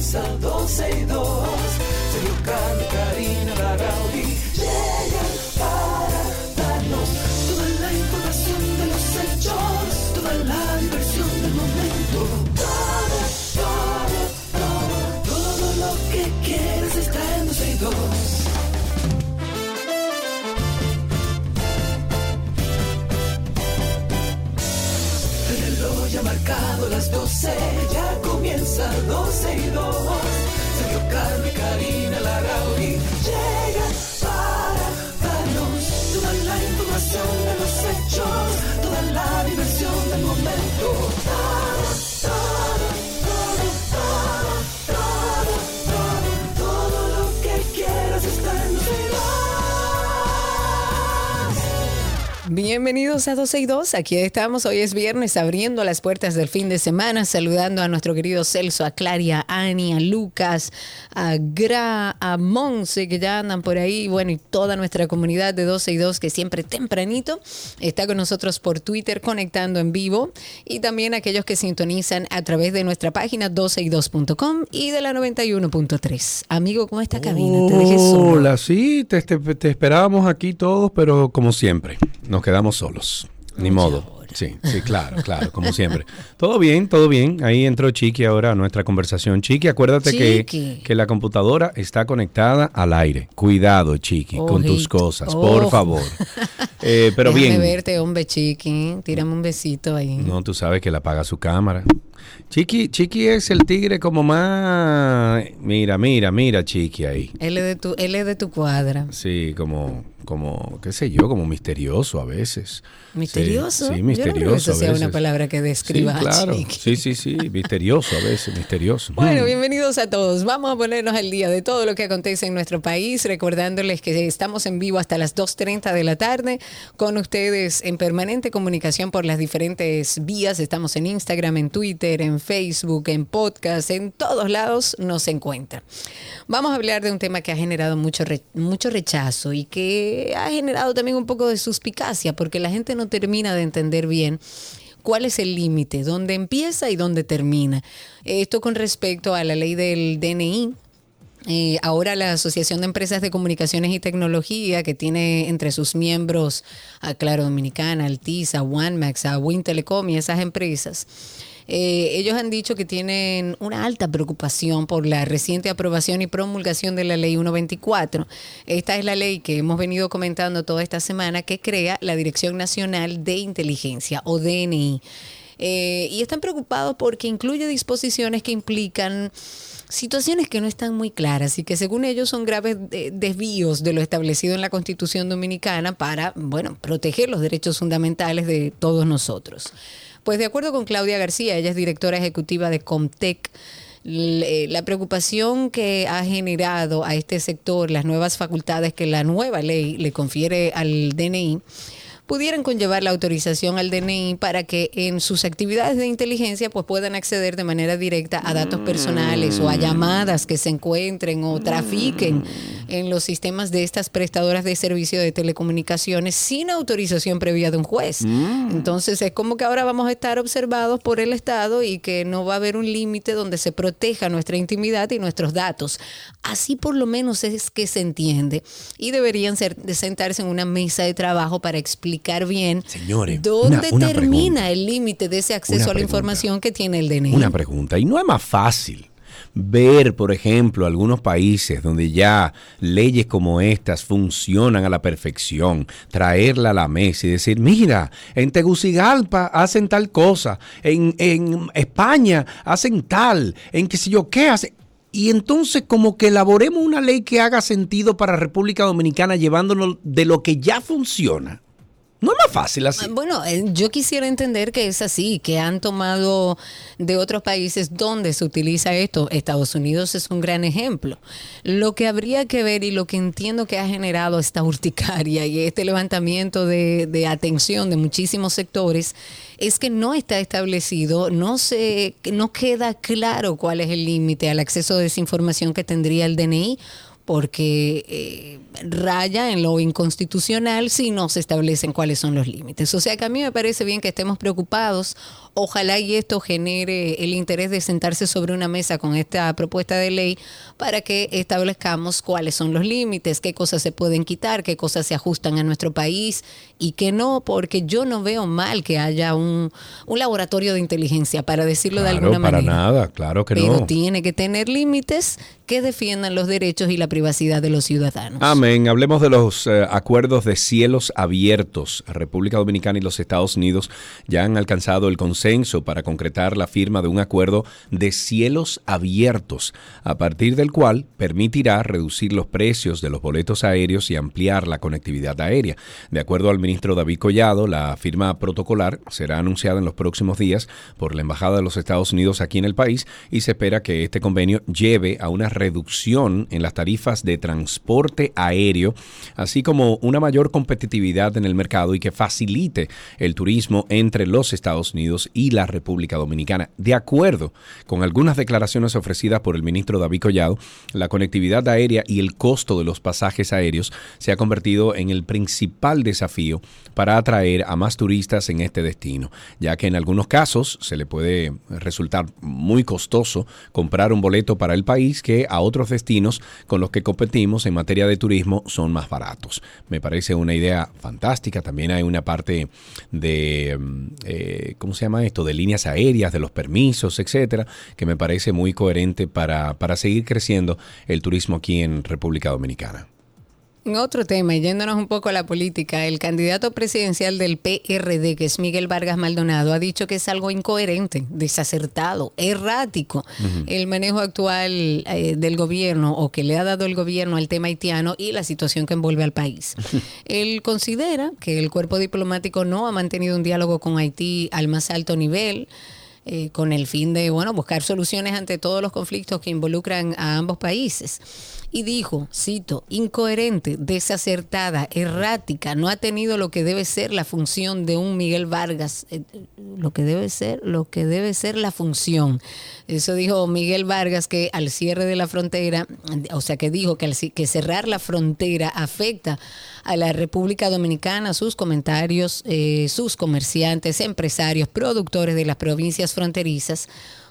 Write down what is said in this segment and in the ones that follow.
comienza 12 y 2. 12 Bienvenidos a 12 y 2. Aquí estamos. Hoy es viernes abriendo las puertas del fin de semana, saludando a nuestro querido Celso, a Claria, a Ani, a Lucas, a Gra, a Monse, que ya andan por ahí. Bueno, y toda nuestra comunidad de 12 y 2 que siempre tempranito está con nosotros por Twitter conectando en vivo. Y también aquellos que sintonizan a través de nuestra página 12y2.com y de la 91.3. Amigo, ¿cómo está cabina? Hola, sí, te, te- te esperábamos aquí todos, pero como siempre, nos quedamos solos. Ni modo. Sí, sí, claro, claro, como siempre. Todo bien, todo bien. Ahí entró Chiqui ahora a nuestra conversación. Chiqui, acuérdate Chiqui. que, que la computadora está conectada al aire. Cuidado, Chiqui, con tus cosas, por Ojo. favor. Eh, pero Déjame bien. verte, hombre chiqui. Tírame un besito ahí. No, tú sabes que la apaga su cámara. Chiqui, Chiqui es el tigre como más... Mira, mira, mira, Chiqui ahí. Él es de tu, él es de tu cuadra. Sí, como, como, qué sé yo, como misterioso a veces. ¿Misterioso? Sí, sí, Yo no creo que misterioso eso sea una palabra que describa Sí, claro. Sí, sí, sí, misterioso a veces, misterioso. Bueno, Mm. bienvenidos a todos. Vamos a ponernos al día de todo lo que acontece en nuestro país, recordándoles que estamos en vivo hasta las 2.30 de la tarde con ustedes en permanente comunicación por las diferentes vías. Estamos en Instagram, en Twitter, en Facebook, en podcast, en todos lados nos encuentran. Vamos a hablar de un tema que ha generado mucho, re- mucho rechazo y que ha generado también un poco de suspicacia porque la gente no termina de entender bien cuál es el límite, dónde empieza y dónde termina. Esto con respecto a la ley del DNI. Eh, ahora la Asociación de Empresas de Comunicaciones y Tecnología, que tiene entre sus miembros a Claro Dominicana, Altiza, OneMax, a Win Telecom y esas empresas, eh, ellos han dicho que tienen una alta preocupación por la reciente aprobación y promulgación de la ley 124. Esta es la ley que hemos venido comentando toda esta semana que crea la Dirección Nacional de Inteligencia o DNI. Eh, y están preocupados porque incluye disposiciones que implican situaciones que no están muy claras y que según ellos son graves desvíos de lo establecido en la Constitución Dominicana para, bueno, proteger los derechos fundamentales de todos nosotros. Pues de acuerdo con Claudia García, ella es directora ejecutiva de Comtec, eh, la preocupación que ha generado a este sector las nuevas facultades que la nueva ley le confiere al DNI pudieran conllevar la autorización al DNI para que en sus actividades de inteligencia pues puedan acceder de manera directa a datos personales o a llamadas que se encuentren o trafiquen en los sistemas de estas prestadoras de servicio de telecomunicaciones sin autorización previa de un juez. Entonces es como que ahora vamos a estar observados por el Estado y que no va a haber un límite donde se proteja nuestra intimidad y nuestros datos. Así por lo menos es que se entiende y deberían ser, de sentarse en una mesa de trabajo para explicar bien Señores, dónde una- una termina pregunta. el límite de ese acceso Una a la pregunta. información que tiene el DNI. Una pregunta. ¿Y no es más fácil ver, por ejemplo, algunos países donde ya leyes como estas funcionan a la perfección, traerla a la mesa y decir, mira, en Tegucigalpa hacen tal cosa, en, en España hacen tal, en qué sé yo qué hacen? Y entonces como que elaboremos una ley que haga sentido para República Dominicana llevándonos de lo que ya funciona. No es más fácil así. Bueno, eh, yo quisiera entender que es así, que han tomado de otros países donde se utiliza esto. Estados Unidos es un gran ejemplo. Lo que habría que ver y lo que entiendo que ha generado esta urticaria y este levantamiento de, de atención de muchísimos sectores es que no está establecido, no se, no queda claro cuál es el límite al acceso a desinformación que tendría el DNI porque eh, raya en lo inconstitucional si no se establecen cuáles son los límites. O sea que a mí me parece bien que estemos preocupados. Ojalá y esto genere el interés de sentarse sobre una mesa con esta propuesta de ley para que establezcamos cuáles son los límites, qué cosas se pueden quitar, qué cosas se ajustan a nuestro país y qué no, porque yo no veo mal que haya un, un laboratorio de inteligencia, para decirlo de alguna para manera. nada, claro que Pero no. tiene que tener límites que defiendan los derechos y la privacidad de los ciudadanos. Amén. Hablemos de los eh, acuerdos de cielos abiertos. República Dominicana y los Estados Unidos ya han alcanzado el consenso para concretar la firma de un acuerdo de cielos abiertos, a partir del cual permitirá reducir los precios de los boletos aéreos y ampliar la conectividad aérea. De acuerdo al ministro David Collado, la firma protocolar será anunciada en los próximos días por la Embajada de los Estados Unidos aquí en el país y se espera que este convenio lleve a una reducción en las tarifas de transporte aéreo, así como una mayor competitividad en el mercado y que facilite el turismo entre los Estados Unidos y la República Dominicana. De acuerdo con algunas declaraciones ofrecidas por el ministro David Collado, la conectividad aérea y el costo de los pasajes aéreos se ha convertido en el principal desafío para atraer a más turistas en este destino, ya que en algunos casos se le puede resultar muy costoso comprar un boleto para el país que a otros destinos con los que competimos en materia de turismo son más baratos. Me parece una idea fantástica. También hay una parte de, mm, eh, ¿cómo se llama esto? De líneas aéreas, de los permisos, etcétera, que me parece muy coherente para, para seguir creciendo el turismo aquí en República Dominicana. En otro tema, yéndonos un poco a la política, el candidato presidencial del PRD, que es Miguel Vargas Maldonado, ha dicho que es algo incoherente, desacertado, errático el manejo actual eh, del gobierno o que le ha dado el gobierno al tema haitiano y la situación que envuelve al país. Él considera que el cuerpo diplomático no ha mantenido un diálogo con Haití al más alto nivel. Eh, con el fin de bueno buscar soluciones ante todos los conflictos que involucran a ambos países y dijo, cito, incoherente, desacertada, errática, no ha tenido lo que debe ser la función de un Miguel Vargas, eh, lo que debe ser, lo que debe ser la función. Eso dijo Miguel Vargas que al cierre de la frontera, o sea que dijo que, al, que cerrar la frontera afecta a la República Dominicana, sus comentarios, eh, sus comerciantes, empresarios, productores de las provincias fronterizas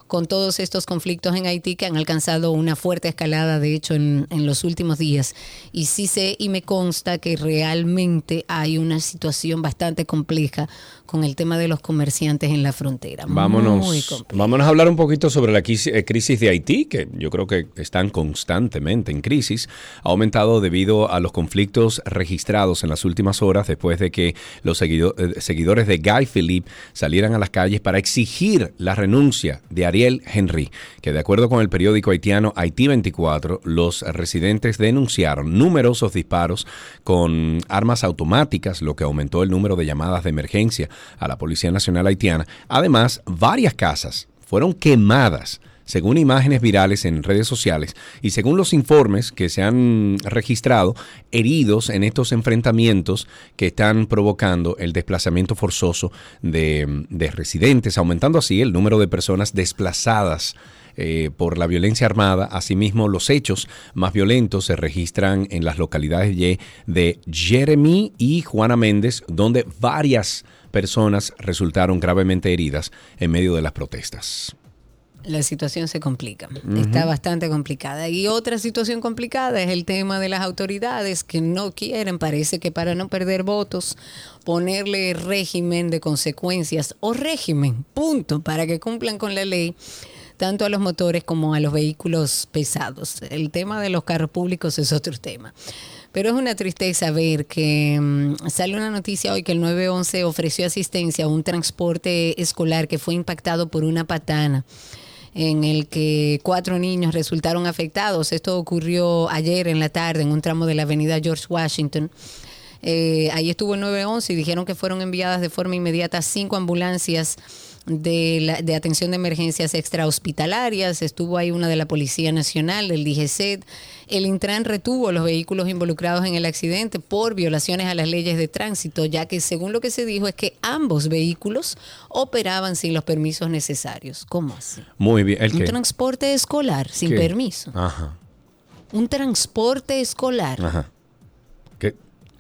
con todos estos conflictos en Haití que han alcanzado una fuerte escalada, de hecho, en, en los últimos días. Y sí sé y me consta que realmente hay una situación bastante compleja con el tema de los comerciantes en la frontera. Vámonos, vámonos a hablar un poquito sobre la eh, crisis de Haití, que yo creo que están constantemente en crisis. Ha aumentado debido a los conflictos registrados en las últimas horas después de que los seguido- eh, seguidores de Guy Philippe salieran a las calles para exigir la renuncia de Henry, que de acuerdo con el periódico haitiano Haití 24, los residentes denunciaron numerosos disparos con armas automáticas, lo que aumentó el número de llamadas de emergencia a la Policía Nacional Haitiana. Además, varias casas fueron quemadas según imágenes virales en redes sociales y según los informes que se han registrado, heridos en estos enfrentamientos que están provocando el desplazamiento forzoso de, de residentes, aumentando así el número de personas desplazadas eh, por la violencia armada. Asimismo, los hechos más violentos se registran en las localidades de Jeremy y Juana Méndez, donde varias personas resultaron gravemente heridas en medio de las protestas. La situación se complica, está bastante complicada. Y otra situación complicada es el tema de las autoridades que no quieren, parece que para no perder votos, ponerle régimen de consecuencias o régimen, punto, para que cumplan con la ley tanto a los motores como a los vehículos pesados. El tema de los carros públicos es otro tema. Pero es una tristeza ver que mm, sale una noticia hoy que el 911 ofreció asistencia a un transporte escolar que fue impactado por una patana en el que cuatro niños resultaron afectados. Esto ocurrió ayer en la tarde en un tramo de la avenida George Washington. Eh, ahí estuvo el 911 y dijeron que fueron enviadas de forma inmediata cinco ambulancias de, la- de atención de emergencias extrahospitalarias. Estuvo ahí una de la Policía Nacional, del DGCET. El Intran retuvo los vehículos involucrados en el accidente por violaciones a las leyes de tránsito, ya que según lo que se dijo es que ambos vehículos operaban sin los permisos necesarios. ¿Cómo así? Muy bien. ¿El Un qué? transporte escolar sin ¿Qué? permiso. Ajá. Un transporte escolar. Ajá.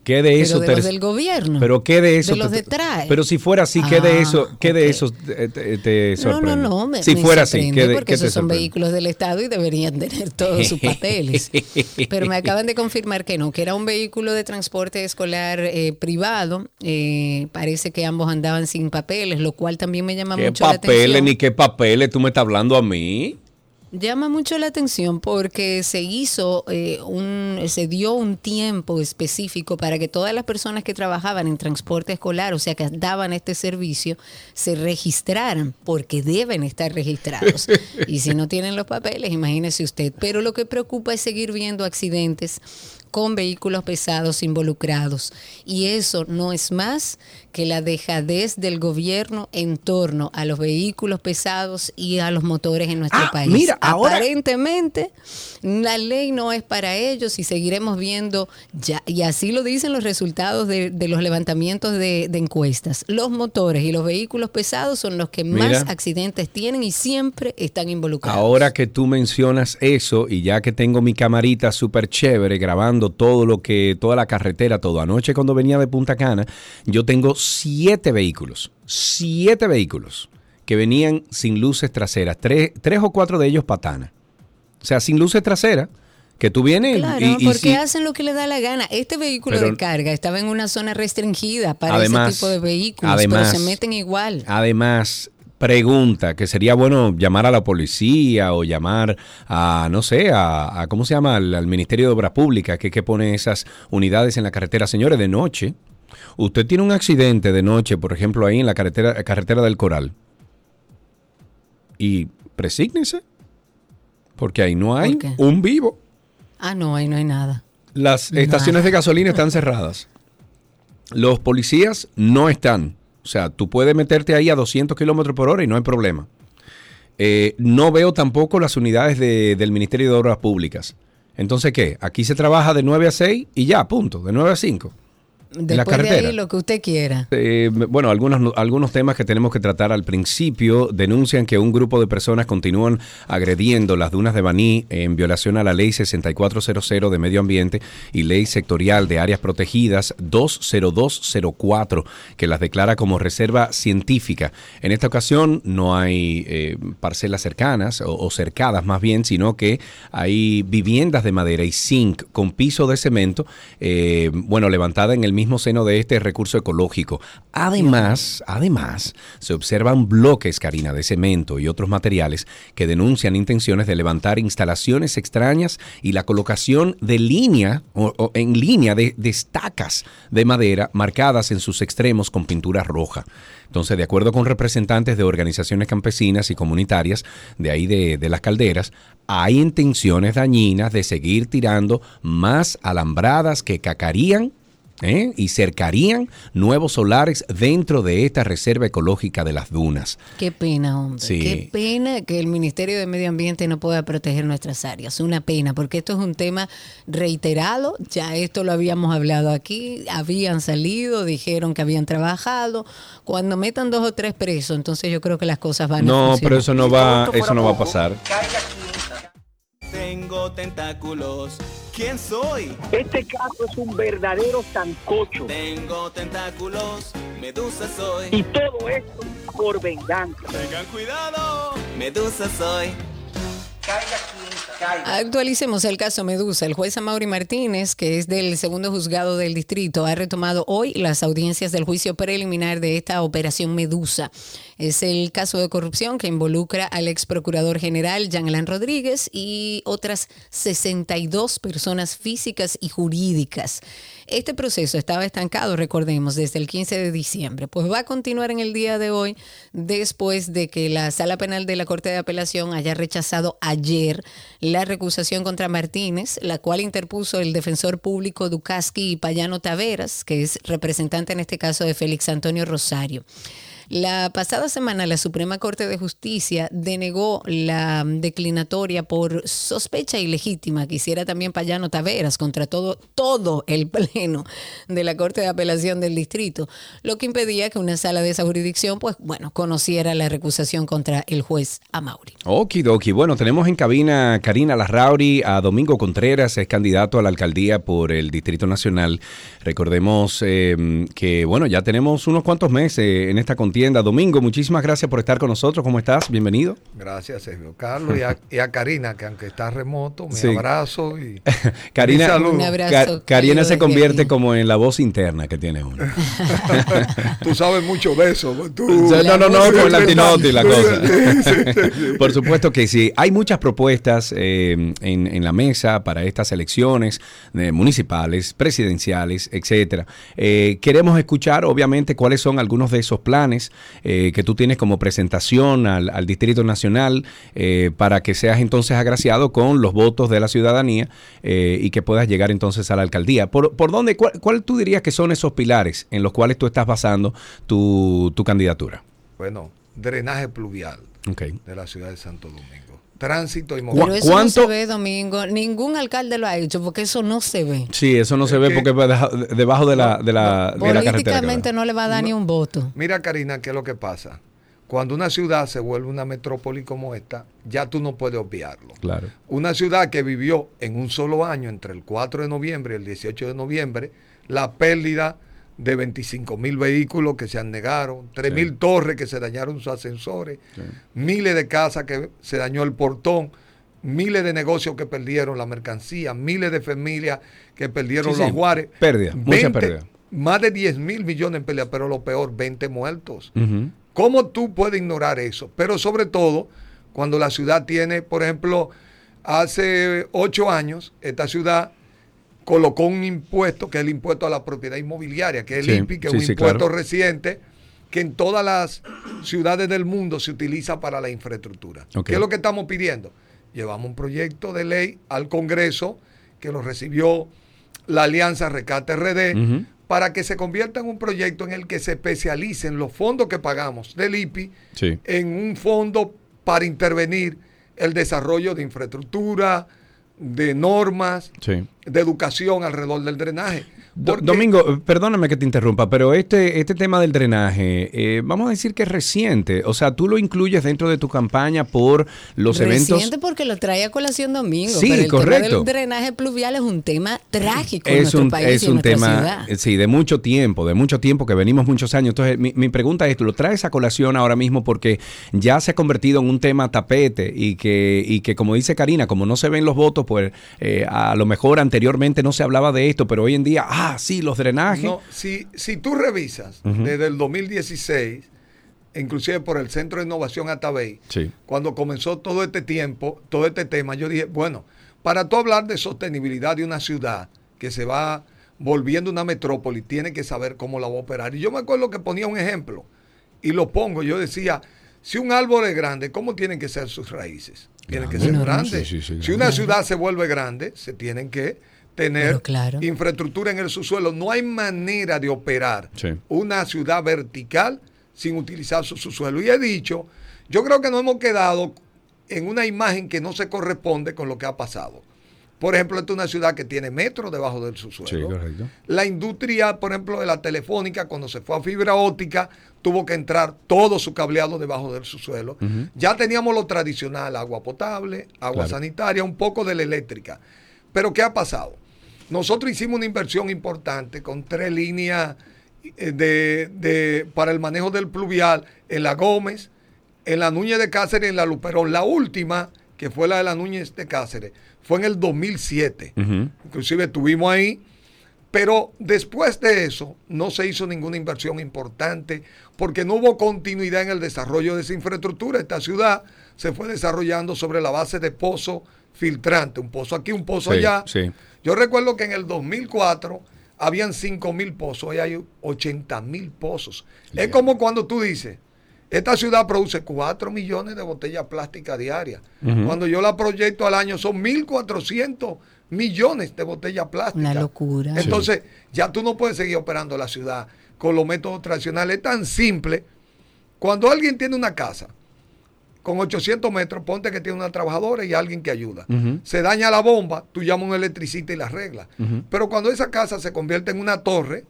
¿Qué, qué de Pero eso de te los del gobierno. Pero qué de eso De los te- de trae. Pero si fuera así, ¿qué de Ah, eso, qué de eso te, te- te No, sorprende? no, no. Me, si me fuera así, sorprende ¿qué, de- porque qué te esos son sorprende? vehículos del Estado y deberían tener todos sus papeles. Pero me acaban de confirmar que no, que era un vehículo de transporte escolar eh, privado. Eh, parece que ambos andaban sin papeles, lo cual también me llama ¿Qué mucho la papeles atención. ni qué papeles tú me estás hablando a mí? Llama mucho la atención porque se hizo eh, un, se dio un tiempo específico para que todas las personas que trabajaban en transporte escolar, o sea, que daban este servicio, se registraran, porque deben estar registrados. y si no tienen los papeles, imagínese usted. Pero lo que preocupa es seguir viendo accidentes con vehículos pesados involucrados. Y eso no es más que la dejadez del gobierno en torno a los vehículos pesados y a los motores en nuestro Ah, país. mira, ahora- Aparentemente, la ley no es para ellos y seguiremos viendo, ya, y así lo dicen los resultados de, de los levantamientos de, de encuestas. Los motores y los vehículos pesados son los que más accidentes tienen y siempre están involucrados. Ahora que tú mencionas eso y ya que tengo mi camarita súper chévere grabando todo lo que, toda la carretera, todo anoche cuando venía de Punta Cana, yo tengo siete vehículos, siete vehículos que venían sin luces traseras, tres, tres o cuatro de ellos patanas. O sea, sin luces traseras, que tú vienes Claro, y, y porque hacen lo que les da la gana. Este vehículo Pero- de carga estaba en una zona restringida para Además- ese tipo de vehículos, además- pero se meten igual. Además, pregunta que sería bueno llamar a la policía o llamar a, no sé, a, a- ¿cómo se llama? Al, al Ministerio de Obras Públicas, que, que pone esas unidades en la carretera. Señores, de noche, usted tiene un accidente de noche, por ejemplo, ahí en la carretera, carretera del Coral, y presígnese, porque ahí no hay un vivo. Ah, no, ahí no hay nada. Las Nada. estaciones de gasolina están cerradas. Los policías no están. O sea, tú puedes meterte ahí a 200 kilómetros por hora y no hay problema. Eh, no veo tampoco las unidades de- del Ministerio de Obras Públicas. Entonces, ¿qué? Aquí se trabaja de 9 a 6 y ya, punto. De 9 a 5. La Después de carretera. ahí, lo que usted quiera. Eh, bueno, algunos, algunos temas que tenemos que tratar al principio denuncian que un grupo de personas continúan agrediendo las dunas de Baní en violación a la ley 6400 de medio ambiente y ley sectorial de áreas protegidas 20204 que las declara como reserva científica. En esta ocasión no hay eh, parcelas cercanas o, o cercadas más bien, sino que hay viviendas de madera y zinc con piso de cemento, eh, bueno, levantada en el mismo seno de este recurso ecológico. Además, además, se observan bloques, Karina, de cemento y otros materiales que denuncian intenciones de levantar instalaciones extrañas y la colocación de línea o, o en línea de, de estacas de madera marcadas en sus extremos con pintura roja. Entonces, de acuerdo con representantes de organizaciones campesinas y comunitarias de ahí de, de las calderas, hay intenciones dañinas de seguir tirando más alambradas que cacarían ¿eh? y cercarían nuevos solares dentro de esta reserva ecológica de las dunas. Qué pena, hombre. Sí. Qué pena que el Ministerio de Medio Ambiente no pueda proteger nuestras áreas. Una pena, porque esto es un tema reiterado. Ya esto lo habíamos hablado aquí. Habían salido, dijeron que habían trabajado. Cuando metan dos o tres presos, entonces yo creo que las cosas van a No, pero eso no va, eso no va a pasar. Tengo tentáculos. ¿Quién soy? Este caso es un verdadero sancocho. Tengo tentáculos. Medusa soy. Y todo esto por venganza. Tengan cuidado. Medusa soy. Actualicemos el caso Medusa. El juez Amaury Martínez, que es del segundo juzgado del distrito, ha retomado hoy las audiencias del juicio preliminar de esta operación Medusa. Es el caso de corrupción que involucra al ex procurador general Jean Alain Rodríguez y otras 62 personas físicas y jurídicas. Este proceso estaba estancado, recordemos, desde el 15 de diciembre. Pues va a continuar en el día de hoy después de que la Sala Penal de la Corte de Apelación haya rechazado ayer la recusación contra Martínez, la cual interpuso el defensor público Ducaski y Payano Taveras, que es representante en este caso de Félix Antonio Rosario. La pasada semana la Suprema Corte de Justicia denegó la declinatoria por sospecha ilegítima que hiciera también Payano Taveras contra todo, todo el pleno de la Corte de Apelación del Distrito, lo que impedía que una sala de esa jurisdicción, pues bueno, conociera la recusación contra el juez Amauri. Okidoki. Bueno, tenemos en cabina Karina Larrauri, a Domingo Contreras, es candidato a la alcaldía por el Distrito Nacional. Recordemos eh, que, bueno, ya tenemos unos cuantos meses en esta contienda. Domingo, muchísimas gracias por estar con nosotros. ¿Cómo estás? Bienvenido. Gracias, Sergio Carlos. Y a, y a Karina, que aunque está remoto, me Sí. abrazo y Karina, mi saludo. Un abrazo. Ka- Karina se convierte como en la voz interna que tiene uno. Tú sabes mucho de eso. Tú, no, no, no, con la Tinoti la cosa. Por supuesto que sí. Hay muchas propuestas eh, en, en la mesa para estas elecciones eh, municipales, presidenciales, etcétera. Eh, queremos escuchar, obviamente, cuáles son algunos de esos planes eh, que tú tienes como presentación al, al Distrito Nacional eh, para que seas entonces agraciado con los votos de la ciudadanía eh, y que puedas llegar entonces a la alcaldía. ¿Por, por dónde, cuál, cuál tú dirías que son esos pilares en los cuales tú estás basando tu, tu candidatura? Bueno, drenaje pluvial de la ciudad de Santo Domingo. Tránsito y Pero movilidad. eso ¿Cuánto- no se ve, Domingo. Ningún alcalde lo ha hecho porque eso no se ve. Sí, eso no se ve que- porque debajo de la, de la, de la carretera. Políticamente no le va a dar ni un voto. Mira, Karina, ¿qué es lo que pasa? Cuando una ciudad se vuelve una metrópoli como esta, ya tú no puedes obviarlo. Claro. Una ciudad que vivió en un solo año, entre el 4 de noviembre y el 18 de noviembre, la pérdida de 25 mil vehículos que se anegaron, 3 mil torres que se dañaron sus ascensores, miles de casas que se dañó el portón, miles de negocios que perdieron la mercancía, miles de familias que perdieron Sí, los ajuares. Pérdida, mucha pérdida. Más de 10 mil millones en pérdida, pero lo peor, 20 muertos. ¿Cómo tú puedes ignorar eso? Pero sobre todo, cuando la ciudad tiene, por ejemplo, hace ocho años, esta ciudad colocó un impuesto, que es el impuesto a la propiedad inmobiliaria, que es el Sí, INPI, que es sí, un sí, impuesto claro. reciente, que en todas las ciudades del mundo se utiliza para la infraestructura. ¿Qué es lo que estamos pidiendo? Llevamos un proyecto de ley al Congreso, que lo recibió la Alianza Recate RD, para que se convierta en un proyecto en el que se especialicen los fondos que pagamos del IPI Sí. en un fondo para intervenir el desarrollo de infraestructura, de normas, Sí. De educación alrededor del drenaje. Porque- Domingo, perdóname que te interrumpa, pero este, este tema del drenaje, eh, vamos a decir que es reciente. O sea, tú lo incluyes dentro de tu campaña por los eventos. Reciente porque lo trae a colación Domingo. Sí, pero el correcto. tema del drenaje pluvial es un tema trágico en Es nuestro un, país es y en un nuestra tema, ciudad. eh, sí, de mucho tiempo, de mucho tiempo, que venimos muchos años. Entonces, mi, mi pregunta es, ¿lo traes a colación ahora mismo porque ya se ha convertido en un tema tapete y que, y que como dice Karina, como no se ven los votos, pues eh, a lo mejor anteriormente no se hablaba de esto, pero hoy en día, ah, sí, los drenajes. No, si, si tú revisas desde el 2016, inclusive por el Centro de Innovación Atabey, Sí. cuando comenzó todo este tiempo, todo este tema, yo dije, bueno, para tú hablar de sostenibilidad de una ciudad que se va volviendo una metrópoli, tiene que saber cómo la va a operar. Y yo me acuerdo que ponía un ejemplo y lo pongo, yo decía, si un árbol es grande, ¿cómo tienen que ser sus raíces? Tienen que ser grandes. Sí, sí, sí, si una ciudad se vuelve grande, se tienen que tener claro. infraestructura en el subsuelo. No hay manera de operar una ciudad vertical sin utilizar su subsuelo. Y he dicho, yo creo que nos hemos quedado en una imagen que no se corresponde con lo que ha pasado. Por ejemplo, esta es una ciudad que tiene metro debajo del subsuelo. Sí, correcto. La industria, por ejemplo, de la telefónica, cuando se fue a fibra óptica, tuvo que entrar todo su cableado debajo del subsuelo. Ya teníamos lo tradicional, agua potable, agua Claro. sanitaria, un poco de la eléctrica. Pero ¿qué ha pasado? Nosotros hicimos una inversión importante con tres líneas eh, de, de- para el manejo del pluvial en la Gómez, en la Núñez de Cáceres y en la Luperón. La última, que fue la de la Núñez de Cáceres, fue en el 2007. Ujú. Inclusive estuvimos ahí. Pero después de eso no se hizo ninguna inversión importante porque no hubo continuidad en el desarrollo de esa infraestructura. Esta ciudad se fue desarrollando sobre la base de pozo filtrante, un pozo aquí, un pozo Sí, allá. sí. Yo recuerdo que en el 2004 habían 5 mil pozos, hoy hay 80 mil pozos. Es como cuando tú dices, esta ciudad produce 4 millones de botellas plásticas diarias. Cuando yo la proyecto al año son 1.400 millones de botellas plásticas. Una locura. Entonces, ya tú no puedes seguir operando la ciudad con los métodos tradicionales. Es tan simple Cuando alguien tiene una casa con 800 metros, ponte que tiene una trabajadora y alguien que ayuda. Se daña la bomba, tú llamas a un electricista y la arregla. Pero cuando esa casa se convierte en una torre,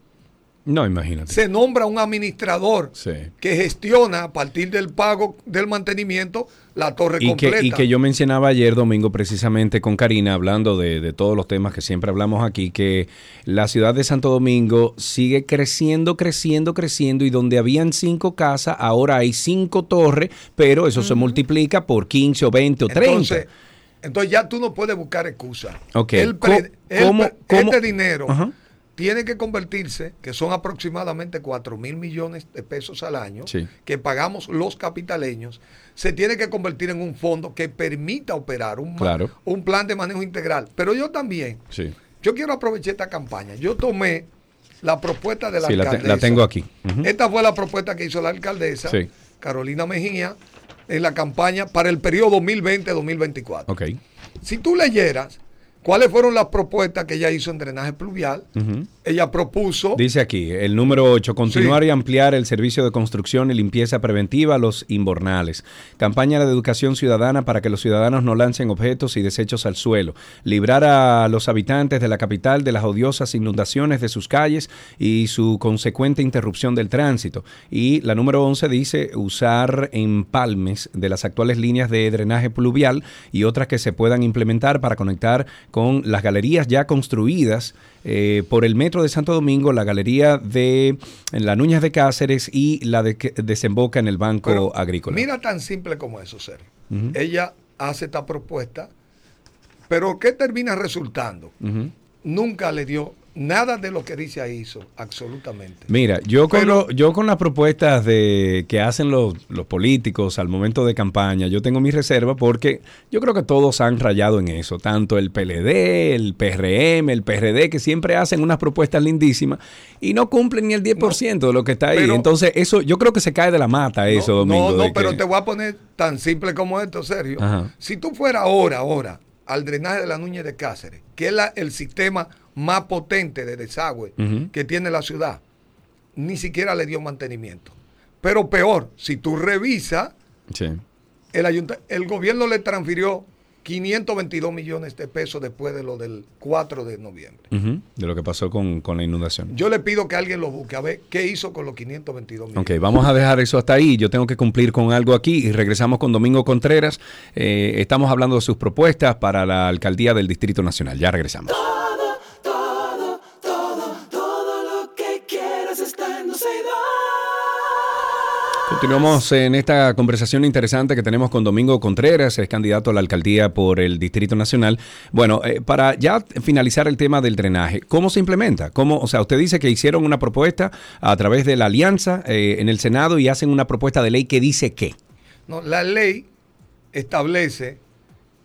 No, imagínate. se nombra un administrador Sí. que gestiona a partir del pago del mantenimiento la torre Y que, completa. y que yo mencionaba ayer domingo precisamente con Karina, hablando de, de todos los temas que siempre hablamos aquí, que la ciudad de Santo Domingo sigue creciendo, creciendo, creciendo, y donde habían cinco casas, ahora hay cinco torres, pero eso se multiplica por 15 o 20 o 30. Entonces, entonces ya tú no puedes buscar excusas. Ok. El pre- Co- el ¿cómo- Este dinero. Tiene que convertirse, que son aproximadamente 4 mil millones de pesos al año, Sí. que pagamos los capitaleños, se tiene que convertir en un fondo que permita operar un, Claro. un plan de manejo integral. Pero yo también, Sí, yo quiero aprovechar esta campaña. Yo tomé la propuesta de la Sí, la te- alcaldesa. la tengo aquí. Esta fue la propuesta que hizo la alcaldesa. Carolina Mejía, en la campaña para el periodo 2020-2024. ok. Si tú leyeras cuáles fueron las propuestas que ella hizo en drenaje pluvial. Ella propuso Dice aquí, el número 8, continuar Sí. y ampliar el servicio de construcción y limpieza preventiva a los inbornales. Campaña de educación ciudadana para que los ciudadanos no lancen objetos y desechos al suelo. Librar a los habitantes de la capital de las odiosas inundaciones de sus calles y su consecuente interrupción del tránsito. Y la número 11 dice usar empalmes de las actuales líneas de drenaje pluvial y otras que se puedan implementar para conectar con las galerías ya construidas eh, por el metro de Santo Domingo, la galería de la Núñez de Cáceres y la de que desemboca en el Banco Pero Agrícola. Mira tan simple como eso, Sergio. Ujú. Ella hace esta propuesta, pero ¿qué termina resultando? Nunca le dio nada de lo que dice ahí hizo, absolutamente. Mira, yo con, Pero- lo- yo con las propuestas de que hacen los, los políticos al momento de campaña, yo tengo mi reserva porque yo creo que todos han rayado en eso, tanto el PLD, el PRM, el PRD, que siempre hacen unas propuestas lindísimas y no cumplen ni el 10% de lo que está ahí. pero- Entonces, eso yo creo que se cae de la mata eso, no, Domingo. No, no, pero que- te voy a poner tan simple como esto, Sergio. Ajá. Si tú fueras ahora, ahora, al drenaje de la Núñez de Cáceres, que es la- el sistema más potente de desagüe que tiene la ciudad, ni siquiera le dio mantenimiento. Pero peor, si tú revisas, Sí. el, el gobierno le transfirió 522 millones de pesos después de lo del 4 de noviembre. De lo que pasó con, con la inundación. Yo le pido que alguien lo busque a ver qué hizo con los 522 millones. Ok, vamos a dejar eso hasta ahí. Yo tengo que cumplir con algo aquí y regresamos con Domingo Contreras. Eh, estamos hablando de sus propuestas para la alcaldía del Distrito Nacional. Ya regresamos. Continuamos en esta conversación interesante que tenemos con Domingo Contreras, es candidato a la alcaldía por el Distrito Nacional. Bueno, eh, para ya finalizar el tema del drenaje, ¿cómo se implementa? ¿Cómo, o sea, usted dice que hicieron una propuesta a través de la alianza eh, en el Senado y hacen una propuesta de ley que dice qué. No, la ley establece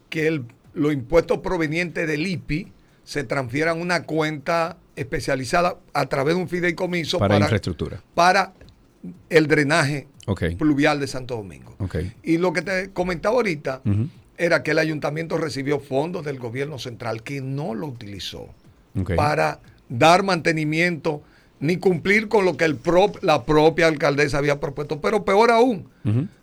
que el- los impuestos provenientes del IPI se transfieran a una cuenta especializada a través de un fideicomiso Para para, infraestructura. para el drenaje Pluvial de Santo Domingo. Y lo que te comentaba ahorita era que el ayuntamiento recibió fondos del gobierno central que no lo utilizó para dar mantenimiento ni cumplir con lo que el prop- la propia alcaldesa había propuesto. Pero peor aún,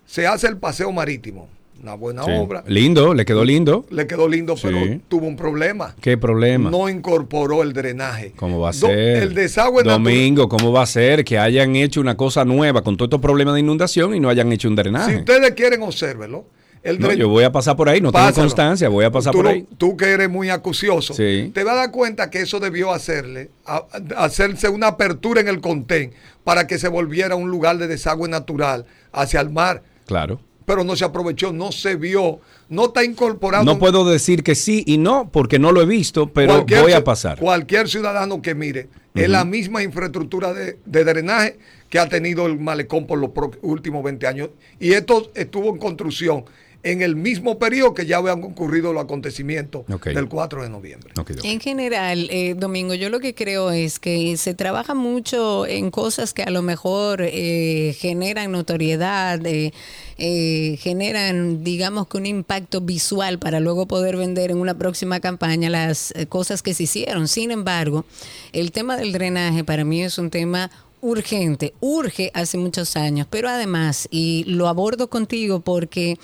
se hace el paseo marítimo, una buena Sí. obra, Lindo, le quedó lindo. le quedó lindo, Sí. pero tuvo un problema. ¿Qué problema? No incorporó el drenaje. ¿Cómo va a Do- ser? El desagüe natural. Domingo, ¿cómo va a ser que hayan hecho una cosa nueva con todos estos problemas de inundación y no hayan hecho un drenaje? Si ustedes quieren, obsérvelo. El No, yo voy a pasar por ahí, no tengo constancia, voy a pasar tú, por ahí. Tú que eres muy acucioso, Sí. te vas a dar cuenta que eso debió hacerle, a- hacerse una apertura en el contén para que se volviera un lugar de desagüe natural hacia el mar. Claro. Pero no se aprovechó, no se vio, no está incorporado. No puedo decir que sí y no, porque no lo he visto, pero Cualquier voy a pasar. Cualquier ciudadano que mire, es la misma infraestructura de, de drenaje que ha tenido el malecón por los últimos 20 años. Y esto estuvo en construcción en el mismo periodo que ya habían ocurrido los acontecimientos del 4 de noviembre. En general, eh, Domingo, yo lo que creo es que se trabaja mucho en cosas que a lo mejor eh, generan notoriedad, eh, eh, generan, digamos que un impacto visual para luego poder vender en una próxima campaña las eh, cosas que se hicieron. Sin embargo, el tema del drenaje para mí es un tema urgente, urge hace muchos años, pero además, y lo abordo contigo porque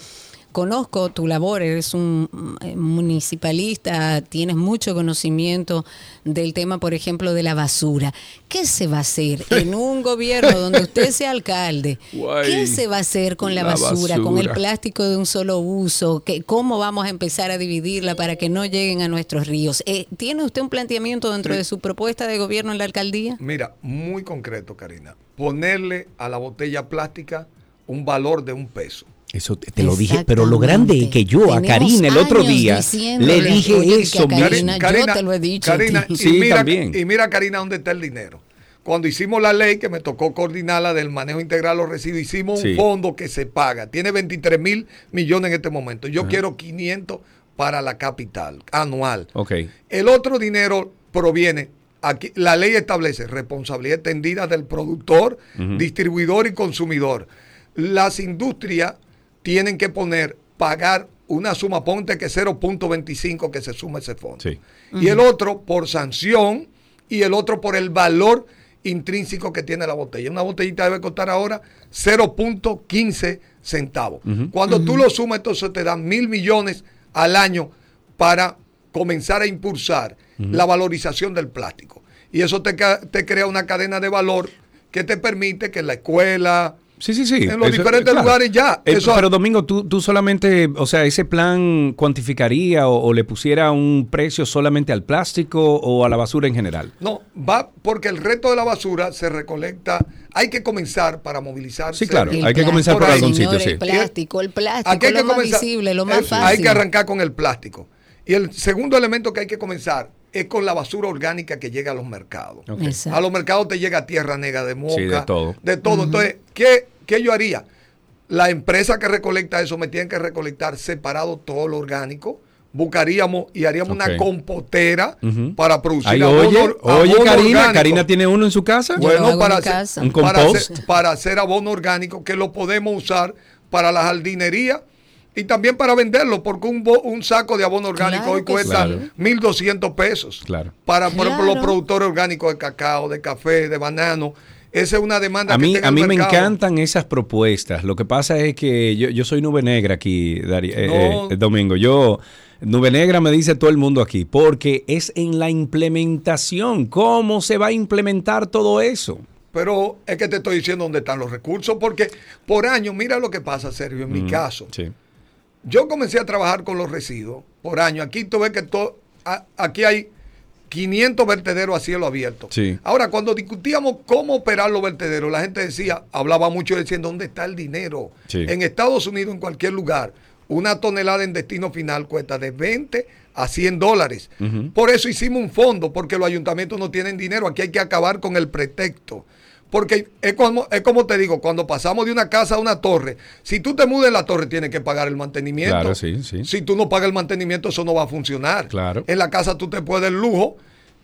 conozco tu labor, eres un eh, municipalista, tienes mucho conocimiento del tema, por ejemplo, de la basura. ¿Qué se va a hacer en un gobierno donde usted sea alcalde? Guay. ¿Qué se va a hacer con la, La basura, con el plástico de un solo uso? ¿Qué- ¿Cómo vamos a empezar a dividirla para que no lleguen a nuestros ríos? Eh, ¿Tiene usted un planteamiento dentro de su propuesta de gobierno en la alcaldía? Mira, muy concreto, Karina. Ponerle a la botella plástica un valor de un peso. Eso te, te lo dije, pero lo grande es que yo a Tenemos Karina el otro día le dije oye, eso. a mira, Karina, yo te lo he dicho Karina, y, Sí, mira, también. y mira, Karina, dónde está el dinero. Cuando hicimos la ley que me tocó coordinarla del manejo integral de los residuos, hicimos Sí. un fondo que se paga. Tiene 23 mil millones en este momento. Yo quiero 500 para la capital anual. Ok. El otro dinero proviene, aquí, la ley establece responsabilidad extendida del productor, distribuidor y consumidor. Las industrias tienen que poner, pagar una suma, ponte que 0.25 que se suma ese fondo. Sí. Y el otro por sanción y el otro por el valor intrínseco que tiene la botella. Una botellita debe costar ahora 0.15 centavos. Cuando tú lo sumas, entonces te dan mil millones al año para comenzar a impulsar la valorización del plástico. Y eso te, te crea una cadena de valor que te permite que en la escuela, Sí, sí, sí. En los diferentes lugares ya, Eh, eso- pero Domingo, tú, tú solamente, o sea, ese plan cuantificaría o, o le pusiera un precio solamente al plástico o a la basura en general. No, va porque el resto de la basura se recolecta. Hay que comenzar para movilizarse. Sí, claro. El Hay que comenzar por por algún señor, sitio, sí. El plástico, el plástico, Aquí hay lo que más comenzar- visible, lo más eh, fácil. Hay que arrancar con el plástico. Y el segundo elemento que hay que comenzar es con la basura orgánica que llega a los mercados. A los mercados te llega tierra negra de moca. Sí, de todo. De todo. Entonces, ¿qué, qué yo haría? La empresa que recolecta eso me tiene que recolectar separado todo lo orgánico. Buscaríamos y haríamos una compotera para producir Ahí, abono- oye, Karina, orgánico. Karina tiene uno en su casa. Bueno, en para hacer, casa. Un para, compost. hacer, para hacer abono orgánico que lo podemos usar para la jardinería y también para venderlo, porque un, bo- un saco de abono orgánico Claro hoy que cuesta sí. 1.200 pesos. Claro. Para, por ejemplo, los productores orgánicos de cacao, de café, de banano. Esa es una demanda A que mí, en a mí me encantan esas propuestas. Lo que pasa es que yo, yo soy nube negra aquí, Dari- eh, No. eh, Domingo. Yo, nube negra me dice todo el mundo aquí, porque es en la implementación. ¿Cómo se va a implementar todo eso? Pero es que te estoy diciendo dónde están los recursos, porque por año, mira lo que pasa, Sergio, en mi caso. Sí. Yo comencé a trabajar con los residuos por año. Aquí tú ves que todo, a- aquí hay 500 vertederos a cielo abierto. Sí. Ahora, cuando discutíamos cómo operar los vertederos, la gente decía, hablaba mucho diciendo, ¿dónde está el dinero? Sí. En Estados Unidos, en cualquier lugar, una tonelada en destino final cuesta de 20 a 100 dólares. Por eso hicimos un fondo, porque los ayuntamientos no tienen dinero. Aquí hay que acabar con el pretexto. Porque es como, es como te digo, cuando pasamos de una casa a una torre, si tú te mudas en la torre tienes que pagar el mantenimiento. Claro, sí, sí. Si tú no pagas el mantenimiento, eso no va a funcionar. Claro. En la casa tú te puedes dar el lujo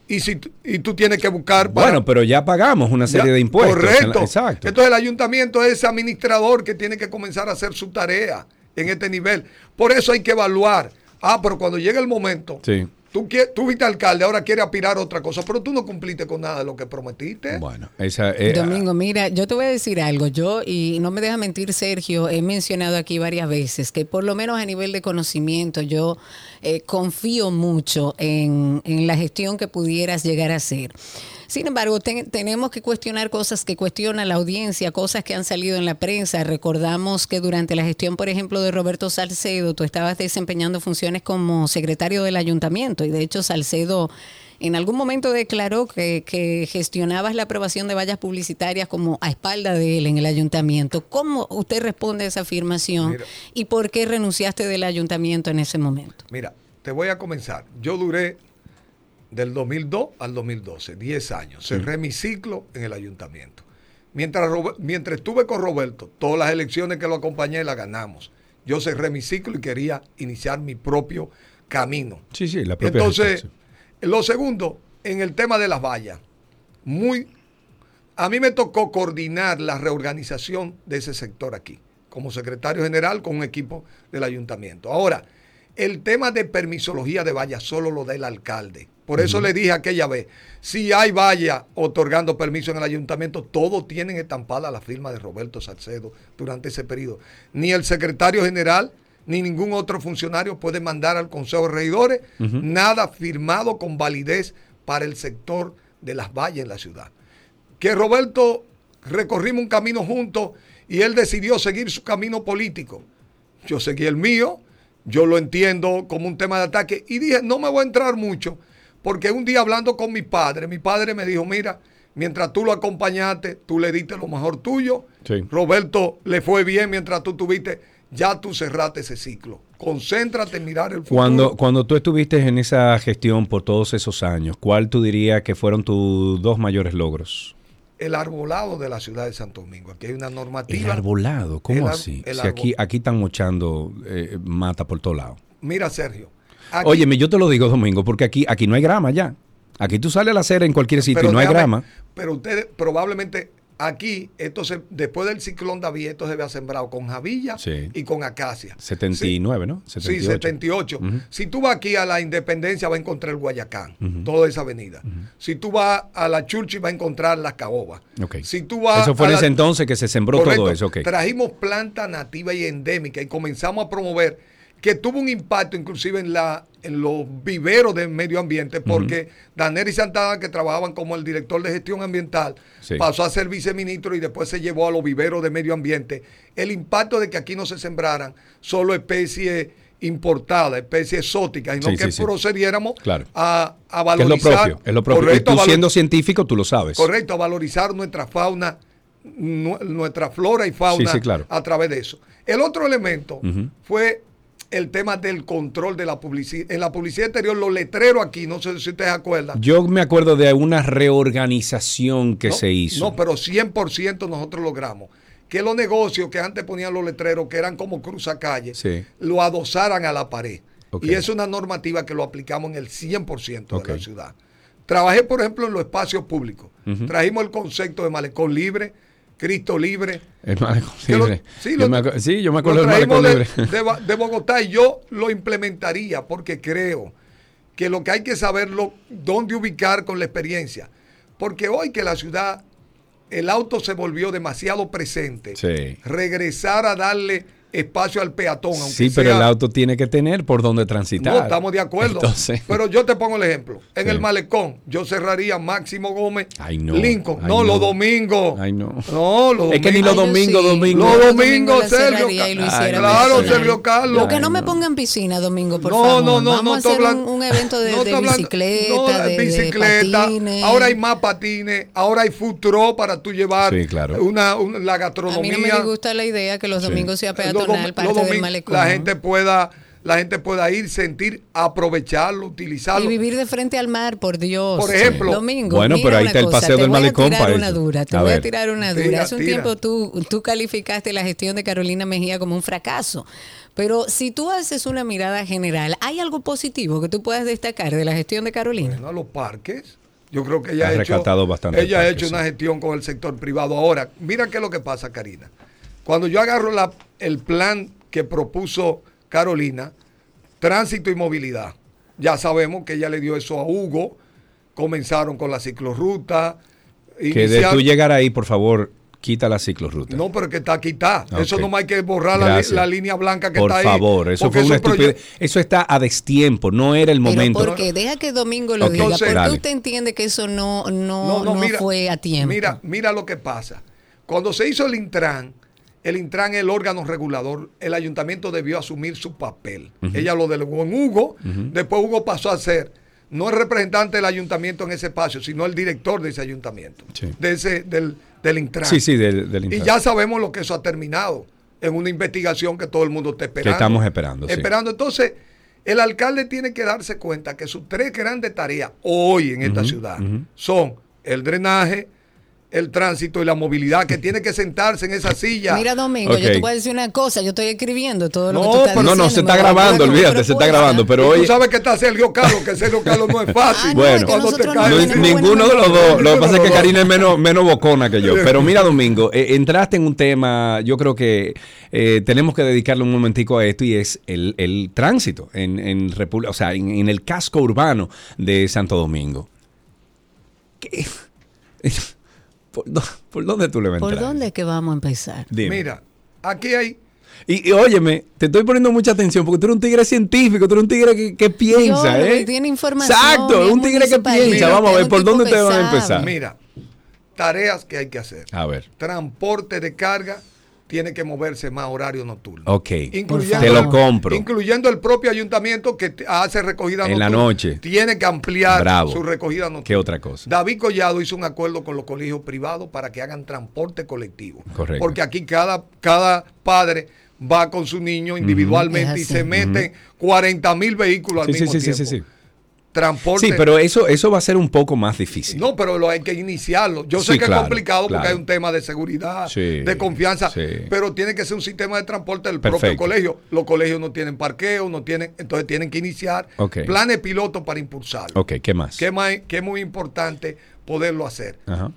y, si, tú- y tú tienes que buscar... para- Bueno, pero ya pagamos una serie ya, de impuestos. Correcto. Exacto. Entonces el ayuntamiento es ese administrador que tiene que comenzar a hacer su tarea en este nivel. Por eso hay que evaluar. Ah, pero cuando llegue el momento, Sí. Tú, quie- tú fuiste alcalde, ahora quieres aspirar a otra cosa, pero tú no cumpliste con nada de lo que prometiste. Bueno, esa eh, Domingo, mira, yo te voy a decir algo. Yo, y no me deja mentir Sergio, he mencionado aquí varias veces que por lo menos a nivel de conocimiento yo eh, confío mucho en, en la gestión que pudieras llegar a hacer. Sin embargo, ten- tenemos que cuestionar cosas que cuestiona la audiencia, cosas que han salido en la prensa. Recordamos que durante la gestión, por ejemplo, de Roberto Salcedo, tú estabas desempeñando funciones como secretario del ayuntamiento y de hecho Salcedo en algún momento declaró que, que gestionabas la aprobación de vallas publicitarias como a espalda de él en el ayuntamiento. ¿Cómo usted responde a esa afirmación Mira. y por qué renunciaste del ayuntamiento en ese momento? Mira, te voy a comenzar. Yo duré del 2002 al 2012, 10 años. Cerré mi ciclo en el ayuntamiento. Mientras, estuve con Roberto, todas las elecciones que lo acompañé las ganamos. Yo cerré mi ciclo y quería iniciar mi propio camino. Sí, sí, la propia Entonces, gestión, lo segundo, en el tema de las vallas, muy, a mí me tocó coordinar la reorganización de ese sector aquí, como secretario general con un equipo del ayuntamiento. Ahora, el tema de permisología de valla solo lo da el alcalde. Por eso le dije aquella vez, si hay valla otorgando permiso en el ayuntamiento, todos tienen estampada la firma de Roberto Salcedo durante ese periodo. Ni el secretario general ni ningún otro funcionario puede mandar al Consejo de Regidores nada firmado con validez para el sector de las vallas en la ciudad. Que Roberto recorrimos un camino juntos y él decidió seguir su camino político. Yo seguí el mío, yo lo entiendo como un tema de ataque y dije, no me voy a entrar mucho, porque un día hablando con mi padre, mi padre me dijo, mira, mientras tú lo acompañaste, tú le diste lo mejor tuyo, Sí. Roberto le fue bien mientras tú tuviste, ya tú cerraste ese ciclo. Concéntrate en mirar el futuro. Cuando, cuando tú estuviste en esa gestión por todos esos años, ¿cuál tú dirías que fueron tus dos mayores logros? El arbolado de la ciudad de Santo Domingo. Aquí hay una El normativa. arbolado, ¿cómo El ar- así? el Si aquí, aquí están mochando eh, mata por todos lados. Mira, Sergio. Aquí- Óyeme, yo te lo digo, Domingo, porque aquí, aquí no hay grama ya. Aquí tú sales a la acera en cualquier sitio pero y no hay grama. Pero ustedes probablemente aquí, esto se, después del ciclón David, esto se había sembrado con javilla Sí. y con acacia. 79, ¿no? Sí, 78. 78. Ujú. Si tú vas aquí a la Independencia, vas a encontrar el Guayacán, toda esa avenida. Si tú vas a la Churchill, vas a encontrar las caobas. Ok. Si tú vas Eso fue en la- ese entonces que se sembró Correcto. todo eso. ok. Trajimos planta nativa y endémica y comenzamos a promover que tuvo un impacto inclusive en la en los viveros del medio ambiente porque Daneri Santana que trabajaban como el director de gestión ambiental Sí. pasó a ser viceministro y después se llevó a los viveros de medio ambiente el impacto de que aquí no se sembraran solo especies importadas especies exóticas y no Sí, que sí, sí. procediéramos Claro. a, a Que es valorizar lo propio, es lo propio. Y Correcto, tú siendo científico, tú lo sabes. Correcto, a valorizar nuestra fauna, nu- nuestra flora y fauna Sí, sí, claro. a través de eso. El otro elemento fue el tema del control de la publicidad. En la publicidad exterior, los letreros aquí, no sé si ustedes se acuerdan. Yo me acuerdo de una reorganización que no, se hizo. No, pero 100% nosotros logramos que los negocios que antes ponían los letreros, que eran como cruzacalles, Sí. lo adosaran a la pared. Y es una normativa que lo aplicamos en el 100% Ok. de la ciudad. Trabajé, por ejemplo, en los espacios públicos. Trajimos el concepto de malecón libre, Cristo libre. El malecón que lo- libre. sí, yo lo- me sí, yo me acuerdo del malecón traímos libre. de, de de Bogotá y yo lo implementaría porque creo que lo que hay que saberlo, dónde ubicar con la experiencia. Porque hoy que la ciudad, el auto se volvió demasiado presente, Sí. regresar a darle espacio al peatón, aunque Sí, pero sea- el auto tiene que tener por donde transitar. no, estamos de acuerdo. Entonces, Pero yo te pongo el ejemplo. En Sí. el malecón, yo cerraría Máximo Gómez, Ay, no. Lincoln. Ay, no, no. los domingos. Ay, no. No, los Es que ni domingos. los domingos, domingos. Los domingos, Sergio. claro. Sergio Carlos. Lo que no me no. pongan piscina, Domingo, por no, favor. no, no, Vamos no a hacer hablando- un, un evento de, no de bicicleta, no, de, de bicicleta. patines. Ahora hay más patines, ahora hay truck para tú llevar Sí, claro. una, una- la A gastronomía. mí no me disgusta la idea que los Sí. domingos sea Los los parte domingos, malecón. La gente pueda, la gente pueda ir, sentir, aprovecharlo, y utilizarlo. vivir de frente al mar, por Dios. Por ejemplo. Domingo, Bueno, mira pero ahí una está el cosa, paseo te del voy a malecón tirar una dura, te A voy a ver. tirar una dura. Tira, Hace un tira. tiempo tú, tú calificaste la gestión de Carolina Mejía como un fracaso. Pero si tú haces una mirada general, ¿hay algo positivo que tú puedas destacar de la gestión de Carolina? Bueno, a los parques. Yo creo que ella Ha ha hecho, bastante ella ha hecho una gestión con el sector privado. Ahora, mira qué es lo que pasa, Karina. Cuando yo agarro la- el plan que propuso Carolina, tránsito y movilidad, ya sabemos que ella le dio eso a Hugo, comenzaron con la ciclorruta. Que de tú llegar ahí, por favor, quita la ciclorruta. No, pero que está aquí está. Eso no hay que borrar la, la línea blanca que por está ahí. favor, eso porque fue una estupidez. Eso está a destiempo, no era el Pero momento. ¿por qué? Deja que Domingo lo diga. entonces- ¿Por qué Dale. usted entiende que eso no, no, no, fue a tiempo? Mira, mira lo que pasa. Cuando se hizo el Intran, el Intran es el órgano regulador, el ayuntamiento debió asumir su papel. Ella lo delegó en Hugo, después Hugo pasó a ser no el representante del ayuntamiento en ese espacio, sino el director de ese ayuntamiento, Sí. de ese, del, del Intran. Sí, sí, del, del Y Intran. ya sabemos lo que eso ha terminado en una investigación que todo el mundo está esperando. estamos esperando, sí. Esperando. Entonces, el alcalde tiene que darse cuenta que sus tres grandes tareas hoy en esta ciudad son el drenaje, el tránsito y la movilidad, que tiene que sentarse en esa silla. Mira, Domingo, yo Ok. te voy a decir una cosa. Yo estoy escribiendo todo lo No, que tú estás pero- No, no, diciendo se está grabando, olvídate, se está grabando. Pero Y oye, tú sabes que está Sergio Carlos, que Sergio Carlos no es fácil. Ah, no, Bueno. es que Cuando te caes no ninguno de los dos. Lo que pasa es que. Karina es menos, menos bocona que yo. Pero mira, Domingo, eh, entraste en un tema, yo creo que eh, tenemos que dedicarle un momentico a esto y es el, el tránsito en, en, República- o sea, en, en el casco urbano de Santo Domingo. ¿Qué? ¿Por, dó- por dónde tú le vas a ¿Por dónde es que vamos a empezar? Dime. Mira, aquí hay Y, y óyeme, te estoy poniendo mucha atención porque tú eres un tigre científico, tú eres un tigre que, que piensa, ¿eh? tiene información, Exacto, es un tigre que piensa. Mira, Vamos a ver por dónde te van a empezar. Mira, tareas que hay que hacer. A ver. Transporte de carga tiene que moverse más horario nocturno. Ok. Incluyendo, Te lo compro. Incluyendo el propio ayuntamiento que hace recogida En la nocturna. noche. Tiene que ampliar Bravo. su recogida nocturna. ¿Qué otra cosa? David Collado hizo un acuerdo con los colegios privados para que hagan transporte colectivo. Correcto. Porque aquí cada, cada padre va con su niño individualmente y se meten 40 mil vehículos al Sí, sí, mismo sí, sí, tiempo. sí, sí. Transporte. Sí, pero eso, eso va a ser un poco más difícil. No, pero lo hay que iniciarlo. Yo sé que claro, es complicado porque hay un tema de seguridad, Sí, de confianza, sí. pero tiene que ser un sistema de transporte del propio colegio. Los colegios no tienen parqueo, no tienen, entonces tienen que iniciar planes pilotos para impulsarlo. Ok, ¿qué más? Que, más- que es muy importante poderlo hacer. Ajá.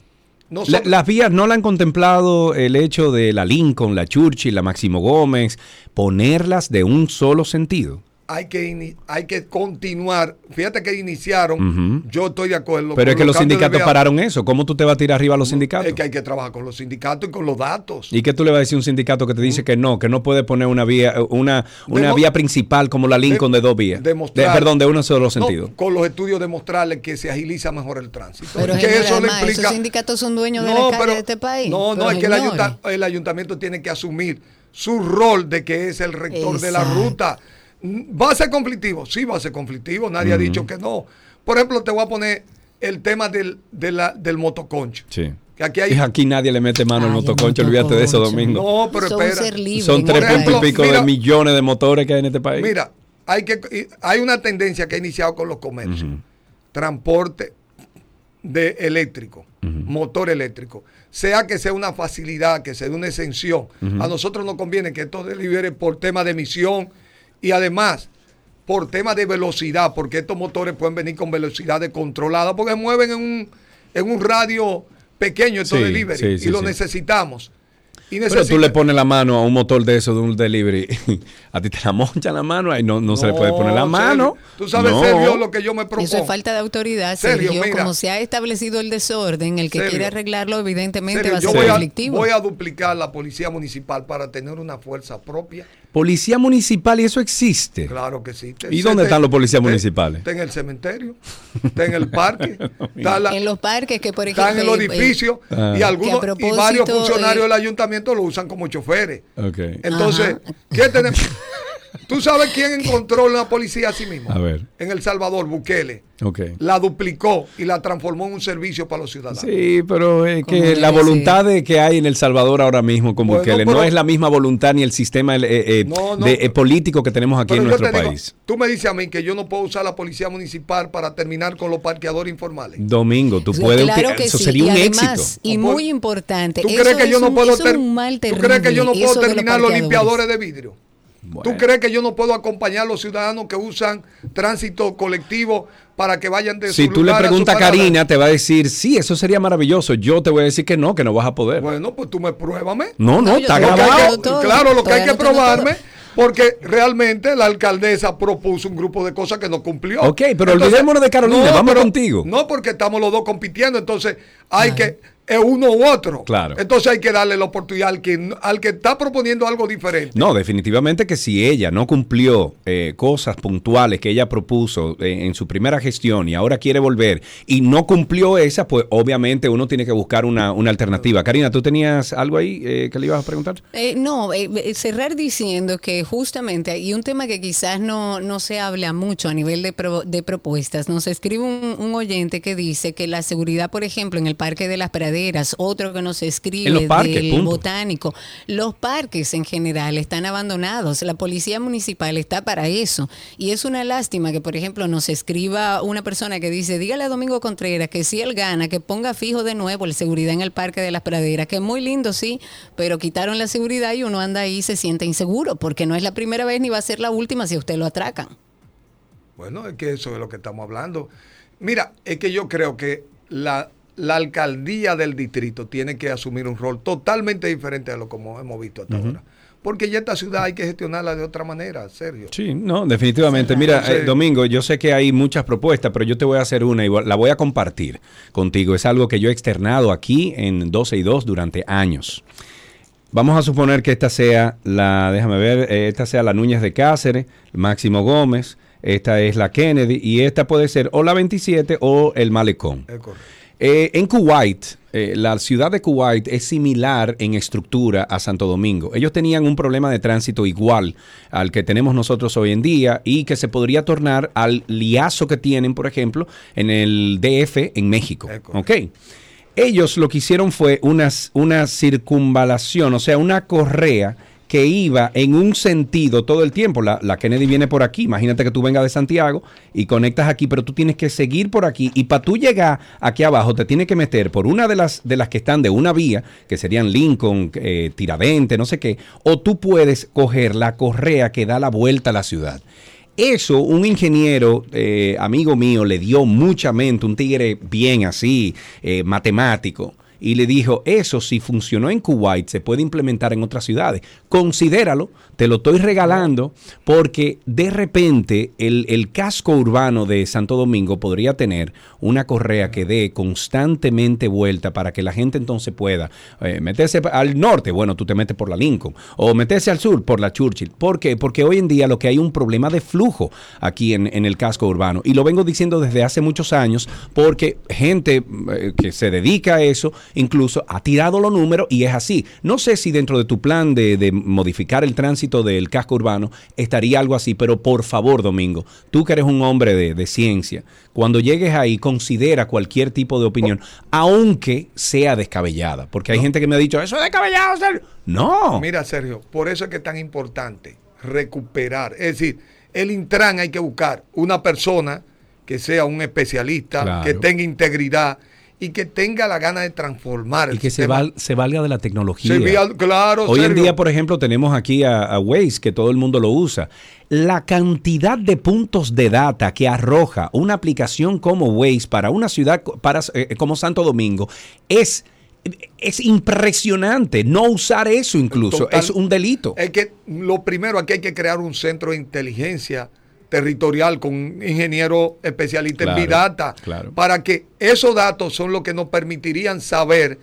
La- Nosotros- las vías no la han contemplado el hecho de la Lincoln, la Churchill, la Máximo Gómez, ponerlas de un solo sentido. Hay que, hay que continuar. Fíjate que iniciaron, yo estoy de acuerdo. Pero es que los sindicatos pararon eso. ¿Cómo tú te vas a tirar arriba a los sindicatos? Es que hay que trabajar con los sindicatos y con los datos. ¿Y qué tú le vas a decir a un sindicato que te dice que no, que no puede poner una vía, una, una Demo- vía principal como la Lincoln de, dos vías? demostrar- De- perdón, de un solo No, sentido. con los estudios demostrarles que se agiliza mejor el tránsito. Pero que señora, eso le implica. esos sindicatos son dueños de la calle de este país. No, no, es que el, ayunta- el ayuntamiento tiene que asumir su rol de que es el rector de la ruta. ¿Va a ser conflictivo? Sí, va a ser conflictivo. Nadie ha dicho que no. Por ejemplo, te voy a poner el tema del, de la- del motoconcho. Sí. Que aquí hay. Y aquí nadie le mete mano al motoconcho, olvídate de eso. Domingo. No, pero Son espera. ser libre Son tres puntos y pico mira- de millones de motores que hay en este país. Mira, hay que hay una tendencia que ha iniciado con los comercios. Transporte de eléctrico, motor eléctrico. Sea que sea una facilidad, que sea una exención. A nosotros nos conviene que esto delibere por tema de emisión y además por tema de velocidad, porque estos motores pueden venir con velocidades controladas, porque se mueven en un, en un radio pequeño estos Sí, delivery sí, sí, y lo necesitamos. Y Pero tú le pones la mano a un motor de eso de un delivery, a ti te la monchan la mano, ahí no, no, se le puede poner la No, mano. Sergio, Tú sabes, No. Sergio, lo que yo me propongo. Eso es falta de autoridad, Sergio, Sergio. mira. como se ha establecido el desorden, el que Sergio. quiere arreglarlo, evidentemente Sergio, va a yo ser voy a, conflictivo. voy a duplicar la policía municipal para tener una fuerza propia. Policía municipal y eso existe. Claro que sí. ¿Y dónde están los policías municipales? Está en el cementerio, está en el parque, está, en la- en los parques que, por ejemplo, está en el eh, edificio Ah. y algunos a y varios funcionarios eh, del ayuntamiento lo usan como choferes. Entonces, Ajá. ¿qué tenemos? ¿Tú sabes quién encontró la policía a sí mismo? A ver. En El Salvador, Bukele. Ok. La duplicó y la transformó en un servicio para los ciudadanos. Sí, pero es Como que la voluntad de que hay en El Salvador ahora mismo con Bueno, Bukele no es la misma voluntad ni el sistema eh, eh, No, no. de, eh, político que tenemos aquí en nuestro te digo, país. tú me dices a mí que yo no puedo usar la policía municipal para terminar con los parqueadores informales. Domingo, tú puedes claro que eso sí, sería y un además, éxito. Y muy importante. ¿Tú eso crees que es yo no un- puedo eso es ter- un mal ¿Tú crees que yo no terrible, puedo eso de los terminar los limpiadores de vidrio? Bueno. ¿Tú crees que yo no puedo acompañar a los ciudadanos que usan tránsito colectivo para que vayan de Si su tú le lugar a su preguntas a? Karina, te va a decir, sí, eso sería maravilloso. Yo te voy a decir que no, que no vas a poder. Bueno, pues tú me pruébame. no, no, está grabado. todo, claro, lo que hay que no probarme, todo. porque realmente la alcaldesa propuso un grupo de cosas que no cumplió. Ok, pero olvidémonos de Carolina, vamos contigo. No, porque estamos los dos compitiendo, entonces hay que, es uno u otro. Claro. Entonces hay que darle la oportunidad al que, al que está proponiendo algo diferente. No, definitivamente que si ella no cumplió eh, cosas puntuales que ella propuso eh, en su primera gestión y ahora quiere volver y no cumplió esa, pues obviamente uno tiene que buscar una, una alternativa. Karina, ¿tú tenías algo ahí eh, que le ibas a preguntar? Eh, no, eh, cerrar diciendo que justamente hay un tema que quizás no, no se habla mucho a nivel de, pro- de propuestas. Nos escribe un, un oyente que dice que la seguridad, por ejemplo, en el Parque de las Praderas praderas, otro que nos escribe En los parques, del punto. botánico. Los parques en general están abandonados. La policía municipal está para eso. Y es una lástima que, por ejemplo, nos escriba una persona que dice, dígale a Domingo Contreras que si él gana, que ponga fijo de nuevo la seguridad en el Parque de las Praderas, que es muy lindo, sí, pero quitaron la seguridad y uno anda ahí y se siente inseguro, porque no es la primera vez ni va a ser la última si a usted lo atracan. Bueno, es que eso es lo que estamos hablando. Mira, es que yo creo que la, la alcaldía del distrito tiene que asumir un rol totalmente diferente a lo como hemos visto hasta ahora. Porque ya esta ciudad hay que gestionarla de otra manera, Sergio. Sí, no, definitivamente. Mira, eh, Domingo, yo sé que hay muchas propuestas, pero yo te voy a hacer una y la voy a compartir contigo. Es algo que yo he externado aquí en 12 y 2 durante años. Vamos a suponer que esta sea la, déjame ver, eh, esta sea la Núñez de Cáceres, Máximo Gómez, esta es la Kennedy y esta puede ser o la 27 o el Malecón. Es correcto. Eh, en Kuwait, eh, la ciudad de Kuwait es similar en estructura a Santo Domingo. Ellos tenían un problema de tránsito igual al que tenemos nosotros hoy en día y que se podría tornar al liazo que tienen, por ejemplo, en el DF en México. Correcto. ¿Ok? Ellos lo que hicieron fue una, una circunvalación, o sea, una correa que iba en un sentido todo el tiempo. La, Kennedy viene por aquí. Imagínate que tú vengas de Santiago y conectas aquí, pero tú tienes que seguir por aquí. Y para tú llegar aquí abajo, te tienes que meter por una de las, de las que están de una vía, que serían Lincoln, eh, Tiradente, no sé qué. O tú puedes coger la correa que da la vuelta a la ciudad. Eso, un ingeniero, eh, amigo mío, le dio mucha mente, un tigre bien así, eh, matemático, y le dijo, eso si funcionó en Kuwait, se puede implementar en otras ciudades. Considéralo, te lo estoy regalando, porque de repente el, el casco urbano de Santo Domingo podría tener una correa que dé constantemente vuelta para que la gente entonces pueda eh, meterse al norte, bueno, tú te metes por la Lincoln, o meterse al sur por la Churchill. ¿Por qué? Porque hoy en día lo que hay un problema de flujo aquí en, en el casco urbano. Y lo vengo diciendo desde hace muchos años, porque gente eh, que se dedica a eso, incluso ha tirado los números y es así. No sé si dentro de tu plan de, de modificar el tránsito del casco urbano estaría algo así, pero por favor, Domingo, tú que eres un hombre de, de ciencia, cuando llegues ahí, considera cualquier tipo de opinión, aunque sea descabellada. Porque hay gente que me ha dicho, eso es descabellado. Sergio". No. Mira, Sergio, por eso es que es tan importante recuperar. Es decir, el Intran hay que buscar una persona que sea un especialista, Claro. que tenga integridad y que tenga la gana de transformar y el que se, val- se valga de la tecnología. Se claro, Hoy en día, por ejemplo, tenemos aquí a, a Waze, que todo el mundo lo usa. La cantidad de puntos de data que arroja una aplicación como Waze para una ciudad para, eh, como Santo Domingo es, es impresionante. No usar eso incluso Total. es un delito. Es que lo primero aquí hay que crear un centro de inteligencia territorial con un ingeniero especialista Claro, en Big Data claro. para que esos datos son los que nos permitirían saber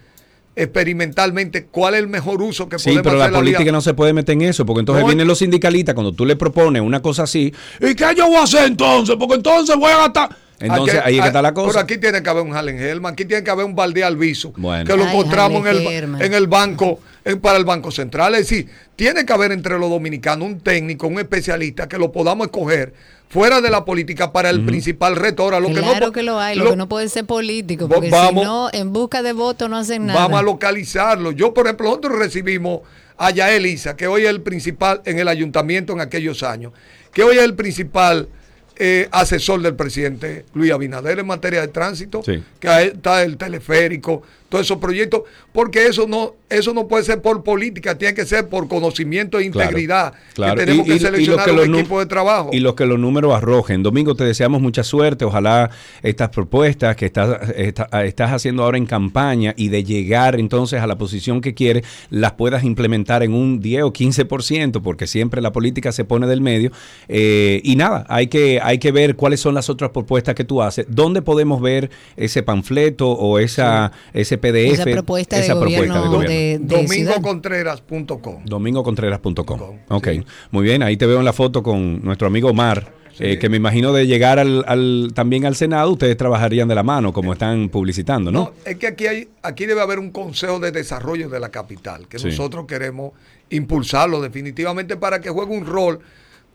experimentalmente cuál es el mejor uso que Sí, podemos pero la hacer política no se puede meter en eso, porque entonces No, vienen es- los sindicalistas cuando tú le propones una cosa así, ¿y qué yo voy a hacer entonces? Porque entonces voy a gastar... Entonces Aquí- ahí es que está la Pero cosa. aquí tiene que haber un Allen Hellman, aquí tiene que haber un Valdés Alviso, Bueno. que lo Ay, encontramos en el, en el banco, para el Banco Central. Es decir, tiene que haber entre los dominicanos un técnico, un especialista que lo podamos escoger fuera de la política para el principal reto. Ahora, lo que no, claro que lo hay, lo, lo- que no puede ser político, porque vamos- si no, en busca de votos no hacen nada. Vamos a localizarlo. Yo, por ejemplo, nosotros recibimos a Yael Isa, que hoy es el principal en el ayuntamiento en aquellos años, que hoy es el principal eh, asesor del presidente Luis Abinader en materia de tránsito, Sí. que ahí está el teleférico, todos esos proyectos, porque eso no, eso no puede ser por política, tiene que ser por conocimiento e integridad. claro. Que tenemos Y- y- que y seleccionar los un nu- equipo de trabajo. Y los que los números arrojen. Domingo, te deseamos mucha suerte. Ojalá estas propuestas que estás, está- estás haciendo ahora en campaña y de llegar entonces a la posición que quieres, las puedas implementar en un 10 o 15%, porque siempre la política se pone del medio. Eh, y nada, hay que, hay que ver cuáles son las otras propuestas que tú haces. ¿Dónde podemos ver ese panfleto o esa, ese PDF? Esa propuesta de esa gobierno propuesta de gobierno? de, de. Domingocontreras.com. domingocontreras.com. Com, Ok, sí. muy bien, ahí te veo en la foto con nuestro amigo Omar, Sí. eh, que me imagino de llegar al, al- también al Senado, ustedes trabajarían de la mano, como están publicitando, ¿no? No, es que aquí hay, aquí debe haber un consejo de desarrollo de la capital, que Sí. nosotros queremos impulsarlo definitivamente para que juegue un rol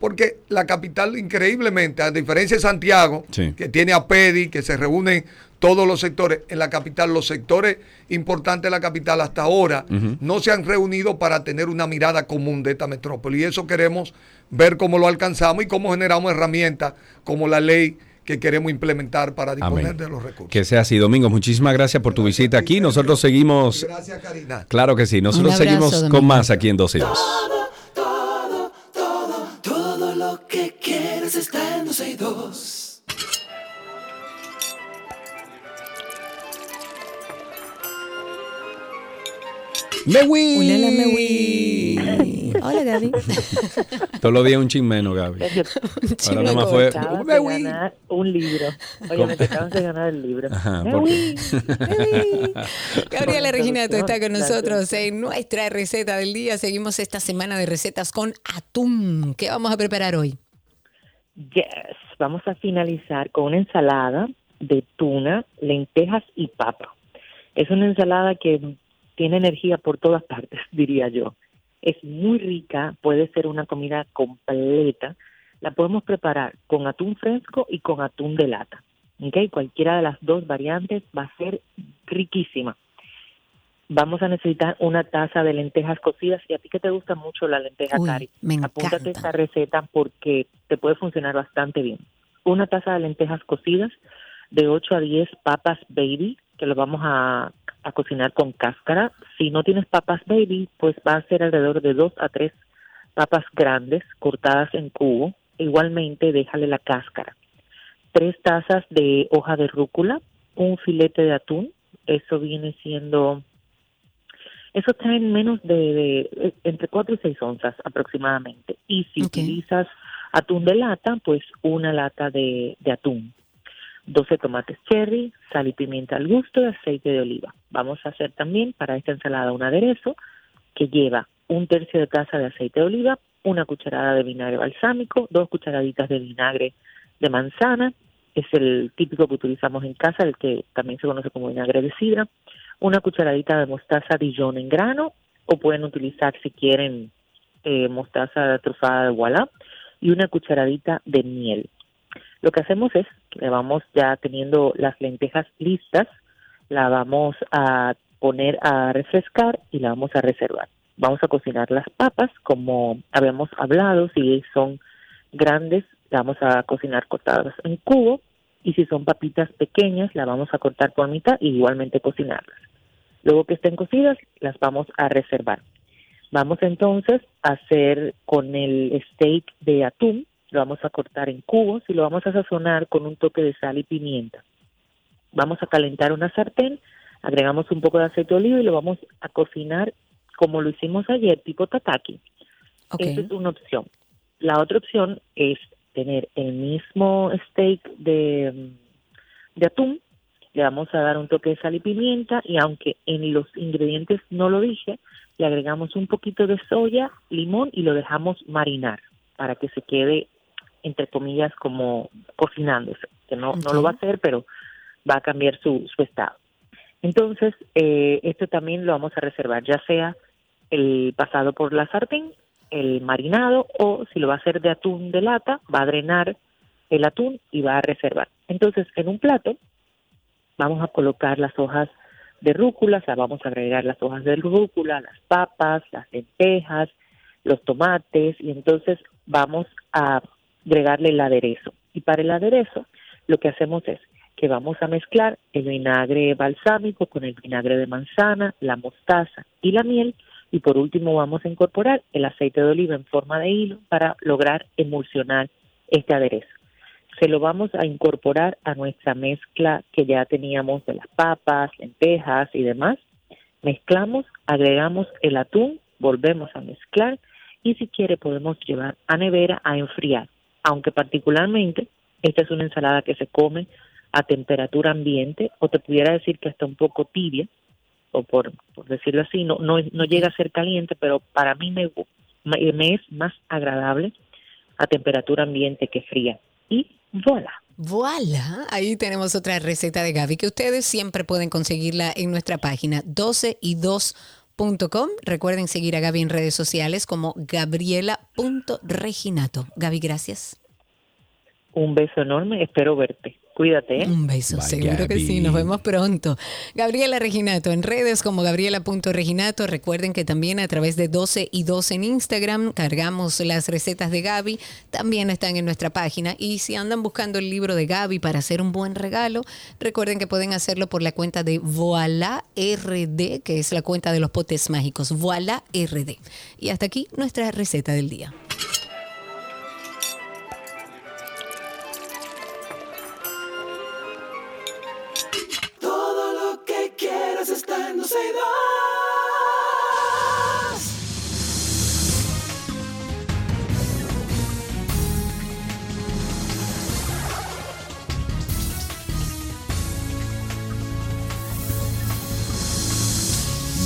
porque la capital increíblemente, a diferencia de Santiago, Sí. que tiene a PEDI, que se reúnen todos los sectores, en la capital, los sectores importantes de la capital hasta ahora no se han reunido para tener una mirada común de esta metrópoli. Y eso queremos ver cómo lo alcanzamos y cómo generamos herramientas como la ley que queremos implementar para disponer Amén. de los recursos. Que sea así. Domingo, muchísimas gracias por tu visita aquí. Nosotros seguimos, Gracias, Karina. claro que sí, nosotros abrazo, seguimos Domingo. con más aquí en 12 y 2. Todo, todo, todo lo que quieres está en 12 y 2. ¡Mewi! Ulala, me voy. Hola, Gaby. Todos los días un chin menos, Gaby. Ahora nada más fue. Acabas "Me de voy". ganar un libro. Oye, me acabas de ganar el libro. Ajá, Me ¿por voy. Gabriela Reginato está con Gracias. nosotros en nuestra receta del día. Seguimos esta semana de recetas con atún. ¿Qué vamos a preparar hoy? Yes. Vamos a finalizar con una ensalada de tuna, lentejas y papa. Es una ensalada que tiene energía por todas partes, diría yo. Es muy rica, puede ser una comida completa. La podemos preparar con atún fresco y con atún de lata. ¿ok? Cualquiera de las dos variantes va a ser riquísima. Vamos a necesitar una taza de lentejas cocidas. Y a ti que te gusta mucho la lenteja, Uy, Cari, me apúntate esta receta porque te puede funcionar bastante bien. Una taza de lentejas cocidas, de 8 a 10 papas baby, que lo vamos a, a cocinar con cáscara. Si no tienes papas baby, pues va a ser alrededor de 2 a 3 papas grandes cortadas en cubo. Igualmente, déjale la cáscara. Tres tazas de hoja de rúcula, un filete de atún, eso viene siendo eso está en menos de, de- entre 4 y 6 onzas aproximadamente. Y si utilizas atún de lata, pues una lata de, de atún. 12 tomates cherry, sal y pimienta al gusto y aceite de oliva. Vamos a hacer también para esta ensalada un aderezo que lleva un tercio de taza de aceite de oliva, una cucharada de vinagre balsámico, dos cucharaditas de vinagre de manzana, es el típico que utilizamos en casa, el que también se conoce como vinagre de sidra, una cucharadita de mostaza Dijon en grano, o pueden utilizar si quieren eh, mostaza trufada de Voilà, y una cucharadita de miel. Lo que hacemos es que vamos ya teniendo las lentejas listas, la vamos a poner a refrescar y la vamos a reservar. Vamos a cocinar las papas, como habíamos hablado, si son grandes, la vamos a cocinar cortadas en cubo, y si son papitas pequeñas, la vamos a cortar por mitad y igualmente cocinarlas. Luego que estén cocidas, las vamos a reservar. Vamos entonces a hacer con el steak de atún, lo vamos a cortar en cubos y lo vamos a sazonar con un toque de sal y pimienta. Vamos a calentar una sartén, agregamos un poco de aceite de oliva y lo vamos a cocinar como lo hicimos ayer, tipo tataki. Ok. Esa es una opción. La otra opción es tener el mismo steak de, de atún, le vamos a dar un toque de sal y pimienta y aunque en los ingredientes no lo dije, le agregamos un poquito de soya, limón y lo dejamos marinar para que se quede, entre comillas, como cocinándose, que no, no lo va a hacer, pero va a cambiar su, su estado. Entonces, eh, esto también lo vamos a reservar, ya sea el pasado por la sartén, el marinado, o si lo va a hacer de atún de lata, va a drenar el atún y va a reservar. Entonces, en un plato vamos a colocar las hojas de rúcula, o sea, vamos a agregar las hojas de rúcula, las papas, las lentejas, los tomates, y entonces vamos a agregarle el aderezo. Y para el aderezo, lo que hacemos es que vamos a mezclar el vinagre balsámico con el vinagre de manzana, la mostaza y la miel, y por último vamos a incorporar el aceite de oliva en forma de hilo para lograr emulsionar este aderezo se lo vamos a incorporar a nuestra mezcla que ya teníamos de las papas, lentejas y demás. Mezclamos, agregamos el atún, volvemos a mezclar y si quiere podemos llevar a nevera a enfriar. Aunque particularmente esta es una ensalada que se come a temperatura ambiente o te pudiera decir que está un poco tibia o por, por decirlo así, no, no, no llega a ser caliente, pero para mí me, me es más agradable a temperatura ambiente que fría. Y voilà. Voilà, ahí tenemos otra receta de Gaby que ustedes siempre pueden conseguirla en nuestra página gabriela.reginato.com. Recuerden seguir a Gaby en redes sociales como gabriela.reginato. Gaby, gracias. Un beso enorme, espero verte. Cuídate. ¿eh? Un beso, Bye, seguro que sí. Nos vemos pronto. Gabriela Reginato en redes como gabriela.reginato. Recuerden que también a través de 12 y 2 en Instagram cargamos las recetas de Gaby. También están en nuestra página. Y si andan buscando el libro de Gaby para hacer un buen regalo, recuerden que pueden hacerlo por la cuenta de Voila RD, que es la cuenta de los potes mágicos. Voila RD. Y hasta aquí nuestra receta del día. Está en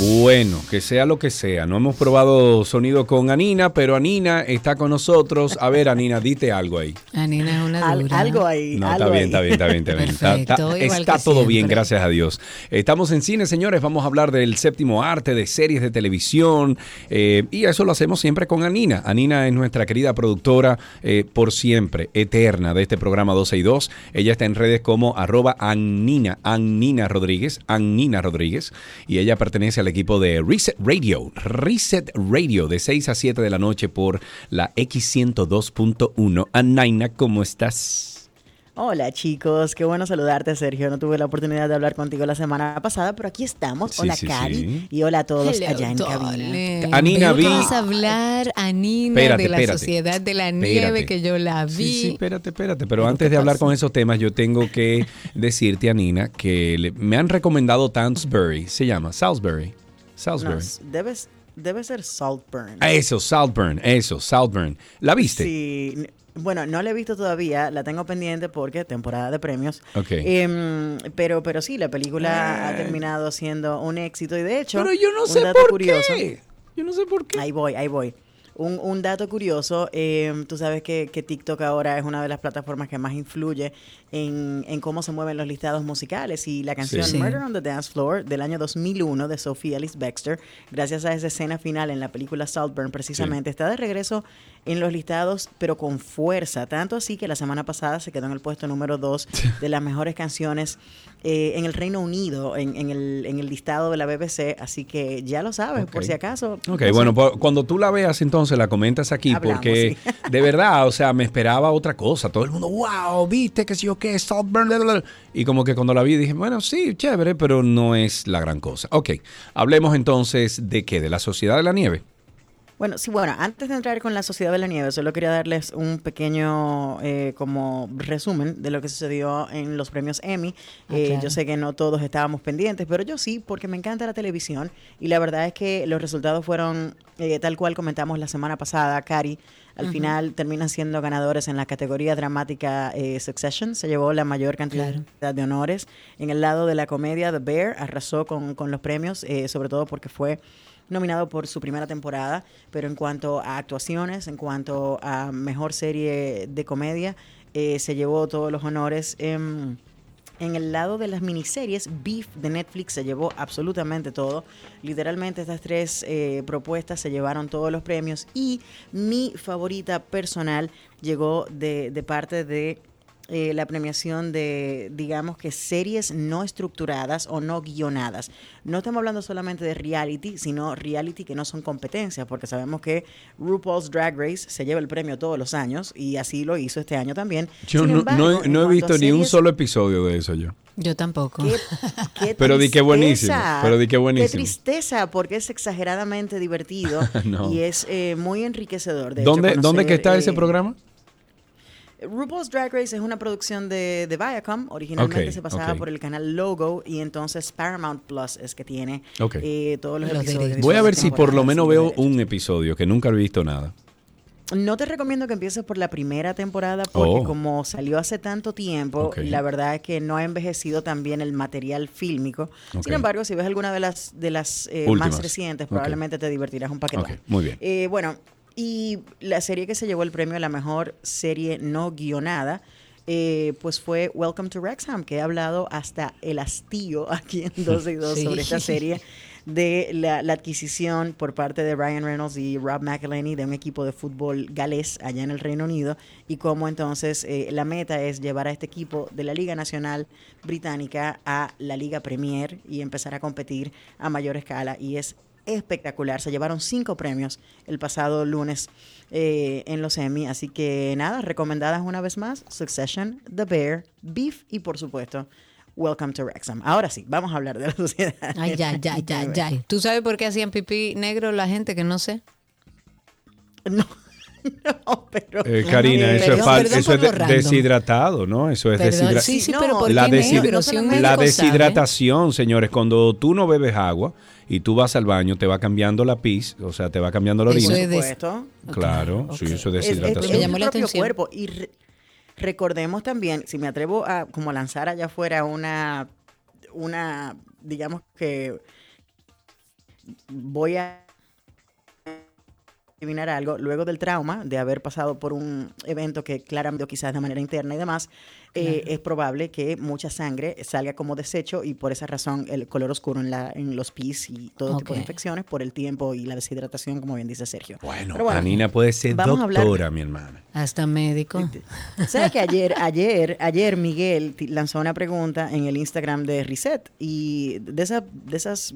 Bueno, que sea lo que sea. No hemos probado sonido con Anina, pero Anina está con nosotros. A ver, Anina, dite algo ahí. Anina es una Al- dura. algo ahí. No, algo está bien, ahí. está bien, está bien, está bien. Está, está- todo bien, gracias a Dios. Estamos en cine, señores. Vamos a hablar del séptimo arte, de series de televisión. eh, y eso lo hacemos siempre con Anina. Anina es nuestra querida productora eh, por siempre, eterna de este programa 12 y 2. Ella está en redes como arroba Annina, Annina Rodríguez, Annina Rodríguez. Y ella pertenece al equipo de Reset Radio. Reset Radio de 6 a 7 de la noche por la X102.1. Anaina, ¿cómo estás? Hola chicos, qué bueno saludarte Sergio. No tuve la oportunidad de hablar contigo la semana pasada, pero aquí estamos. Sí, hola sí, Cari sí. y hola a todos Hello, allá en cabina. Anina, vi- Vamos a hablar, Anina, Espérate, de la espérate. Sociedad de la Espérate. Nieve, que yo la vi. Sí, sí, espérate, espérate. Pero antes ¿qué de hablar con esos temas, yo tengo que decirte, Anina, que le- me han recomendado Townsbury. Se llama Salisbury. No, Salisbury. s- debes, debe ser Saltburn. Ah, Eso, Saltburn, eso, Saltburn. ¿La viste? Sí. Bueno, no la he visto todavía, la tengo pendiente porque temporada de premios. Ok. Em, pero, pero sí, la película ha terminado siendo un éxito y de hecho, Pero yo no un sé dato por curioso, qué. Yo no sé por qué. Ahí voy, ahí voy. Un, un dato curioso, eh, tú sabes que, que TikTok ahora es una de las plataformas que más influye en, en cómo se mueven los listados musicales y la canción Sí. Murder on the Dance Floor del año 2001 de Sophie Alice Baxter, gracias a esa escena final en la película Saltburn precisamente, está de regreso en los listados pero con fuerza, tanto así que la semana pasada se quedó en el puesto número 2 de las mejores canciones eh, en el Reino Unido, en, en el, en el listado de la BBC, así que ya lo sabes, por si acaso. Ok, no bueno, pues, cuando tú la veas entonces la comentas aquí Hablamos, porque sí. de verdad, o sea, me esperaba otra cosa. Todo el mundo, wow, viste que sí o qué, Saltburn, bla, bla, bla". Y como que cuando la vi dije, bueno, sí, chévere, pero no es la gran cosa. Ok, hablemos entonces de qué, de la Sociedad de la Nieve. Bueno, sí, bueno, antes de entrar con la Sociedad de la Nieve, solo quería darles un pequeño eh, como resumen de lo que sucedió en los premios Emmy. Ah, Eh. Yo sé que no todos estábamos pendientes, pero yo sí, porque me encanta la televisión y la verdad es que los resultados fueron eh, tal cual comentamos la semana pasada, Cari. Al final terminan siendo ganadores en la categoría dramática eh, Succession. Se llevó la mayor cantidad Claro. de honores. En el lado de la comedia, The Bear arrasó con, con los premios, eh, sobre todo porque fue nominado por su primera temporada, pero en cuanto a actuaciones, en cuanto a mejor serie de comedia, eh, se llevó todos los honores. em, en el lado de las miniseries, Beef de Netflix se llevó absolutamente todo. Literalmente estas tres eh, propuestas se llevaron todos los premios y mi favorita personal llegó de, de parte de eh, la premiación de, digamos que series no estructuradas o no guionadas. No estamos hablando solamente de reality, sino reality que no son competencias, porque sabemos que RuPaul's Drag Race se lleva el premio todos los años y así lo hizo este año también. Yo no, embargo, no he- no visto ni un solo episodio de eso yo. Yo tampoco. Qué, qué Pero di que buenísimo, tristeza, pero di que Qué buenísimo. tristeza, porque es exageradamente divertido No. y es eh, muy enriquecedor. De hecho, ¿Dónde, ¿Dónde que conocer, está ese programa? RuPaul's Drag Race es una producción de, de Viacom. Originalmente se pasaba por el canal Logo y entonces Paramount Plus es que tiene eh, todos los, Los episodios. Voy a ver si por lo menos veo un episodio, que nunca he visto nada. No te recomiendo que empieces por la primera temporada porque Oh. como salió hace tanto tiempo, la verdad es que no ha envejecido tan bien el material fílmico. Sin embargo, si ves alguna de las de las eh, más recientes, probablemente te divertirás un paquete. Muy bien. Eh, bueno, y la serie que se llevó el premio a la mejor serie no guionada, eh, pues fue Welcome to Wrexham, que he hablado hasta el hastío aquí en 12 y 2 Sí. sobre esta serie de la, la adquisición por parte de Ryan Reynolds y Rob McElhenney de un equipo de fútbol galés allá en el Reino Unido y cómo entonces eh, la meta es llevar a este equipo de la Liga Nacional Británica a la Liga Premier y empezar a competir a mayor escala y es espectacular. Se llevaron cinco premios el pasado lunes eh, en los Emmy. Así que nada, recomendadas una vez más: Succession, The Bear, Beef y por supuesto. Welcome to Wrexham. Ahora sí, vamos a hablar de la sociedad. Ay, ya, ya, ya, ya. ¿Tú sabes por qué hacían pipí negro la gente que no sé? No, no, pero. Eh, Karina, eso es, eso es deshidratado, ¿no? Eso es Perdón, deshidratado. sí, sí, No, pero ¿por la, qué deshidra- negro? Si un la sabe. deshidratación, señores, cuando tú no bebes agua y tú vas al baño, te va cambiando la pis, o sea, te va cambiando la Eso orina. es Por de- supuesto. Claro, sí, eso es Es- es- deshidratación. Me es llamó la propio atención. cuerpo. Y re- recordemos también, si me atrevo a como lanzar allá afuera una, una, digamos que voy a adivinar algo, luego del trauma de haber pasado por un evento que claramente quizás de manera interna y demás, eh, es probable que mucha sangre salga como desecho y por esa razón el color oscuro en, la, en los pis y todo tipo de infecciones por el tiempo y la deshidratación, como bien dice Sergio. Bueno, bueno, Anina puede ser vamos a hablar- doctora, mi hermana. Hasta médico. ¿Sabes que ayer, ayer, ayer Miguel lanzó una pregunta en el Instagram de Reset y de, esa, de esas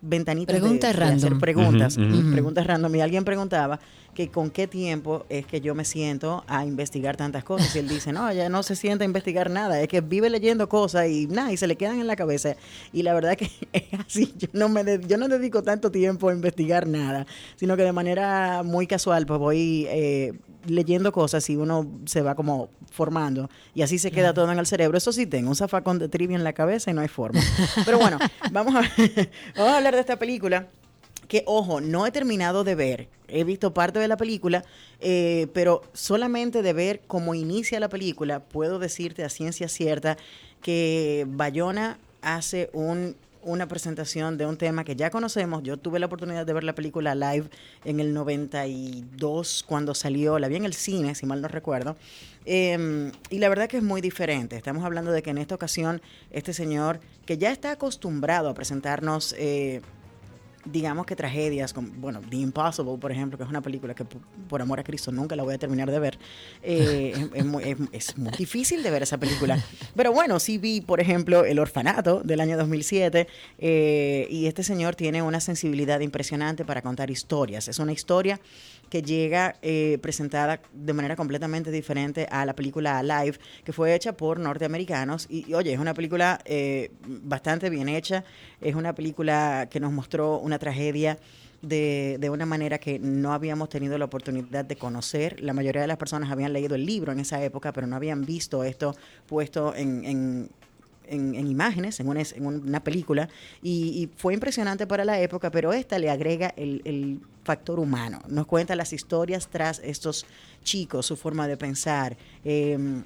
ventanitas de- Preguntas de, hacer random. preguntas, ujú. y preguntas random y alguien preguntaba que con qué tiempo es que yo me siento a investigar tantas cosas y él dice, no, ya no se siente a investigar nada, es que vive leyendo cosas y nada, y se le quedan en la cabeza y la verdad que es así, yo no, me de- yo no dedico tanto tiempo a investigar nada, sino que de manera muy casual pues voy eh, leyendo cosas y uno se va como formando y así se queda todo en el cerebro. Eso sí, tengo un zafacón de trivia en la cabeza y no hay forma. Pero bueno, vamos a, vamos a hablar de esta película que, ojo, no he terminado de ver. He visto parte de la película, eh, pero solamente de ver cómo inicia la película, puedo decirte a ciencia cierta que Bayona hace un, una presentación de un tema que ya conocemos. Yo tuve la oportunidad de ver la película live en el 92 cuando salió, la vi en el cine, si mal no recuerdo. Eh, y la verdad que es muy diferente. Estamos hablando de que en esta ocasión este señor, que ya está acostumbrado a presentarnos... eh, digamos que tragedias, como, bueno, The Impossible, por ejemplo, que es una película que por, amor a Cristo nunca la voy a terminar de ver, eh, es muy difícil de ver esa película. Pero bueno, sí vi, por ejemplo, El Orfanato del año 2007, eh, y este señor tiene una sensibilidad impresionante para contar historias. Es una historia que llega eh, presentada de manera completamente diferente a la película Alive, que fue hecha por norteamericanos. Y, oye, es una película eh, bastante bien hecha, es una película que nos mostró una tragedia de, de una manera que no habíamos tenido la oportunidad de conocer. La mayoría de las personas habían leído el libro en esa época, pero no habían visto esto puesto en, en- en, en imágenes, en una, película, y, y fue impresionante para la época, pero esta le agrega el, el factor humano. Nos cuenta las historias tras estos chicos, su forma de pensar. em,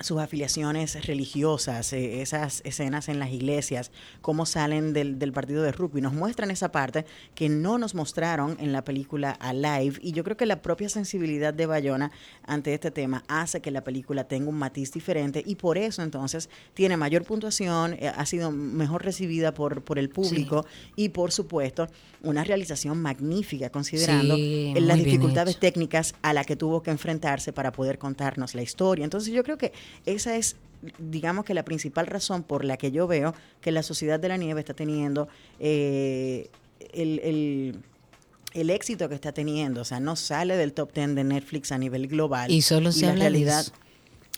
sus afiliaciones religiosas, eh, esas escenas en las iglesias, cómo salen del, del partido de rugby. Nos muestran esa parte que no nos mostraron en la película Alive. Y yo creo que la propia sensibilidad de Bayona ante este tema hace que la película tenga un matiz diferente y por eso entonces tiene mayor puntuación, eh, ha sido mejor recibida por, por el público y por supuesto una realización magnífica considerando Sí, las dificultades técnicas a la que tuvo que enfrentarse para poder contarnos la historia. Entonces yo creo que esa es, digamos que la principal razón por la que yo veo que la Sociedad de la Nieve está teniendo eh, el, el- el éxito que está teniendo. O sea, no sale del top 10 de Netflix a nivel global. Y solo se la habla de realidad. eso.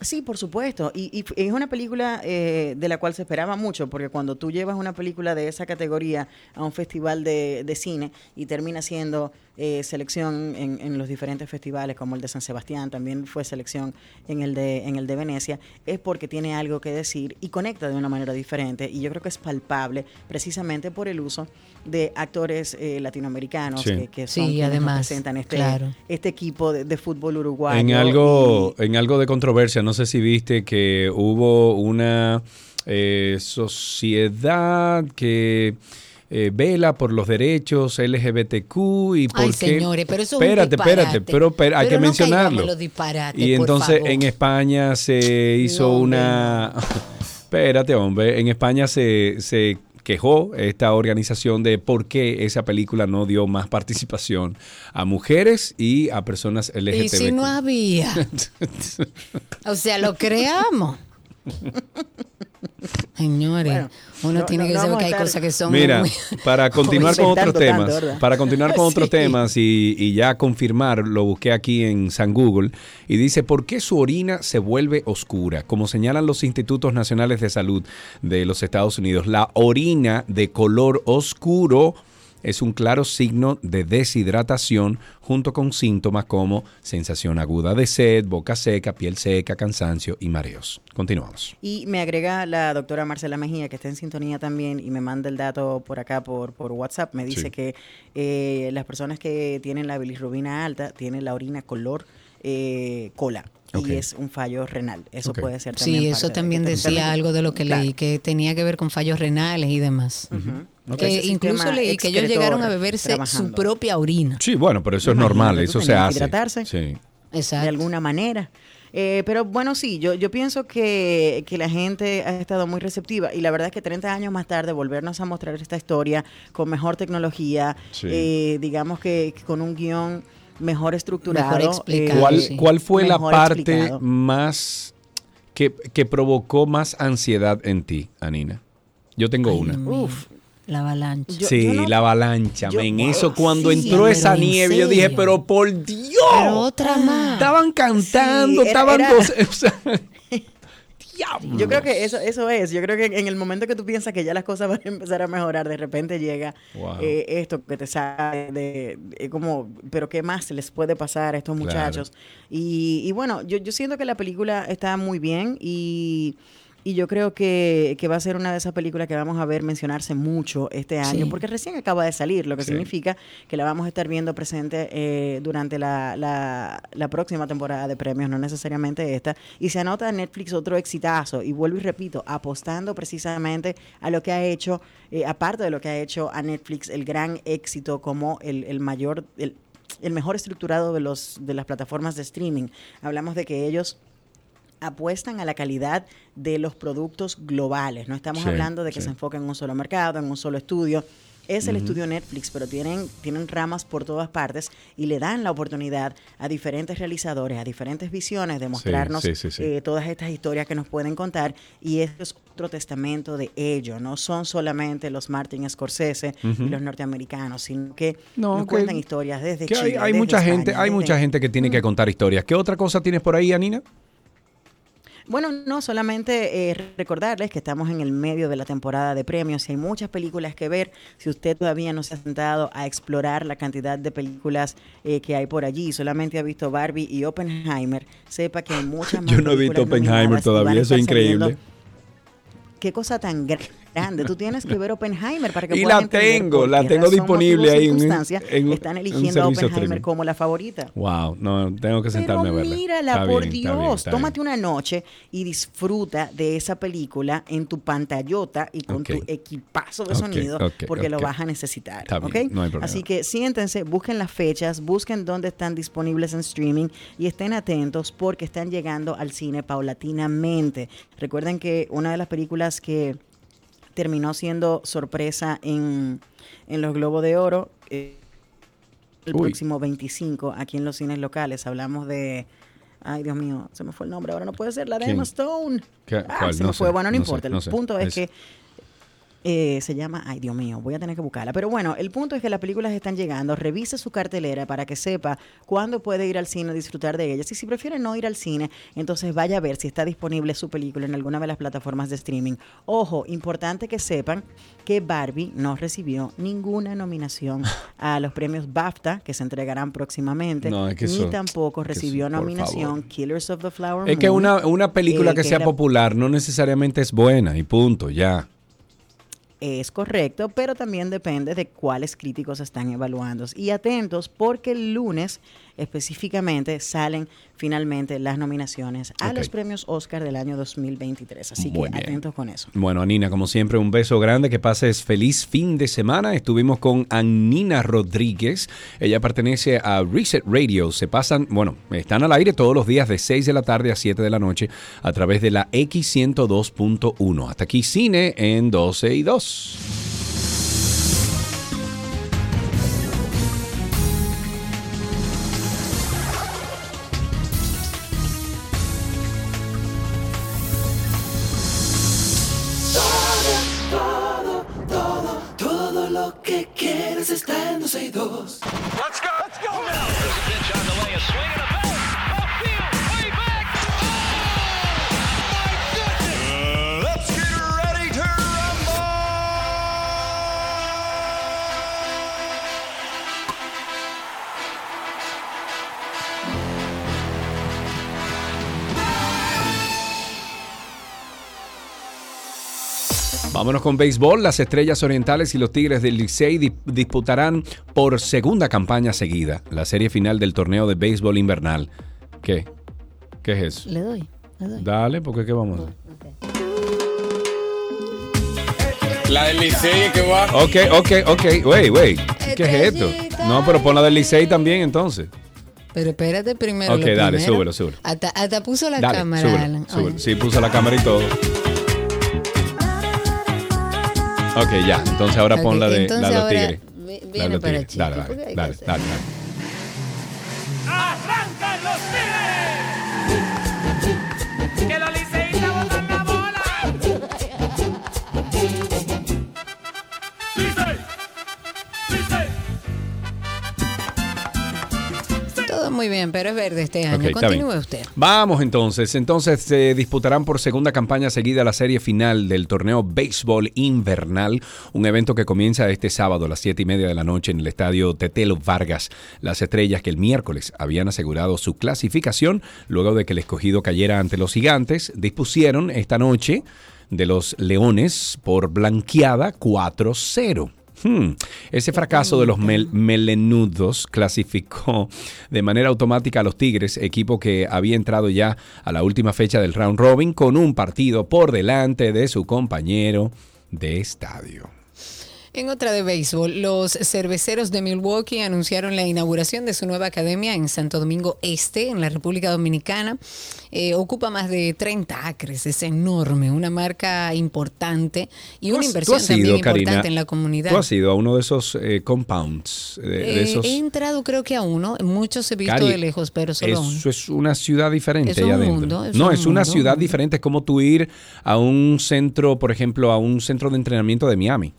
Sí, por supuesto. Y, y es una película eh, de la cual se esperaba mucho, porque cuando tú llevas una película de esa categoría a un festival de, de cine y termina siendo eh, selección en, en los diferentes festivales, como el de San Sebastián, también fue selección en el, de, en el de Venecia, es porque tiene algo que decir y conecta de una manera diferente. Y yo creo que es palpable precisamente por el uso de actores eh, latinoamericanos Sí. que, que Sí, son quienes además, representan este, claro. este equipo de, de fútbol uruguayo. En algo, en algo de controversia, no sé si viste que hubo una eh, sociedad que eh, vela por los derechos LGBTQ y por Ay, qué- señores, pero eso es un espérate, espérate, pero, pero hay Pero que no mencionarlo. en los disparates, y por entonces favor. en España se hizo No, una espérate, hombre, en España se, se quejó esta organización de por qué esa película no dio más participación a mujeres y a personas LGTB. Y si no había. O sea, lo creamos. Señores, Bueno, uno no- tiene no- que no saber que hay cosas que son Mira, muy- para continuar con otros temas, para continuar con otros temas y, y ya confirmar, lo busqué aquí en San Google y dice, ¿por qué su orina se vuelve oscura? Como señalan los institutos nacionales de salud de los Estados Unidos, la orina de color oscuro es un claro signo de deshidratación junto con síntomas como sensación aguda de sed, boca seca, piel seca, cansancio y mareos. Continuamos. Y me agrega la doctora Marcela Mejía, que está en sintonía también y me manda el dato por acá por, por WhatsApp. Me dice Sí. que eh, las personas que tienen la bilirrubina alta tienen la orina color eh, cola. Y es un fallo renal. Eso puede ser también. Sí, eso también decía algo de lo que Claro. leí, que tenía que ver con fallos renales y demás. Que Ese incluso leí que ellos llegaron a beberse su propia orina. Sí, bueno, pero eso es Imagínate normal, eso se hace. hidratarse. Sí. Exacto. de alguna manera. Eh, pero bueno, sí, yo, yo pienso que, que la gente ha estado muy receptiva y la verdad es que 30 años más tarde volvernos a mostrar esta historia con mejor tecnología, Sí. eh, digamos que, que con un guion mejor estructurado. Mejor explicado, ¿Cuál, sí. cuál fue la parte explicado. más que, que provocó más ansiedad en ti, Anina? Yo tengo una. Uf. La avalancha. Yo- sí, yo no- la avalancha, yo- men. Eso cuando sí, entró esa en nieve, yo dije, pero por Dios. Pero otra más. Estaban cantando, Sí, era- estaban era- goce- o sea, diablos. Yo creo que eso, eso es. Yo creo que en el momento que tú piensas que ya las cosas van a empezar a mejorar, de repente llega Wow. eh, esto que te sale de, de como, pero ¿qué más les puede pasar a estos Claro. muchachos? Y, y bueno, yo, yo siento que la película está muy bien y, y yo creo que, que va a ser una de esas películas que vamos a ver mencionarse mucho este año, Sí. porque recién acaba de salir, lo que Sí. significa que la vamos a estar viendo presente eh, durante la, la, la próxima temporada de premios, no necesariamente esta. Y se anota en Netflix otro exitazo, y vuelvo y repito, apostando precisamente a lo que ha hecho, eh, aparte de lo que ha hecho a Netflix, el gran éxito como el, el mayor, el, el mejor estructurado de, los, de las plataformas de streaming. Hablamos de que ellos apuestan a la calidad de los productos globales. No estamos Sí, hablando de que sí. se enfoquen en un solo mercado, en un solo estudio. Es el estudio Netflix, pero tienen, tienen ramas por todas partes y le dan la oportunidad a diferentes realizadores, a diferentes visiones de mostrarnos sí, sí, sí. eh, todas estas historias que nos pueden contar. Y esto es otro testamento de ello. No son solamente los Martin Scorsese y los norteamericanos, sino que No, nos que- cuentan historias desde Que hay, Chile, hay desde mucha España, gente, hay desde- mucha gente que tiene que contar historias. ¿Qué otra cosa tienes por ahí, Anina? Bueno, no solamente eh, recordarles que estamos en el medio de la temporada de premios y hay muchas películas que ver. Si usted todavía no se ha sentado a explorar la cantidad de películas eh, que hay por allí, solamente ha visto Barbie y Oppenheimer, sepa que hay muchas más Yo no he visto Oppenheimer todavía, eso es increíble. Qué cosa tan gra- grande. Tú tienes que ver Oppenheimer para que Y puedas la entender tengo, la tengo disponible ahí en en están eligiendo a Oppenheimer como la favorita. Wow, no, tengo que sentarme Pero a verla. mírala, Está por bien, está bien, Dios. está Tómate bien. una noche y disfruta de esa película en tu pantallota y con tu equipazo de sonido, porque lo vas a necesitar. Está bien, no hay problema. Así que siéntense, busquen las fechas, busquen dónde están disponibles en streaming y estén atentos porque están llegando al cine paulatinamente. Recuerden que una de las películas que terminó siendo sorpresa en, en los Globos de Oro. eh, el Uy. próximo 25 aquí en los cines locales. Hablamos de... Ay, Dios mío, se me fue el nombre. Ahora no puede ser la de. Emma Stone. ¿Qué? Ah, se No me fue. Bueno, no, no sé, importa. no el sé. punto es que eh, se llama, ay Dios mío, voy a tener que buscarla. Pero bueno, el punto es que las películas están llegando. Revise su cartelera para que sepa cuándo puede ir al cine a disfrutar de ellas. Y si prefiere no ir al cine, entonces vaya a ver si está disponible su película en alguna de las plataformas de streaming. Ojo, importante que sepan que Barbie no recibió ninguna nominación a los premios BAFTA que se entregarán próximamente. No, es que ni eso- tampoco eso, recibió nominación. Killers of the Flower Es que Moon, una, una película eh, que sea era- popular no necesariamente es buena y punto, ya. Es correcto, pero también depende de cuáles críticos están evaluando. Y atentos porque el lunes específicamente salen finalmente las nominaciones a los premios Oscar del año 2023. Así Muy que bien. atentos con eso. Bueno, Anina, como siempre, un beso grande, que pases feliz fin de semana. Estuvimos con Anina Rodríguez. Ella pertenece a Reset Radio. Se pasan, bueno, están al aire todos los días de 6 de la tarde a 7 de la noche a través de la X102.1. Hasta aquí cine en 12 y 2. Que Vámonos con béisbol. Las Estrellas Orientales y los Tigres del Licey di- disputarán por segunda campaña seguida la serie final del torneo de béisbol invernal. ¿Qué? ¿Qué es eso? Le doy, le doy. Dale, porque qué vamos a hacer? La del Licey que va. Ok, ok, ok. Wait, wait. ¿Qué es esto? No, pero pon la del Licey también entonces. Pero espérate primero. Ok, lo dale, primero. súbelo, súbelo. Hasta, hasta puso la Dale, cámara, súbelo, Alan. súbelo. Sí, puso la cámara y todo. Ok, ya. Entonces ahora Ok, pon la de, la de los tigres. vi- La de viene los para tigres. Dale, dale, dale, dale, muy bien, pero es verde este año. Continúe usted. Vamos entonces. Entonces se disputarán por segunda campaña seguida la serie final del torneo Béisbol Invernal, un evento que comienza este sábado a las 7 y media de la noche en el estadio Tetelo Vargas. Las estrellas que el miércoles habían asegurado su clasificación luego de que el escogido cayera ante los gigantes, dispusieron esta noche de los Leones por blanqueada 4-0. Hmm. Ese fracaso de los mel- melenudos clasificó de manera automática a los Tigres, equipo que había entrado ya a la última fecha del round robin con un partido por delante de su compañero de estadio. En otra de béisbol, los cerveceros de Milwaukee anunciaron la inauguración de su nueva academia en Santo Domingo Este, en la República Dominicana. Eh, ocupa más de 30 acres, es enorme, una marca importante y una inversión también importante en la comunidad. Tú has ido a uno de esos eh, compounds, de, de Eh, esos... He entrado creo que a uno, muchos he visto Cari, de lejos, pero solo a uno. Eso es una ciudad diferente un adentro. mundo, no, un es una mundo. ciudad diferente. Es como tú ir a un centro, por ejemplo, a un centro de entrenamiento de Miami.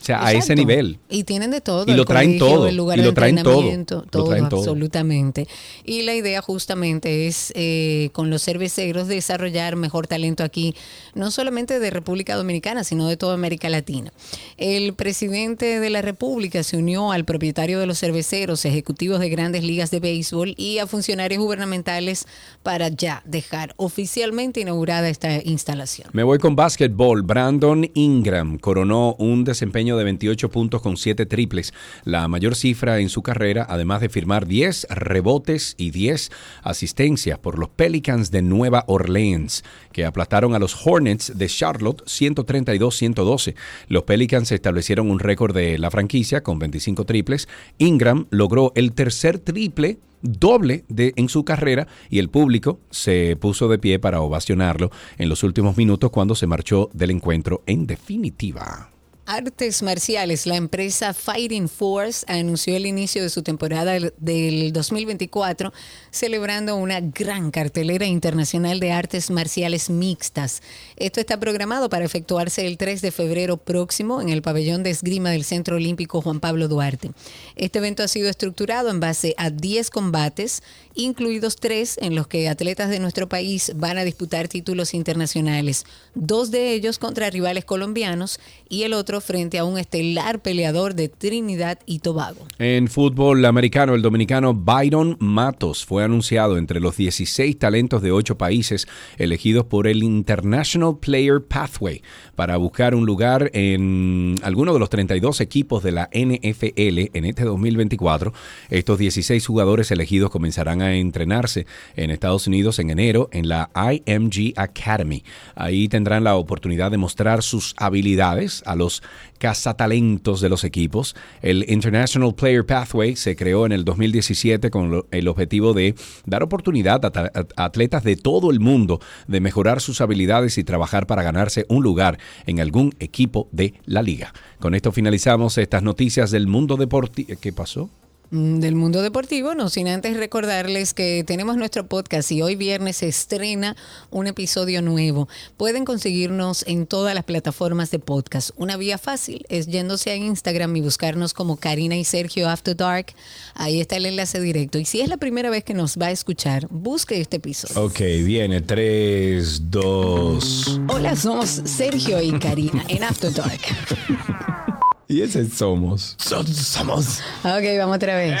O sea, a ese nivel. Y tienen de todo. Y lo traen colegio, todo, El lugar y de lo traen todo, lo todo. absolutamente. Y la idea justamente es eh, con los cerveceros desarrollar mejor talento aquí, no solamente de República Dominicana, sino de toda América Latina. El presidente de la República se unió al propietario de los cerveceros, ejecutivos de grandes ligas de béisbol y a funcionarios gubernamentales para ya dejar oficialmente inaugurada esta instalación. Me voy con básquetbol. Brandon Ingram coronó un desempeño de 28 puntos con 7 triples, la mayor cifra en su carrera, además de firmar 10 rebotes y 10 asistencias por los Pelicans de Nueva Orleans, que aplastaron a los Hornets de Charlotte 132-112. Los Pelicans establecieron un récord de la franquicia con 25 triples. Ingram logró el tercer triple doble de, en su carrera y el público se puso de pie para ovacionarlo en los últimos minutos cuando se marchó del encuentro en definitiva. Artes marciales, la empresa Fighting Force anunció el inicio de su temporada del- del 2024 celebrando una gran cartelera internacional de artes marciales mixtas. Esto está programado para efectuarse el 3 de febrero próximo en el pabellón de esgrima del Centro Olímpico Juan Pablo Duarte. Este evento ha sido estructurado en base a 10 combates, incluidos tres en los que atletas de nuestro país van a disputar títulos internacionales, dos de ellos contra rivales colombianos y el otro frente a un estelar peleador de Trinidad y Tobago. En fútbol americano, el dominicano Byron Matos fue anunciado entre los 16 talentos de 8 países elegidos por el International Player Pathway para buscar un lugar en alguno de los 32 equipos de la NFL en este 2024. Estos 16 jugadores elegidos comenzarán a entrenarse en Estados Unidos en enero en la IMG Academy. Ahí tendrán la oportunidad de mostrar sus habilidades a los cazatalentos de los equipos. El International Player Pathway se creó en el 2017 con el objetivo de dar oportunidad a atletas de todo el mundo de mejorar sus habilidades y trabajar para ganarse un lugar en algún equipo de la liga. Con esto finalizamos estas noticias del mundo deportivo. ¿Qué pasó? Mm, del mundo deportivo, no sin antes recordarles que tenemos nuestro podcast y hoy viernes se estrena un episodio nuevo. Pueden conseguirnos en todas las plataformas de podcast. Una vía fácil es yéndose a Instagram y buscarnos como Karina y Sergio After Dark. Ahí está el enlace directo. Y si es la primera vez que nos va a escuchar, busque este episodio. Ok, viene 3, 2. Hola, somos Sergio y Karina en After Dark. Y ese somos. somos. Ok, vamos otra vez.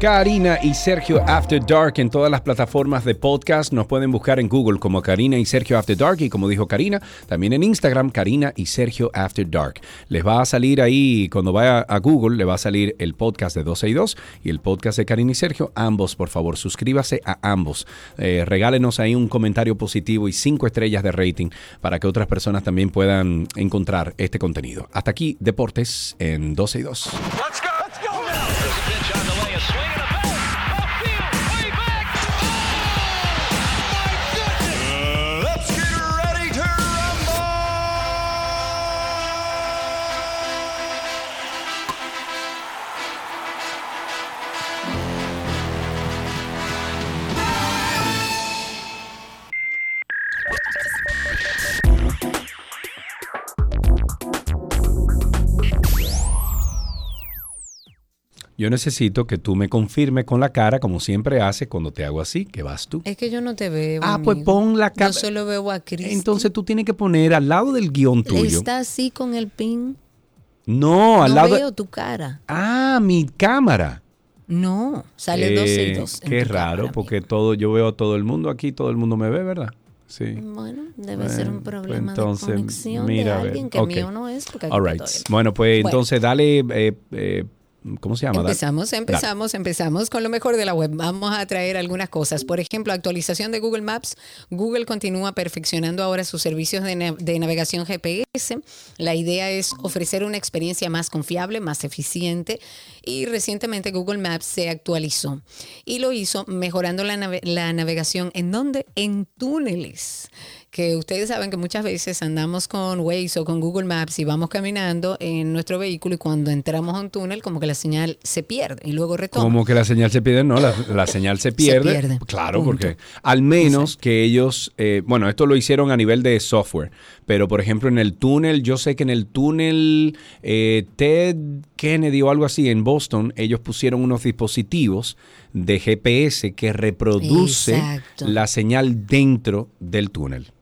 Karina y Sergio After Dark en todas las plataformas de podcast. Nos pueden buscar en Google como Karina y Sergio After Dark y como dijo Karina, también en Instagram Karina y Sergio After Dark. Les va a salir ahí, cuando vaya a Google, le va a salir el podcast de 12 y 2 y el podcast de Karina y Sergio. Ambos, por favor, suscríbase a ambos. Eh, regálenos ahí un comentario positivo y cinco estrellas de rating para que otras personas también puedan encontrar este contenido. Hasta aquí, Deportes en 12 y 2. Yo necesito que tú me confirmes con la cara, como siempre hace cuando te hago así, que vas tú. Es que yo no te veo. Ah, pues pon la Yo cara. solo veo a Chris. Entonces tú tienes que poner al lado del guion tuyo. Está así con el pin. No, al no lado. de- veo tu cara. Ah, mi cámara. No, sale 12 y Eh, 2. en Qué raro, cámara, porque todo, yo veo a todo el mundo aquí, todo el mundo me ve, ¿verdad? Sí. Bueno, debe Bueno, ser un pues problema entonces, de conexión mira, de alguien que mío no es. Porque aquí right. Bueno, pues Bueno. entonces dale, eh, eh, ¿cómo se llama? Empezamos, empezamos, empezamos con lo mejor de la web. Vamos a traer algunas cosas. Por ejemplo, actualización de Google Maps. Google continúa perfeccionando ahora sus servicios de, na- de navegación GPS. La idea es ofrecer una experiencia más confiable, más eficiente. Y recientemente Google Maps se actualizó y lo hizo mejorando la, nave- la navegación. ¿En dónde? En túneles que ustedes saben que muchas veces andamos con Waze o con Google Maps y vamos caminando en nuestro vehículo y cuando entramos a un túnel como que la señal se pierde y luego retoma. Como que la señal se pierde, no, la, la señal se pierde. pierde, Claro, punto. porque al menos que ellos, eh, bueno, esto lo hicieron a nivel de software, pero por ejemplo en el túnel, yo sé que en el túnel eh, Ted Kennedy o algo así en Boston, ellos pusieron unos dispositivos de GPS que reproduce Exacto. la señal dentro del túnel.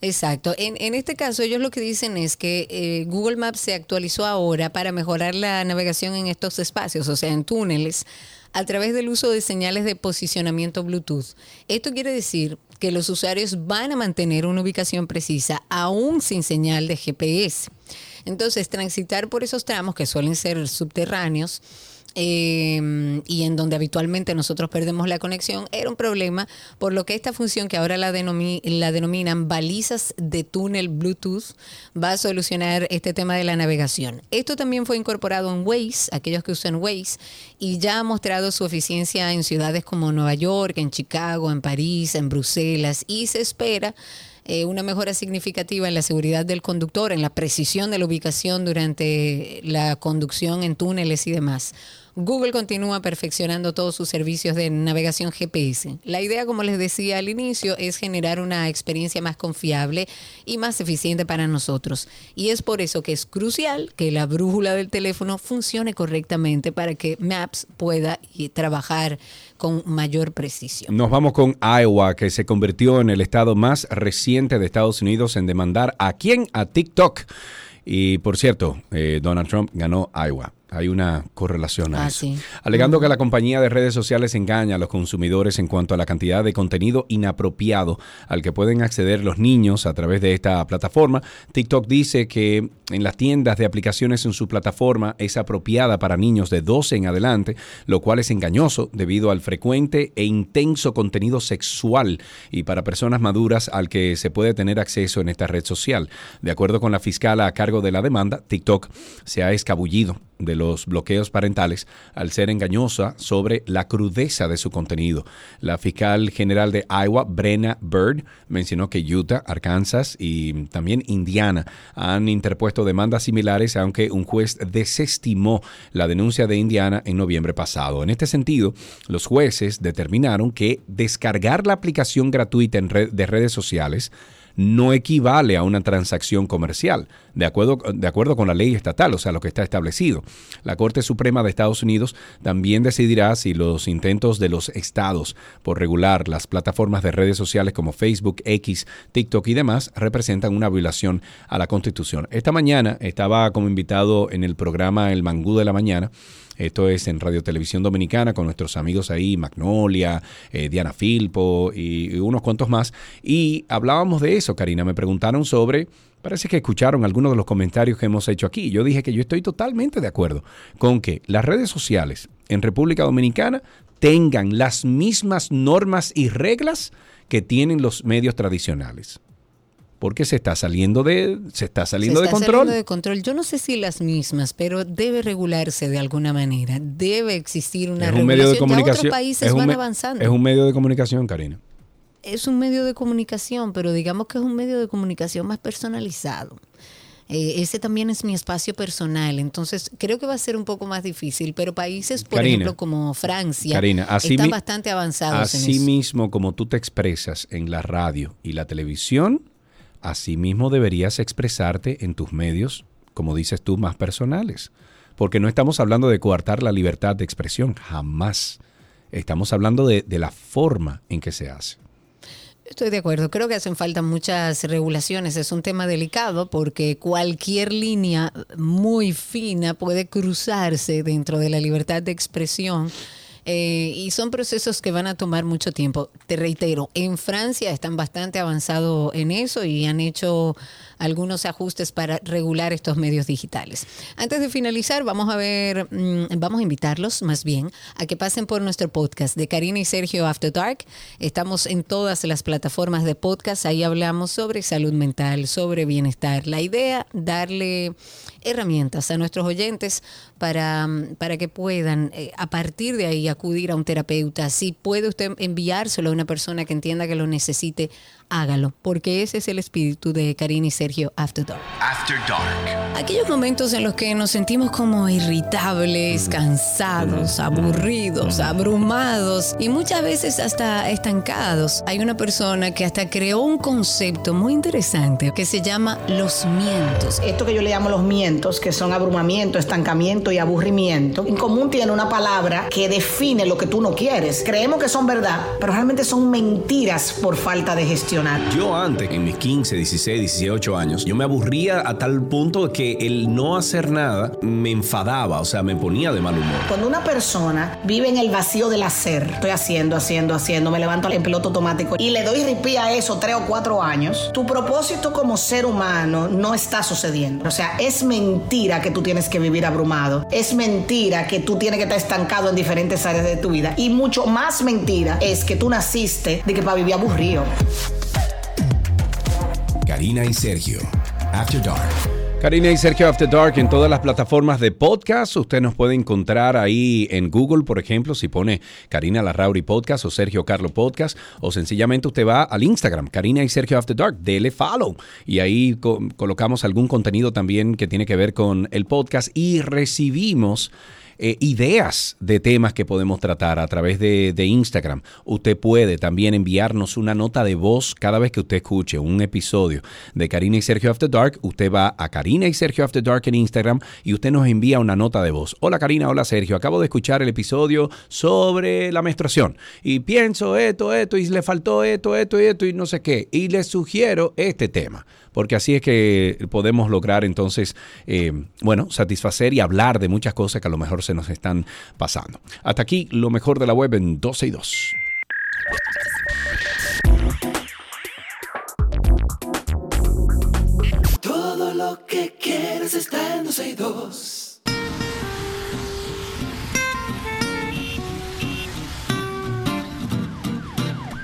Exacto. En, en este caso, ellos lo que dicen es que eh, Google Maps se actualizó ahora para mejorar la navegación en estos espacios, o sea, en túneles, a través del uso de señales de posicionamiento Bluetooth. Esto quiere decir que los usuarios van a mantener una ubicación precisa aún sin señal de GPS. Entonces, transitar por esos tramos que suelen ser subterráneos eh, y en donde habitualmente nosotros perdemos la conexión, era un problema, por lo que esta función que ahora la, la denominan balizas de túnel Bluetooth va a solucionar este tema de la navegación. Esto también fue incorporado en Waze, aquellos que usan Waze, y ya ha mostrado su eficiencia en ciudades como Nueva York, en Chicago, en París, en Bruselas, y se espera eh, una mejora significativa en la seguridad del conductor, en la precisión de la ubicación durante la conducción en túneles y demás. Google continúa perfeccionando todos sus servicios de navegación GPS. La idea, como les decía al inicio, es generar una experiencia más confiable y más eficiente para nosotros. Y es por eso que es crucial que la brújula del teléfono funcione correctamente para que Maps pueda y trabajar con mayor precisión. Nos vamos con Iowa, que se convirtió en el estado más reciente de Estados Unidos en demandar a quién? A TikTok. Y por cierto, eh, Donald Trump ganó Iowa. Hay una correlación a Ah, eso. sí. Alegando que la compañía de redes sociales engaña a los consumidores en cuanto a la cantidad de contenido inapropiado al que pueden acceder los niños a través de esta plataforma, TikTok dice que en las tiendas de aplicaciones en su plataforma es apropiada para niños de 12 en adelante, lo cual es engañoso debido al frecuente e intenso contenido sexual y para personas maduras al que se puede tener acceso en esta red social. De acuerdo con la fiscal a cargo de la demanda, TikTok se ha escabullido de los bloqueos parentales al ser engañosa sobre la crudeza de su contenido. La fiscal general de Iowa, Brenna Bird, mencionó que Utah, Arkansas y también Indiana han interpuesto demandas similares, aunque un juez desestimó la denuncia de Indiana en noviembre pasado. En este sentido, los jueces determinaron que descargar la aplicación gratuita en red- de redes sociales no equivale a una transacción comercial, de acuerdo, de acuerdo con la ley estatal, o sea, lo que está establecido. La Corte Suprema de Estados Unidos también decidirá si los intentos de los estados por regular las plataformas de redes sociales como Facebook, X, TikTok y demás representan una violación a la Constitución. Esta mañana estaba como invitado en el programa El Mangú de la Mañana. Esto es en Radio Televisión Dominicana con nuestros amigos ahí, Magnolia, eh, Diana Filpo y, y unos cuantos más. Y hablábamos de eso, Karina. Me preguntaron sobre, parece que escucharon algunos de los comentarios que hemos hecho aquí. Yo dije que yo estoy totalmente de acuerdo con que las redes sociales en República Dominicana tengan las mismas normas y reglas que tienen los medios tradicionales. Porque se está saliendo de, se está saliendo Se de está control. saliendo de control. Yo no sé si las mismas, pero debe regularse de alguna manera. Debe existir una es un medio de regulación. Ya comunicación. otros países es un van avanzando. Es un medio de comunicación, Karina. es un medio de comunicación, pero digamos que es un medio de comunicación más personalizado. Eh, ese también es mi espacio personal, entonces creo que va a ser un poco más difícil, pero países, por Karina, ejemplo, como Francia, Karina, así están bastante avanzados en Así eso. mismo como tú te expresas en la radio y la televisión, así mismo deberías expresarte en tus medios, como dices tú, más personales. Porque no estamos hablando de coartar la libertad de expresión, jamás. Estamos hablando de, de la forma en que se hace. Estoy de acuerdo, creo que hacen falta muchas regulaciones, es un tema delicado porque cualquier línea muy fina puede cruzarse dentro de la libertad de expresión. Eh, y son procesos que van a tomar mucho tiempo. Te reitero, en Francia están bastante avanzados en eso y han hecho algunos ajustes para regular estos medios digitales. Antes de finalizar, vamos a ver, mm, vamos a invitarlos más bien a que pasen por nuestro podcast de Karina y Sergio After Dark. Estamos en todas las plataformas de podcast, ahí hablamos sobre salud mental, sobre bienestar. La idea, darle herramientas a nuestros oyentes para, mm, para que puedan eh, a partir de ahí acudir a un terapeuta. Si puede usted enviárselo a una persona que entienda que lo necesite, hágalo, porque ese es el espíritu de Karina y Sergio After Dark. After Dark. Aquellos momentos en los que nos sentimos como irritables, cansados, aburridos, abrumados y muchas veces hasta estancados. Hay una persona que hasta creó un concepto muy interesante que se llama los mientos. Esto que yo le llamo los mientos, que son abrumamiento, estancamiento y aburrimiento, en común tiene una palabra que define lo que tú no quieres. Creemos que son verdad, pero realmente son mentiras por falta de Yo antes, en mis 15, 16, 18 años, yo me aburría a tal punto que el no hacer nada me enfadaba, o sea, me ponía de mal humor. Cuando una persona vive en el vacío del hacer, estoy haciendo, haciendo, haciendo, me levanto en piloto automático y le doy ripí a eso tres o cuatro años, tu propósito como ser humano no está sucediendo. O sea, es mentira que tú tienes que vivir abrumado. Es mentira que tú tienes que estar estancado en diferentes áreas de tu vida. Y mucho más mentira es que tú naciste de que para vivir aburrido. Karina y Sergio. After Dark. Karina y Sergio After Dark en todas las plataformas de podcast. Usted nos puede encontrar ahí en Google, por ejemplo, si pone Karina Larrauri Podcast o Sergio Carlo Podcast, o sencillamente usted va al Instagram, Karina y Sergio After Dark, dele follow. Y ahí co- colocamos algún contenido también que tiene que ver con el podcast y recibimos eh, ideas de temas que podemos tratar a través de, de Instagram. Usted puede también enviarnos una nota de voz cada vez que usted escuche un episodio de Karina y Sergio After Dark. Usted va a Karina y Sergio After Dark en Instagram y usted nos envía una nota de voz. Hola Karina, hola Sergio. Acabo de escuchar el episodio sobre la menstruación y pienso esto, esto y le faltó esto, esto y esto y no sé qué. Y les sugiero este tema porque así es que podemos lograr entonces, eh, bueno, satisfacer y hablar de muchas cosas que a lo mejor se nos están pasando. Hasta aquí lo mejor de la web en 12 y 2. Todo lo que quieres está en 12 y 2.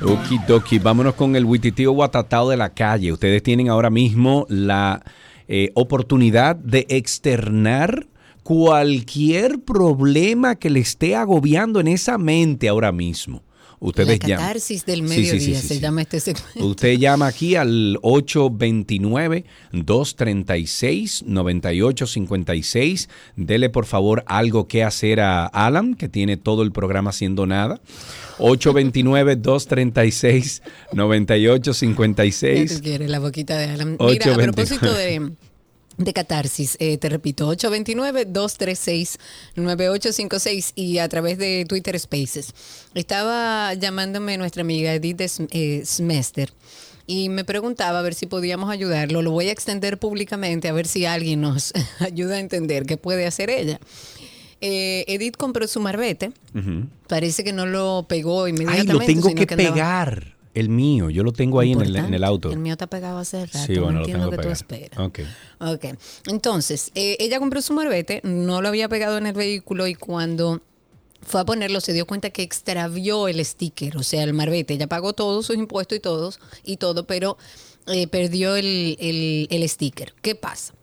Okidoki, vámonos con el Wititio Guatatao de la calle. Ustedes tienen ahora mismo la eh, oportunidad de externar cualquier problema que le esté agobiando en esa mente ahora mismo. Ustedes la llaman. del Sí, sí, mediodía sí, sí, se llama este segmento. Usted llama aquí al 829-236-9856. Dele por favor algo que hacer a Alan, que tiene todo el programa haciendo nada. 829-236-9856. Ya tú quieres la boquita de Alan. Mira, a 829. propósito de, de catarsis, eh, te repito, 829-236-9856 y a través de Twitter Spaces. Estaba llamándome nuestra amiga Edith eh, Smester. Y me preguntaba a ver si podíamos ayudarlo. Lo voy a extender públicamente a ver si alguien nos ayuda a entender qué puede hacer ella. Eh, Edith compró su marbete. Parece que no lo pegó Ay, inmediatamente. lo tengo sino que andaba- pegar. El mío, yo lo tengo ahí en el, en el auto. El mío está pegado hace rato. Sí, bueno, no lo entiendo tengo que que tú esperas. Ok. Ok. Entonces, eh, ella compró su marbete, no lo había pegado en el vehículo y cuando fue a ponerlo se dio cuenta que extravió el sticker, o sea, el marbete. Ella pagó todos sus impuestos y todos y todo, pero eh, perdió el, el- el sticker. ¿Qué pasa?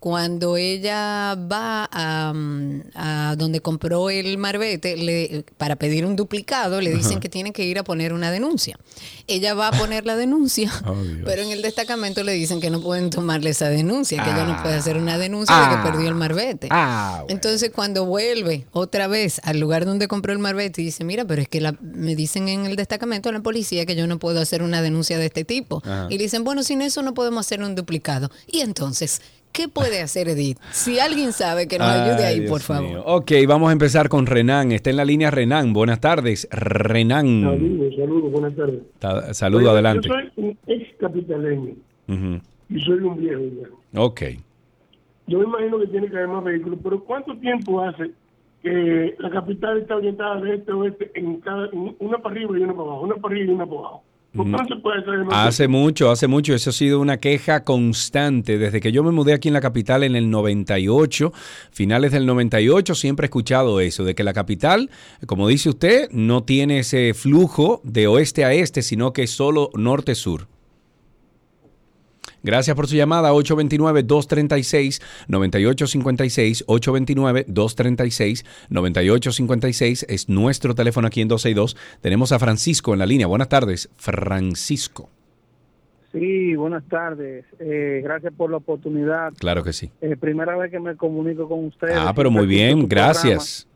Cuando ella va a, mm, a donde compró el marbete le- para pedir un duplicado, le dicen que tiene que ir a poner una denuncia. Ella va a poner la denuncia, Oh, pero en el destacamento le dicen que no pueden tomarle esa denuncia, que ella no Ah. puede hacer una denuncia de Ah. que perdió el marbete. Ah, bueno. Entonces cuando vuelve otra vez al lugar donde compró el marbete y dice, mira, pero es que la- me dicen en el destacamento de la policía que yo no puedo hacer una denuncia de este tipo. Y le dicen, bueno, sin eso no podemos hacer un duplicado. Y entonces, ¿qué puede hacer Edith? Si alguien sabe que nos ayude Ay, ahí, Dios por favor. mío. Ok, vamos a empezar con Renan. Está en la línea Renan. Buenas tardes, Renan. Saludos, saludos, buenas tardes. Ta- Saludo, adelante. Yo soy un ex capitaleño y soy un viejo ya. Ok. Yo me imagino que tiene que haber más vehículos, pero ¿cuánto tiempo hace que la capital está orientada de este a oeste en cada, en una para arriba y una para abajo, una para arriba y una para abajo? ¿Por qué no se puede hacer más? Hace mucho, hace mucho. Eso ha sido una queja constante. Desde que yo me mudé aquí en la capital en el 98, finales del 98, siempre he escuchado eso, de que la capital, como dice usted, no tiene ese flujo de oeste a este, sino que es solo norte-sur. Gracias por su llamada, 829-236-9856, 829-236-9856 es nuestro teléfono aquí en 262. Tenemos a Francisco en la línea. Buenas tardes, Francisco. Sí, buenas tardes. Eh, gracias por la oportunidad. Claro que sí. Eh, primera vez que me comunico con ustedes. Ah, pero muy bien, gracias.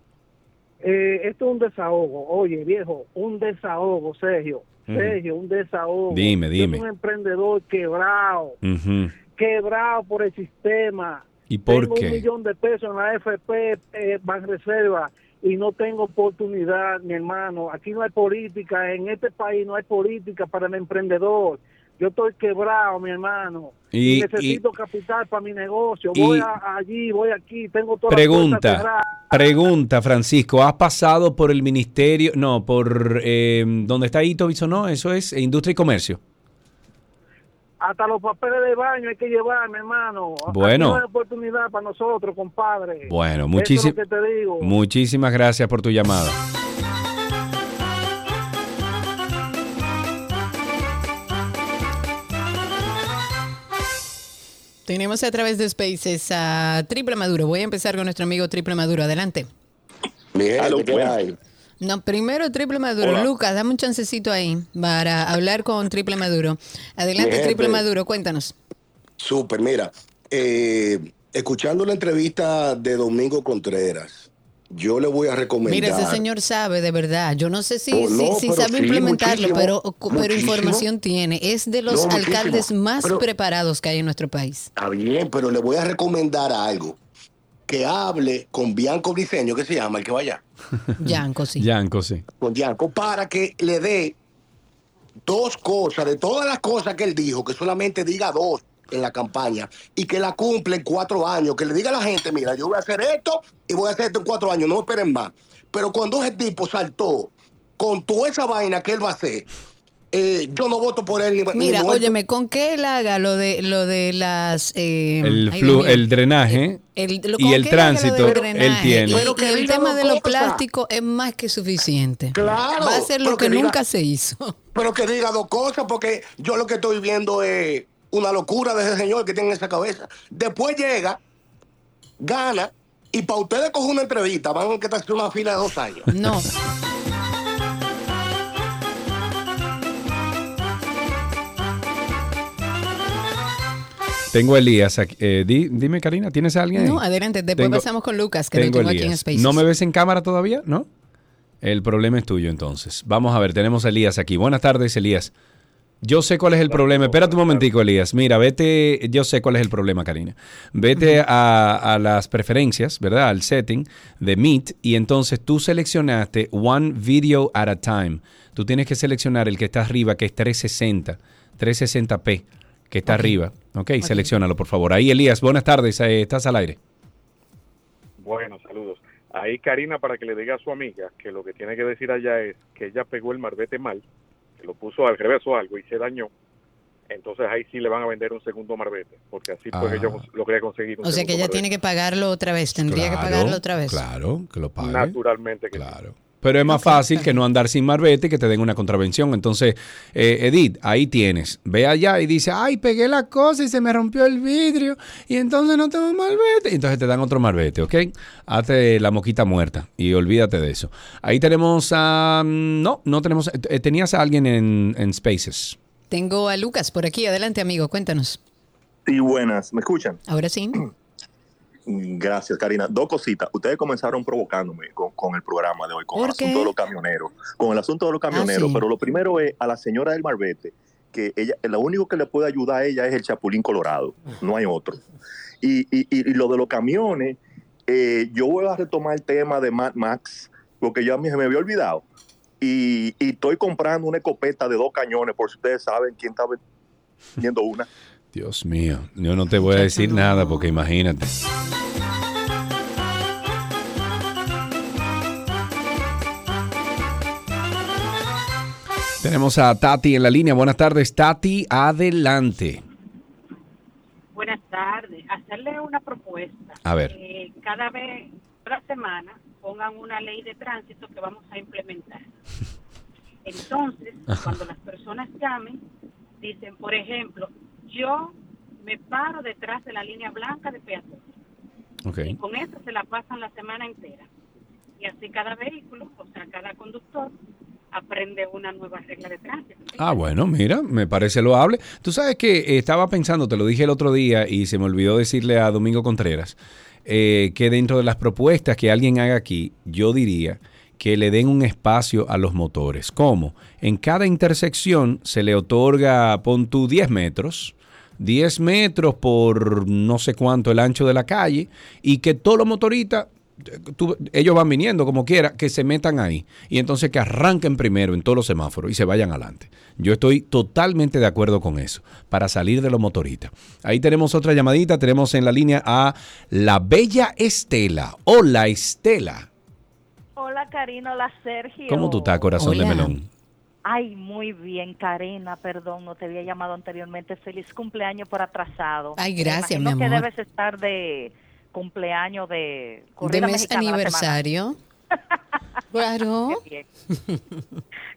Eh, esto es un desahogo. Oye, viejo, un desahogo, Sergio. Sergio, un desahogo. Dime, Yo dime. soy un emprendedor quebrado, quebrado por el sistema. ¿Y por tengo un qué? millón de pesos en la FP eh, Banreserva y no tengo oportunidad, mi hermano. Aquí no hay política, en este país no hay política para el emprendedor. Yo estoy quebrado, mi hermano. Y- Y, necesito capital para mi negocio. y- voy a- allí, voy aquí, tengo puertas Pregunta, cerradas. pregunta, Francisco, ¿has pasado por el ministerio, no, por eh, donde está Ito Bisonó? Eso es Industria y Comercio. Hasta los papeles de baño hay que llevar, mi hermano. Bueno. no hay oportunidad para nosotros, compadre. Bueno, muchísimas es muchísimas gracias por tu llamada. Tenemos a través de Spaces a Triple Maduro. Voy a empezar con nuestro amigo Triple Maduro. Adelante. Mi gente, ¿qué hay? No, primero Triple Maduro. Hola. Lucas, dame un chancecito ahí para hablar con Triple Maduro. Adelante. Triple Maduro, cuéntanos. Súper, mira, eh, escuchando la entrevista de Domingo Contreras, yo le voy a recomendar. Mira, ese señor sabe de verdad. Yo no sé si, Oh, si- no, si pero sabe sí, implementarlo, pero, pero muchísimo. información tiene. Es de los No, muchísimo. alcaldes más Pero- preparados que hay en nuestro país. Está bien, pero le voy a recomendar algo. Que hable con Bianco Briceño, que se llama, el que vaya. Yanco, sí. Yanko, sí. Con Bianco, para que le dé dos cosas, de todas las cosas que él dijo, que solamente diga dos en la campaña y que la cumple en cuatro años. Que le diga a la gente, mira, yo voy a hacer esto y voy a hacer esto en cuatro años, no esperen más. Pero cuando ese tipo saltó con toda esa vaina que él va a hacer, eh, yo no voto por él ni ni Mira, muerto. óyeme, con que él haga lo de lo de las eh, El, flu- el drenaje El- lo- y el él tránsito, del él drenaje tiene. Y, Pero que y el tema de los plásticos es más que suficiente. Claro, Va a ser lo que, que diga- nunca se hizo. Pero que diga dos cosas, porque yo lo que estoy viendo es una locura de ese señor que tiene en esa cabeza. Después llega, gana, y para ustedes coger una entrevista, van a que una fila de dos años. No. Tengo a Elías aquí. Eh, di- dime, Karina, ¿tienes a alguien? No, adelante. Después Tengo- pasamos con Lucas, que lo Tengo tengo aquí en. Spaces. ¿No me ves en cámara todavía? ¿No? El problema es tuyo entonces. Vamos a ver, tenemos a Elías aquí. Buenas tardes, Elías. Yo sé cuál es el problema. Espérate un momentico, Elías. Mira, vete, yo sé cuál es el problema, Karina. Vete a, a las preferencias, ¿verdad? Al setting de Meet y entonces tú seleccionaste One Video at a Time. Tú tienes que seleccionar el que está arriba, que es 360, 360p, que está arriba. Ok, seleccionalo, por favor. Ahí, Elías, buenas tardes, eh, estás al aire. Bueno, saludos. Ahí Karina para que le diga a su amiga que lo que tiene que decir allá es que ella pegó el marbete mal, lo puso al revés o algo y se dañó. Entonces ahí sí le van a vender un segundo marbete, porque así fue que yo Ah. logré conseguir un O sea que ella tiene que pagarlo otra vez. Tendría que pagarlo otra vez. Claro, que lo pague. Naturalmente que Claro. Pero es más fácil que no andar sin marbete y que te den una contravención. Entonces, eh, Edith, ahí tienes. Ve allá y dice, ay, pegué la cosa y se me rompió el vidrio y entonces no tengo marbete. Y entonces te dan otro marbete, ¿ok? Hazte la moquita muerta y olvídate de eso. Ahí tenemos a... no, no tenemos... eh, tenías a alguien en, en Spaces. Tengo a Lucas por aquí. Adelante, amigo. Cuéntanos. Sí, buenas. ¿Me escuchan? Ahora sí. Gracias, Karina. Dos cositas. Ustedes comenzaron provocándome con, con el programa de hoy, con ¿Por el asunto de los camioneros. Con el asunto de los camioneros. Ah, sí. Pero lo primero es a la señora del Marbete, que ella, lo único que le puede ayudar a ella es el Chapulín Colorado. No hay otro. Y, y- y- y lo de los camiones, eh, yo voy a retomar el tema de Mad Max, porque ya me, me había olvidado. Y, y estoy comprando una escopeta de dos cañones, por si ustedes saben quién está vendiendo una. Dios mío, yo no te voy a decir nada porque imagínate. Tenemos a Tati en la línea. Buenas tardes, Tati, adelante. Buenas tardes. Hacerle una propuesta. A ver. Que cada vez, cada semana, pongan una ley de tránsito que vamos a implementar. Entonces, cuando las personas llamen, dicen, por ejemplo, yo me paro detrás de la línea blanca de peatones. Y con eso se la pasan la semana entera. Y así cada vehículo, o sea, cada conductor, aprende una nueva regla de tránsito. Ah, bueno, mira, me parece loable. Tú sabes que eh, estaba pensando, te lo dije el otro día y se me olvidó decirle a Domingo Contreras, eh, que dentro de las propuestas que alguien haga aquí, yo diría que le den un espacio a los motores. ¿Cómo? En cada intersección se le otorga, pon tú 10 metros, 10 metros por no sé cuánto el ancho de la calle y que todos los motoristas tú- ellos van viniendo como quiera, que se metan ahí y entonces que arranquen primero en todos los semáforos y se vayan adelante. Yo estoy totalmente de acuerdo con eso, para salir de los motoristas. Ahí tenemos otra llamadita, tenemos en la línea a la bella Estela. Hola Estela. Hola Karina, hola Sergio. ¿Cómo tú estás, corazón de melón? Ay, muy bien, Karina, perdón, no te había llamado anteriormente. Feliz cumpleaños por atrasado. Ay, gracias, mi que amor. debes estar de cumpleaños de De mes aniversario. Claro. Qué.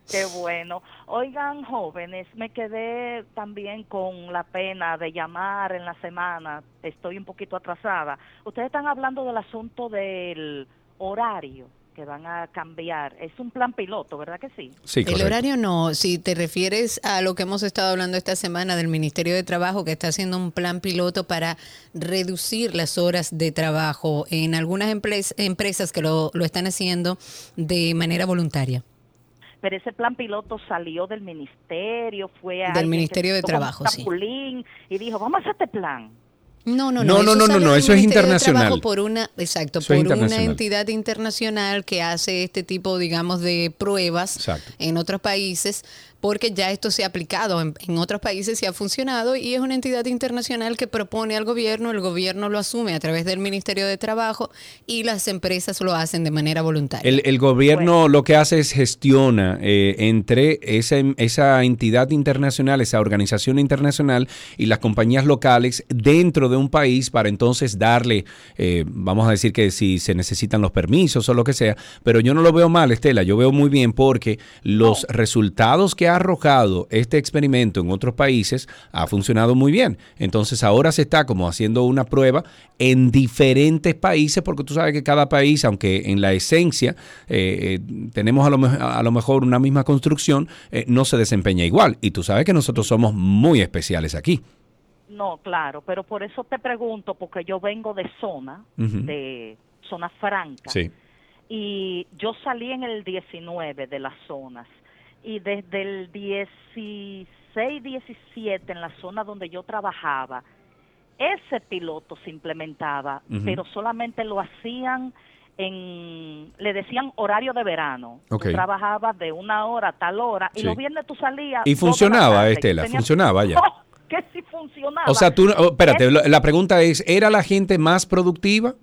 Qué bueno. Oigan, jóvenes, me quedé también con la pena de llamar en la semana. Estoy un poquito atrasada. Ustedes están hablando del asunto del horario que van a cambiar. Es un plan piloto, ¿verdad que sí? el horario no, si te refieres a lo que hemos estado hablando esta semana del Ministerio de Trabajo, que está haciendo un plan piloto para reducir las horas de trabajo en algunas empresas que lo, lo están haciendo de manera voluntaria. Pero ese plan piloto salió del ministerio, fue Del alguien que Ministerio de Trabajo, sí. y dijo, vamos a hacer este plan. No, no, No, no, no, no, no, eso es internacional. Por una, exacto, Eso por una entidad internacional que hace este tipo, digamos, de pruebas Exacto. en otros países, porque ya esto se ha aplicado. En, en otros países y ha funcionado y es una entidad internacional que propone al gobierno, el gobierno lo asume a través del Ministerio de Trabajo y las empresas lo hacen de manera voluntaria. El, el gobierno lo que hace es gestiona eh, entre esa, esa entidad internacional, esa organización internacional y las compañías locales dentro de un país para entonces darle, eh, vamos a decir que si se necesitan los permisos o lo que sea, pero yo no lo veo mal, Estela, yo veo muy bien porque los resultados que ha arrojado este experimento en otros países ha funcionado muy bien. Entonces ahora se está como haciendo una prueba en diferentes países porque tú sabes que cada país, aunque en la esencia eh, eh, tenemos a lo, a lo mejor una misma construcción, eh, no se desempeña igual. Y tú sabes que nosotros somos muy especiales aquí. No, claro, pero por eso te pregunto, porque yo vengo de zona, de zona franca, Sí. y yo salí en el 19 de las zonas, y desde el 16, 17 en la zona donde yo trabajaba, ese piloto se implementaba, pero solamente lo hacían en, le decían horario de verano. Ok. Tú trabajabas de una hora a tal hora, y los viernes tú salías. Y funcionaba, tarde. Estela, Tenías- funcionaba ya. No, que sí funcionaba. O sea, tú, oh, espérate, Es- la pregunta es, ¿era la gente más productiva?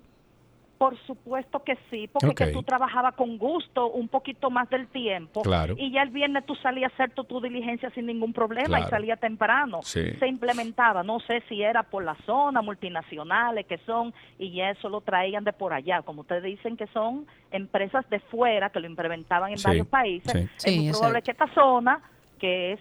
Por supuesto que sí, porque que tú trabajabas con gusto un poquito más del tiempo Claro. y ya el viernes tú salías a hacer tu, tu diligencia sin ningún problema Claro. y salía temprano. Sí. Se implementaba, no sé si era por la zona, multinacionales que son y ya eso lo traían de por allá, como ustedes dicen que son empresas de fuera que lo implementaban en Sí, varios países. sí. Es Sí, muy probable exacto. que esta zona, que es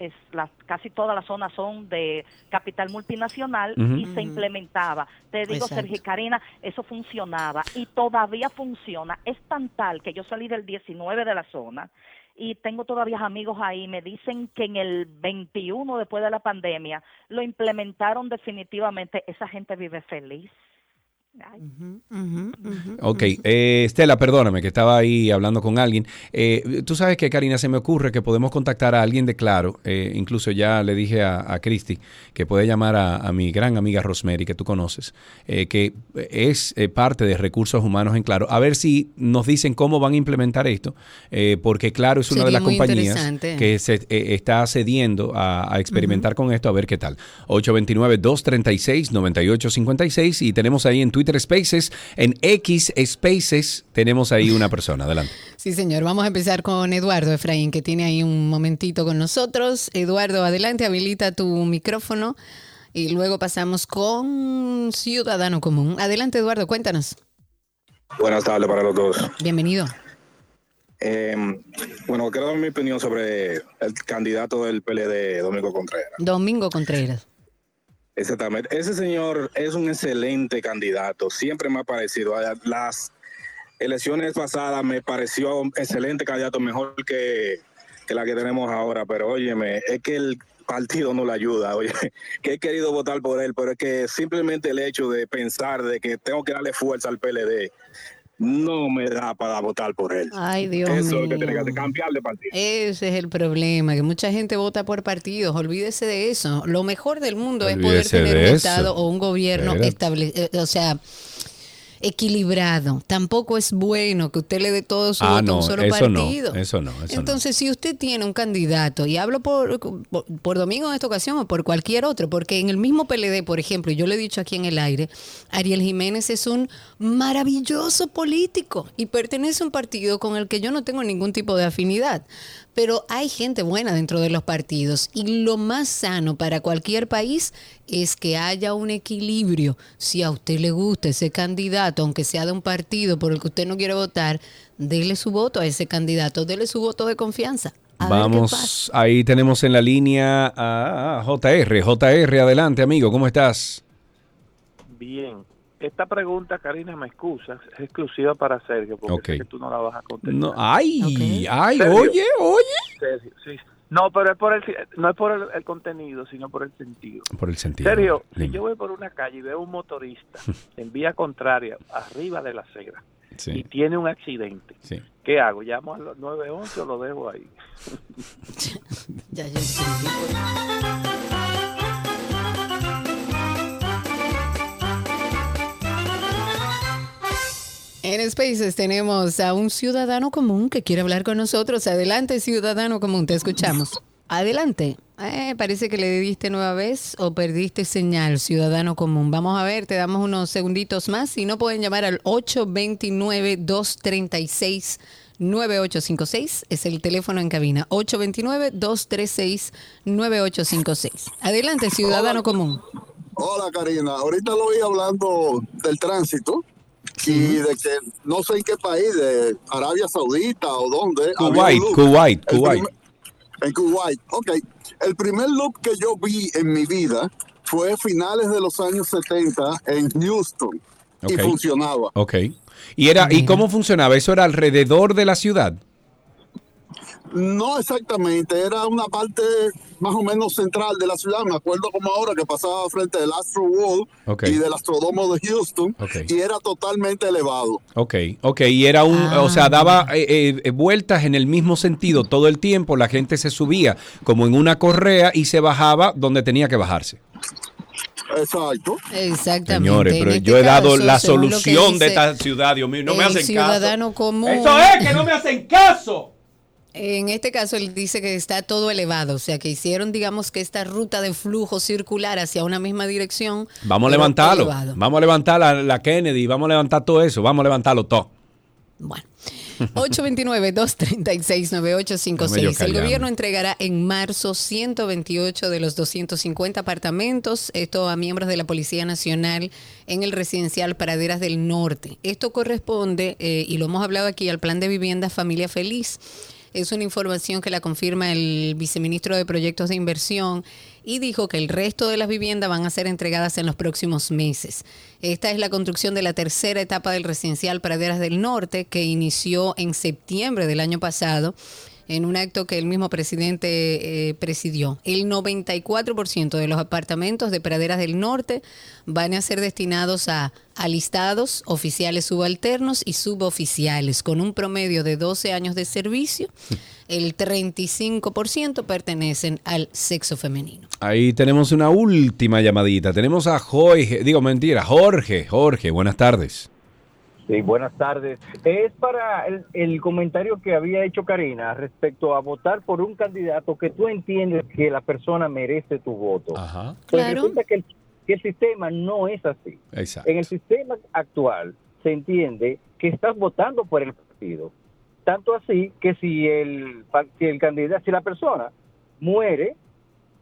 es la, casi todas las zonas son de capital multinacional y se implementaba. Te digo, Exacto. Sergio y Karina, eso funcionaba y todavía funciona. Es tan tal que yo salí del 19 de la zona y tengo todavía amigos ahí, me dicen que en el 21 después de la pandemia lo implementaron definitivamente, esa gente vive feliz. Ay. Ok, eh, Estela, perdóname que estaba ahí hablando con alguien. Eh, tú sabes que, Karina, se me ocurre que podemos contactar a alguien de Claro. eh, incluso ya le dije a, a Cristi que puede llamar a, a mi gran amiga Rosemary, que tú conoces, eh, que es eh, parte de recursos humanos en Claro. A ver si nos dicen cómo van a implementar esto, eh, porque Claro es una de las compañías que se eh, está cediendo a, a experimentar con esto, a ver qué tal. 829-236-9856 y tenemos ahí en Twitter Spaces, en X Spaces, tenemos ahí una persona. Adelante. Sí, señor. Vamos a empezar con Eduardo Efraín, que tiene ahí un momentito con nosotros. Eduardo, adelante, habilita tu micrófono y luego pasamos con Ciudadano Común. Adelante, Eduardo, cuéntanos. Buenas tardes para los dos. Bienvenido. Eh, bueno, quiero dar mi opinión sobre el candidato del PLD, Domingo Contreras. Domingo Contreras. Exactamente. Ese señor es un excelente candidato. Siempre me ha parecido. Las elecciones pasadas me pareció un excelente candidato, mejor que, que la que tenemos ahora. Pero óyeme, es que el partido no le ayuda. Oye, que he querido votar por él, pero es que simplemente el hecho de pensar de que tengo que darle fuerza al PLD no me da para votar por él. Ay, Dios Eso es lo que tiene que hacer, cambiar de partido. Ese es el problema, que mucha gente vota por partidos. Olvídese de eso. Lo mejor del mundo es poder tener un. Estado o un gobierno establecido, o sea, equilibrado. Tampoco es bueno que usted le dé todo su Ah, voto a un solo eso no, partido. eso no, eso no. Entonces, si usted tiene un candidato, y hablo por, por, por Domingo en esta ocasión o por cualquier otro, porque en el mismo PLD, por ejemplo, yo le he dicho aquí en el aire, Ariel Jiménez es un maravilloso político y pertenece a un partido con el que yo no tengo ningún tipo de afinidad. Pero hay gente buena dentro de los partidos y lo más sano para cualquier país es que haya un equilibrio. Si a usted le gusta ese candidato, aunque sea de un partido por el que usted no quiere votar, dele su voto a ese candidato, dele su voto de confianza. A. Vamos, ahí tenemos en la línea a JR. JR, adelante, amigo, ¿cómo estás? Bien. Esta pregunta, Karina, me excusas, es exclusiva para Sergio, porque Ok. sé que tú no la vas a contestar. No, ay, ay, Sergio. oye, oye. Sergio, sí. No, pero es por el, no es por el, el contenido, sino por el sentido. Por el sentido. Sergio, si yo voy por una calle y veo un motorista en vía contraria, arriba de la acera, y tiene un accidente, sí. ¿qué hago? ¿Llamo al 911 o lo dejo ahí? Ya yo entendí. En Spaces tenemos a un ciudadano común que quiere hablar con nosotros. Adelante, ciudadano común, te escuchamos. Adelante. Eh, parece que le diste nueva vez o perdiste señal, ciudadano común. Vamos a ver, te damos unos segunditos más. Si no, pueden llamar al 829-236-9856. Es el teléfono en cabina. 829-236-9856. Adelante, ciudadano común. Hola Karina, ahorita lo oí hablando del tránsito y de que no sé en qué país, de Arabia Saudita o dónde. Kuwait. Kuwait, Kuwait. en Kuwait, ok. El primer loop que yo vi en mi vida fue finales de los años 70 en Houston y funcionaba. Ok. ¿Y, era, ¿Y cómo funcionaba? ¿Eso era alrededor de la ciudad? No exactamente, era una parte más o menos central de la ciudad. Me acuerdo como ahora que pasaba frente del Astro World y del Astrodomo de Houston y era totalmente elevado. Ok, ok. Y era un, o sea, daba eh, eh, vueltas en el mismo sentido todo el tiempo. La gente se subía como en una correa y se bajaba donde tenía que bajarse. Exacto. Exactamente. Señores, pero este yo he dado caso, la solución de esta ciudad, Dios mío. No me el hacen ciudadano caso. común. Eso es, que no me hacen caso. En este caso, él dice que está todo elevado, o sea, que hicieron, digamos, que esta ruta de flujo circular hacia una misma dirección. Vamos a levantarlo. elevado. Vamos a levantar la, la Kennedy, vamos a levantar todo eso, vamos a levantarlo todo. 829-236-9856. Déjame yo El callarme. gobierno entregará en marzo 128 de los 250 apartamentos, esto a miembros de la Policía Nacional en el residencial Praderas del Norte. Esto corresponde, eh, y lo hemos hablado aquí, al plan de vivienda Familia Feliz. Es una información que la confirma el viceministro de Proyectos de Inversión y dijo que el resto de las viviendas van a ser entregadas en los próximos meses. Esta es la construcción de la tercera etapa del residencial Praderas del Norte que inició en septiembre del año pasado en un acto que el mismo presidente eh, presidió. El 94% de los apartamentos de Praderas del Norte van a ser destinados a alistados, oficiales subalternos y suboficiales, con un promedio de 12 años de servicio. El 35% pertenecen al sexo femenino. Ahí tenemos una última llamadita. Tenemos a Jorge, digo mentira, Jorge. Jorge, buenas tardes. Sí, buenas tardes. Es para el, el comentario que había hecho Karina respecto a votar por un candidato que tú entiendes que la persona merece tu voto. Ajá. Pues Claro. resulta que el, que el sistema no es así. Exacto. En el sistema actual se entiende que estás votando por el partido. Tanto así que si el, si el candidato, si la persona muere,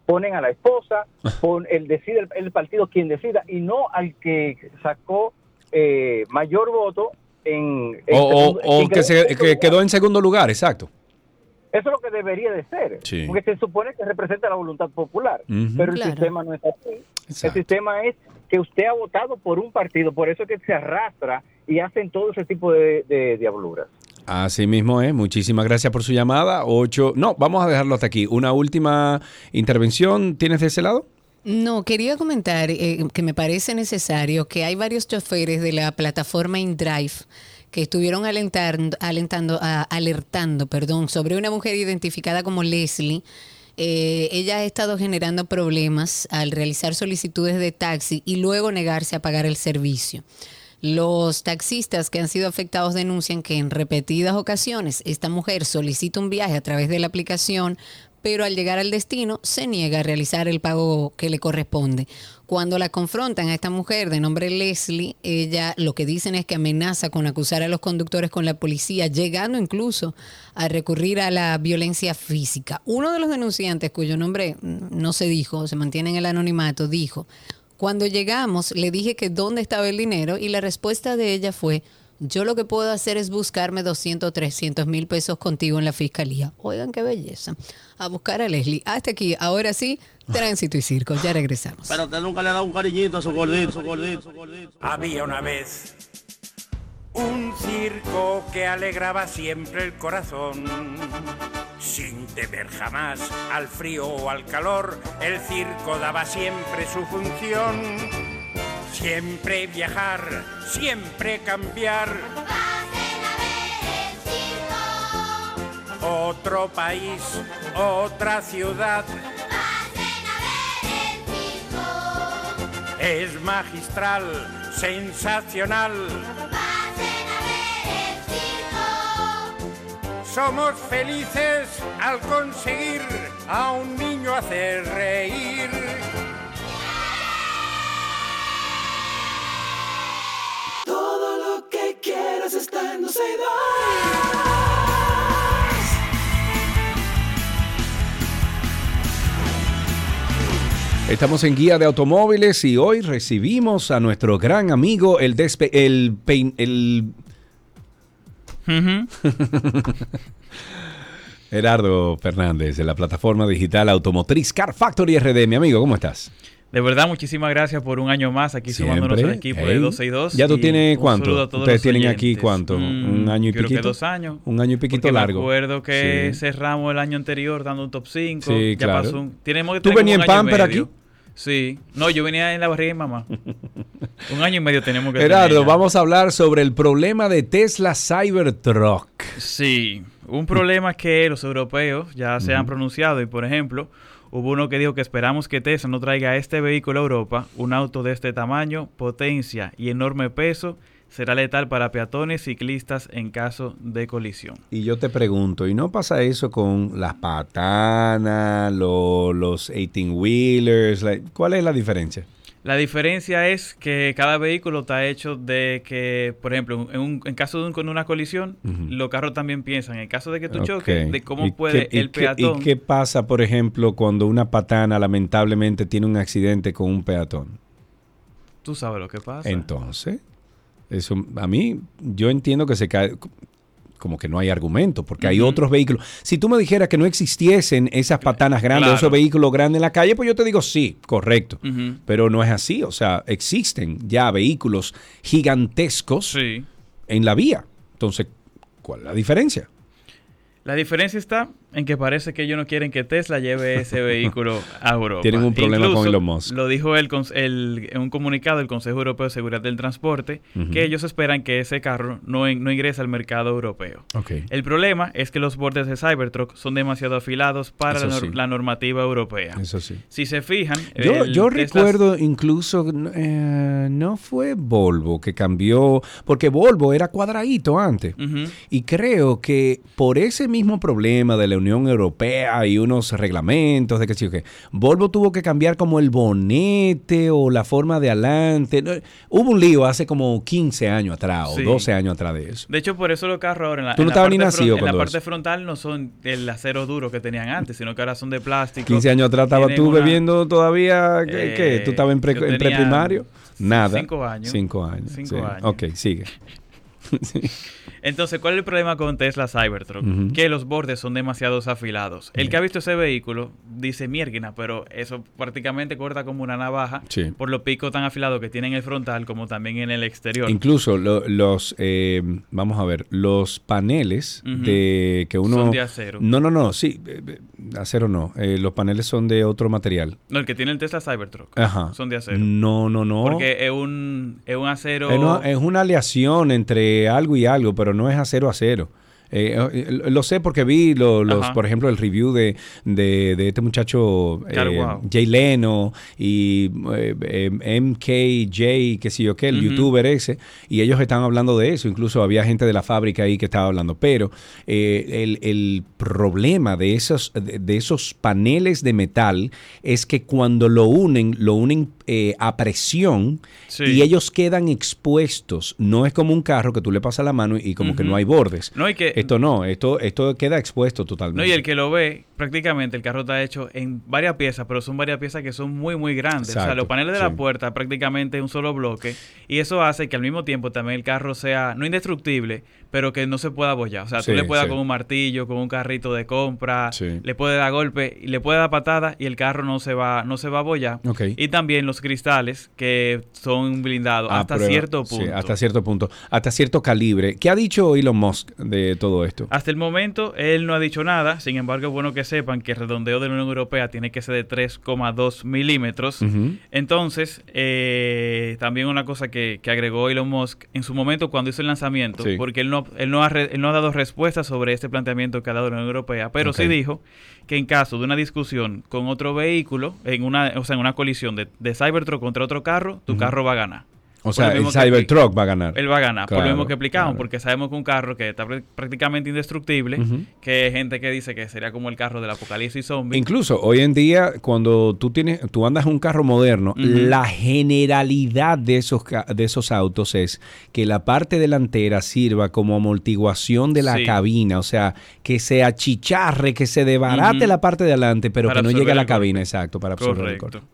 ponen a la esposa, pon, el decide el, el partido quien decida y no al que sacó eh, mayor voto en, en O, que, quedó se, en que segundo quedó en segundo lugar, exacto. eso es lo que debería de ser, Sí. porque se supone que representa la voluntad popular, pero el Claro. sistema no es así. Exacto. El sistema es que usted ha votado por un partido, por eso es que se arrastra y hacen todo ese tipo de, de diabluras. Así mismo es. Muchísimas gracias por su llamada. Ocho. No, vamos a dejarlo hasta aquí. Una última intervención. ¿Tienes de ese lado? No, quería comentar eh, que me parece necesario que hay varios choferes de la plataforma InDrive que estuvieron alentando, alentando, a- alertando perdón, sobre una mujer identificada como Leslie. Eh, ella ha estado generando problemas al realizar solicitudes de taxi y luego negarse a pagar el servicio. Los taxistas que han sido afectados denuncian que en repetidas ocasiones esta mujer solicita un viaje a través de la aplicación, pero al llegar al destino se niega a realizar el pago que le corresponde. Cuando la confrontan a esta mujer de nombre Leslie, ella lo que dicen es que amenaza con acusar a los conductores con la policía, llegando incluso a recurrir a la violencia física. Uno de los denunciantes, cuyo nombre no se dijo, se mantiene en el anonimato, dijo, cuando llegamos le dije que dónde estaba el dinero y la respuesta de ella fue, Yo lo que puedo hacer es buscarme 200, 300 mil pesos contigo en la fiscalía. Oigan qué belleza. A buscar a Leslie. Hasta aquí, ahora sí, tránsito y circo. Ya regresamos. Pero usted nunca le ha dado un cariñito a su gordito, su gordito, su gordito. Había una vez un circo que alegraba siempre el corazón. Sin temer jamás al frío o al calor, el circo daba siempre su función. Siempre viajar, siempre cambiar. Otro país, otra ciudad. Es magistral, sensacional. Somos felices al conseguir a un niño hacer reír. Todo lo que quieras está en. Estamos en Guía de Automóviles y hoy recibimos a nuestro gran amigo, el despe el pein- el Gerardo Fernández de la plataforma digital automotriz Car Factory RD. Mi amigo, ¿cómo estás? De verdad, muchísimas gracias por un año más aquí sumándonos al equipo de Hey. 12 y 2. ¿Ya tú tienes un cuánto? saludo a todos Ustedes tienen aquí cuánto? Mm, ¿Un año y creo que piquito? dos años. Un año y piquito largo. Me acuerdo que Sí. cerramos el año anterior dando un top 5. Sí, ya claro. pasó un- tenemos ¿Tú venías en un Pamper aquí? Sí. No, yo venía en la barriga de mi mamá. un año y medio tenemos que Gerardo, vamos a hablar sobre el problema de Tesla Cybertruck. Sí, un problema que los europeos ya se han pronunciado y por ejemplo, hubo uno que dijo que esperamos que Tesla no traiga este vehículo a Europa, un auto de este tamaño, potencia y enorme peso, será letal para peatones, ciclistas en caso de colisión. Y yo te pregunto, ¿y no pasa eso con las patanas, lo- los 18-wheelers? La- ¿Cuál es la diferencia? La diferencia es que cada vehículo está hecho de que, por ejemplo, en, un- en caso de un- con una colisión, los carros también piensan, en caso de que tú choques, de cómo ¿Y puede qué- el qué- peatón. ¿Y qué pasa, por ejemplo, cuando una patana lamentablemente tiene un accidente con un peatón? Tú sabes lo que pasa. Entonces, eso a mí, yo entiendo que se cae, como que no hay argumento, porque hay otros vehículos. Si tú me dijeras que no existiesen esas patanas grandes, claro. esos vehículos grandes en la calle, pues yo te digo sí, correcto. Pero no es así, o sea, existen ya vehículos gigantescos en la vía. Entonces, ¿cuál es la diferencia? La diferencia está en que parece que ellos no quieren que Tesla lleve ese vehículo a Europa. Tienen un problema con Elon Musk. Lo dijo el, en un comunicado del Consejo Europeo de Seguridad del Transporte, que ellos esperan que ese carro no, no ingrese al mercado europeo. Ok. El problema es que los bordes de Cybertruck son demasiado afilados para la, nor- sí. la normativa europea. Eso sí. Si se fijan, Yo, yo recuerdo incluso, eh, no fue Volvo que cambió, porque Volvo era cuadradito antes. Y creo que por ese mismo problema de la Unión Europea y unos reglamentos de que sí o qué, Volvo tuvo que cambiar como el bonete o la forma de adelante. No, Hubo un lío hace como 15 años atrás Sí. o 12 años atrás de eso. De hecho, por eso los carros ahora en la, Tú en no la estabas ni parte nacido fron- en la parte frontal no son el acero duro que tenían antes, sino que ahora son de plástico. 15 años atrás estabas tú una- bebiendo todavía, ¿qué? Eh, qué? ¿Tú estabas en, pre- en preprimario? Nada. cinco años. Cinco años. Cinco sí. años. Ok, sigue. Entonces, ¿cuál es el problema con Tesla Cybertruck? Que los bordes son demasiado afilados. El que ha visto ese vehículo dice mierda, pero eso prácticamente corta como una navaja Sí. por los picos tan afilados que tiene en el frontal como también en el exterior. Incluso lo- los, eh, vamos a ver, los paneles de que uno... Son de acero. No, no, no, sí, eh, eh, acero no. eh, los paneles son de otro material. No, el que tiene el Tesla Cybertruck Ajá. son de acero. No, no, no. Porque es un, es un acero... Es una aleación entre algo y algo, pero no es acero a cero. Eh, eh, lo sé porque vi lo- los, por ejemplo, el review de, de, de este muchacho Claro, eh, wow. Jay Leno y eh, MKJ, que sé yo qué, el youtuber ese, y ellos estaban hablando de eso. Incluso había gente de la fábrica ahí que estaba hablando. Pero el, el problema de esos, de, de esos paneles de metal es que cuando lo unen, lo unen eh, a presión Sí. y ellos quedan expuestos. No es como un carro que tú le pasas la mano y como que no hay bordes. No, y que- esto no, esto, esto queda expuesto totalmente. No, y el que lo ve, prácticamente el carro está hecho en varias piezas, pero son varias piezas que son muy, muy grandes. o sea, los paneles de sí. la puerta prácticamente un solo bloque. Y eso hace que al mismo tiempo también el carro sea no indestructible, pero que no se pueda abollar. O sea, Sí, tú le puedas sí. con un martillo, con un carrito de compra, Sí. le puedes dar golpe le puedes dar patada y el carro no se va, no se va a abollar. Ok. Y también los cristales que son blindados Ah, hasta prueba. cierto punto. hasta cierto punto. Hasta cierto calibre. ¿Qué ha dicho Elon Musk de todo esto? Hasta el momento él no ha dicho nada, sin embargo es bueno que sepan que el redondeo de la Unión Europea tiene que ser de 3,2 milímetros. Ujú. Entonces, eh, también una cosa que, que agregó Elon Musk en su momento cuando hizo el lanzamiento, porque él no, él, no ha re- él no ha dado respuesta sobre este planteamiento que ha dado la Unión Europea, pero sí dijo que en caso de una discusión con otro vehículo, en una, o sea, en una colisión de, de Cybertruck contra otro carro, tu carro va a ganar. O sea, el Cybertruck va a ganar. él va a ganar, por lo mismo que explicamos, claro. porque sabemos que un carro que está pr- prácticamente indestructible, que hay gente que dice que sería como el carro del apocalipsis zombie. Incluso hoy en día, cuando tú tienes, tú andas en un carro moderno, la generalidad de esos, de esos autos es que la parte delantera sirva como amortiguación de la Sí. cabina, o sea, que se achicharre, que se debarate la parte de adelante, pero Para que no llegue a la cabina, exacto, para absorber el Correcto.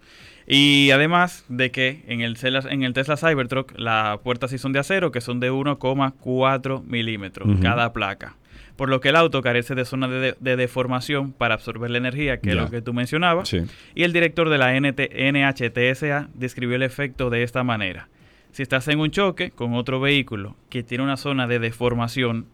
Y además de que en el, Tesla, en el Tesla Cybertruck las puertas sí son de acero, que son de 1,4 milímetros cada placa. Por lo que el auto carece de zona de, de- de deformación para absorber la energía, que es lo que tú mencionabas. Sí. Y el director de la NT NHTSA describió el efecto de esta manera. Si estás en un choque con otro vehículo que tiene una zona de deformación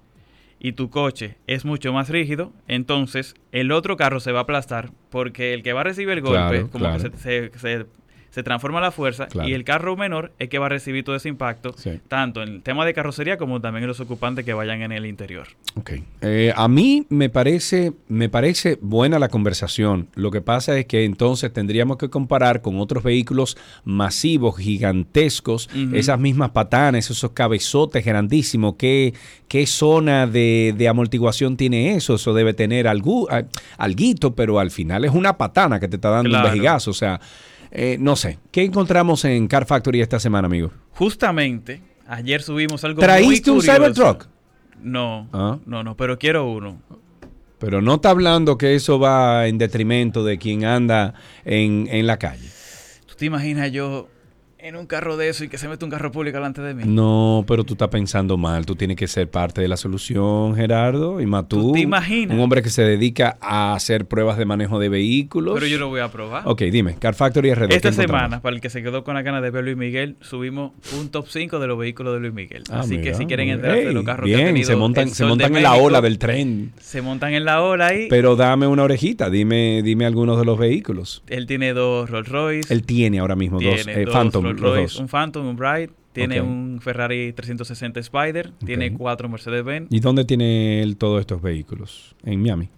y tu coche es mucho más rígido, entonces el otro carro se va a aplastar porque el que va a recibir el golpe, Claro, como claro. que se, se- se- se transforma la fuerza Claro. y el carro menor es que va a recibir todo ese impacto, Sí. tanto en el tema de carrocería como también en los ocupantes que vayan en el interior. Ok. Eh, a mí me parece, me parece buena la conversación. Lo que pasa es que entonces tendríamos que comparar con otros vehículos masivos, gigantescos, esas mismas patanes, esos cabezotes grandísimos. ¿Qué, qué zona de, de amortiguación tiene eso? Eso debe tener algo, alguito, pero al final es una patana que te está dando Claro. un vejigazo. O sea, eh, no sé. ¿Qué encontramos en Car Factory esta semana, amigo? Justamente, ayer subimos algo ¿Traíste muy un. Cybertruck? No, Ah. no, no, pero quiero uno. Pero no está hablando que eso va en detrimento de quien anda en, en la calle. ¿Tú te imaginas yo en un carro de eso y que se mete un carro público delante de mí? No, pero tú estás pensando mal. Tú tienes que ser parte de la solución, Gerardo. Y más tú. te imaginas? Un hombre que se dedica a hacer pruebas de manejo de vehículos. Pero yo lo voy a probar. Ok, dime. Car Factory RD. Esta semana, para el que se quedó con la gana de ver Luis Miguel, subimos un top 5 de los vehículos de Luis Miguel. Ah, Así que si quieren enterarse de bien. los carros que ha Bien, tenido se montan, el se de montan en la ola del tren. Se montan en la ola ahí. Pero dame una orejita. Dime, dime algunos de los vehículos. Él tiene dos Rolls Royce. Él tiene ahora mismo dos. eh, dos Phantom, Rolls Royce, un Phantom, un Bright. Tiene un Ferrari 360 Spider. Tiene cuatro Mercedes-Benz. ¿Y dónde tiene él todos estos vehículos? En Miami.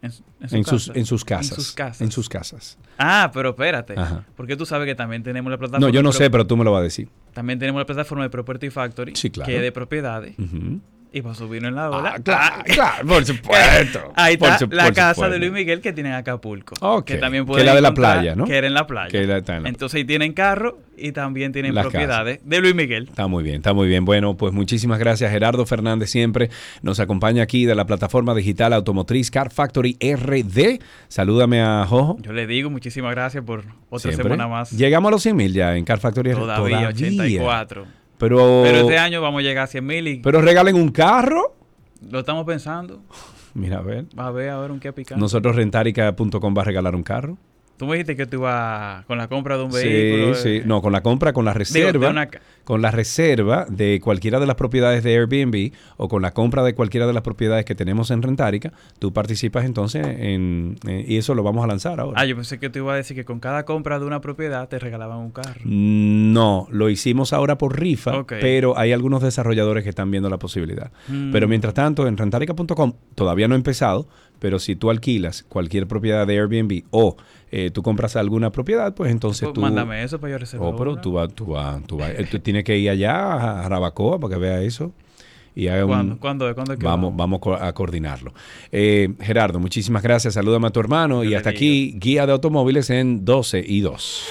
En, su- en su En sus, en sus casas. En sus casas. En sus casas. Ah, pero espérate. Ajá. Porque tú sabes que también tenemos la plataforma. No, yo no sé, pero tú me lo vas a decir. También tenemos la plataforma de Property Factory. Sí, claro. Que es de propiedades. Ujú. Y para subirnos en la ola. Ah, claro, claro, por supuesto. Ahí Por está su- la por casa supuesto. de Luis Miguel que tiene en Acapulco. Ok, Que también que pueden la de la playa, ¿no? Que era en la playa. Que la- en la- Entonces ahí tienen carro y también tienen Las propiedades de Luis Miguel. Está muy bien, está muy bien. Bueno, pues muchísimas gracias. Gerardo Fernández siempre nos acompaña aquí de la plataforma digital automotriz Car Factory RD. Salúdame a Jojo. Yo le digo muchísimas gracias por otra Siempre. semana más. Llegamos a los 100 mil ya en Car Factory RD. Todavía, 84. Pero, Pero este año vamos a llegar a 100 mil y pero regalen un carro. lo estamos pensando. Mira, a ver. Va a ver, a ver un qué picante. Nosotros rentarica.com va a regalar un carro. Tú me dijiste que tú ibas con la compra de un Sí, vehículo. sí. eh, No, con la compra, con la reserva. una Con la reserva de cualquiera de las propiedades de Airbnb o con la compra de cualquiera de las propiedades que tenemos en Rentarica, tú participas entonces en, en- y eso lo vamos a lanzar ahora. Ah, yo pensé que tú ibas a decir que con cada compra de una propiedad te regalaban un carro. No, lo hicimos ahora por rifa, pero hay algunos desarrolladores que están viendo la posibilidad. Mm. Pero mientras tanto, en rentarica.com todavía no ha empezado, pero si tú alquilas cualquier propiedad de Airbnb o eh, tú compras alguna propiedad, pues entonces pues tú... Mándame eso para yo reservar. Oh, pero tú vas, tú vas, tú vas. Eh, tú tienes que ir allá a Rabacoa para que vea eso. Y haga ¿Cuándo? Un, vamos, vamos, a coordinarlo. Eh, Gerardo, muchísimas gracias. Salúdame a tu hermano. Y hasta aquí, Guía de Automóviles en 12 y 2.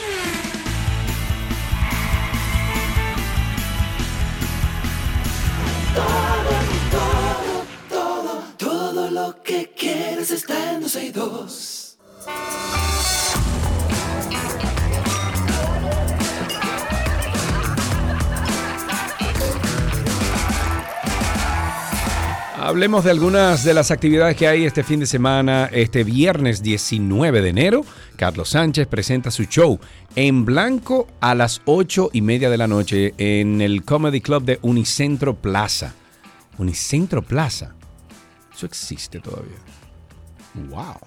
Está en 12 y 2. Hablemos de algunas de las actividades que hay este fin de semana, este viernes 19 de enero. Carlos Sánchez presenta su show en blanco a las 8 y media de la noche en el Comedy Club de Unicentro Plaza. Unicentro Plaza. Eso existe todavía. Wow.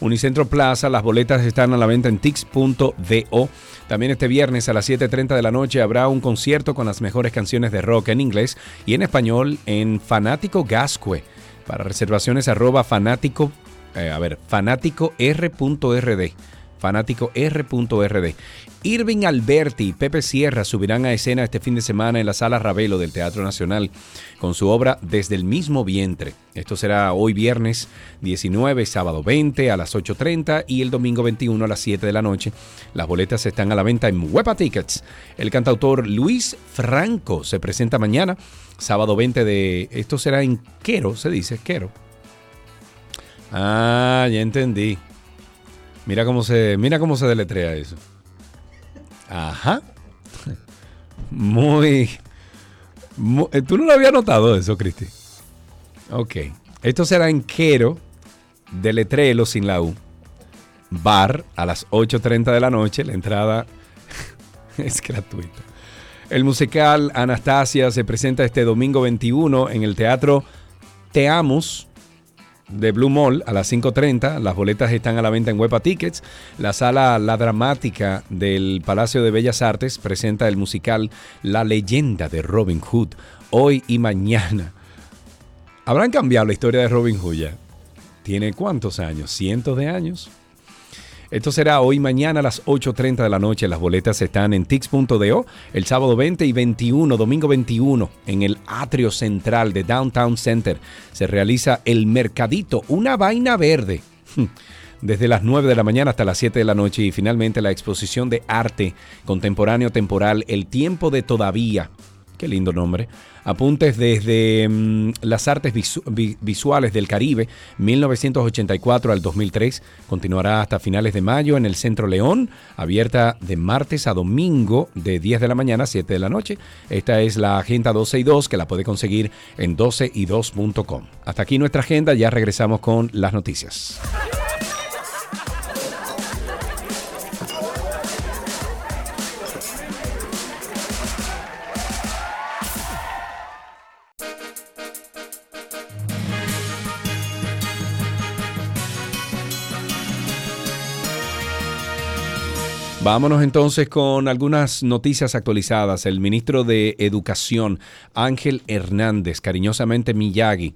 Unicentro Plaza, las boletas están a la venta en tix.do. También este viernes a las 7.30 de la noche habrá un concierto con las mejores canciones de rock en inglés y en español en Fanático Gascue. Para reservaciones arroba fanático, eh, a ver, fanático r.rd fanático R.rd. Irving Alberti y Pepe Sierra subirán a escena este fin de semana en la Sala Ravelo del Teatro Nacional con su obra Desde el mismo vientre. Esto será hoy viernes 19, sábado 20 a las 8.30 y el domingo 21 a las 7 de la noche. Las boletas están a la venta en Huepa Tickets. El cantautor Luis Franco se presenta mañana, sábado 20 de... Esto será en Quero, se dice, Quero. Ah, ya entendí. Mira cómo se, mira cómo se deletrea eso. Ajá. Muy, eh, ¿Tú no lo habías notado eso, Cristi? Ok. Esto será en Quero, deletrelo sin la U. Bar a las 8.30 de la noche. La entrada es gratuita. El musical Anastasia se presenta este domingo 21 en el Teatro Teamos de Blue Mall a las 5.30. Las boletas están a la venta en Huepa Tickets. La sala La Dramática del Palacio de Bellas Artes presenta el musical La leyenda de Robin Hood hoy y mañana. ¿Habrán cambiado la historia de Robin Hood ya? ¿Tiene cuántos años? ¿Cientos de años? Esto será hoy mañana a las 8.30 de la noche. Las boletas están en tix.do el sábado 20 y 21, domingo 21, en el atrio central de Downtown Center. Se realiza el Mercadito, una vaina verde. Desde las 9 de la mañana hasta las 7 de la noche y finalmente la exposición de arte contemporáneo temporal El tiempo de todavía. Qué lindo nombre. Apuntes desde mm, las artes visu- vi- visuales del Caribe, 1984 al 2003. Continuará hasta finales de mayo en el Centro León, abierta de martes a domingo de 10 de la mañana a 7 de la noche. Esta es la Agenda 12 y 2 que la puede conseguir en 12y2.com. Hasta aquí nuestra agenda, ya regresamos con las noticias. Vámonos entonces con algunas noticias actualizadas. El ministro de Educación, Ángel Hernández, cariñosamente Miyagi,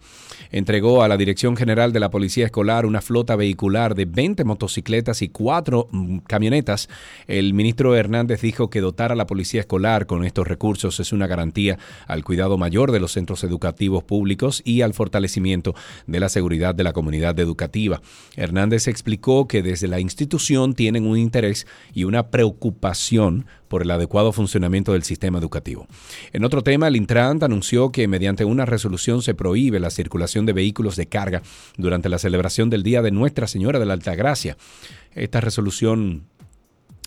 entregó a la Dirección General de la Policía Escolar una flota vehicular de 20 motocicletas y 4 camionetas. El ministro Hernández dijo que dotar a la Policía Escolar con estos recursos es una garantía al cuidado mayor de los centros educativos públicos y al fortalecimiento de la seguridad de la comunidad educativa. Hernández explicó que desde la institución tienen un interés y una preocupación por el adecuado funcionamiento del sistema educativo. En otro tema, el Intrant anunció que mediante una resolución se prohíbe la circulación de vehículos de carga durante la celebración del Día de Nuestra Señora de la Altagracia. Esta resolución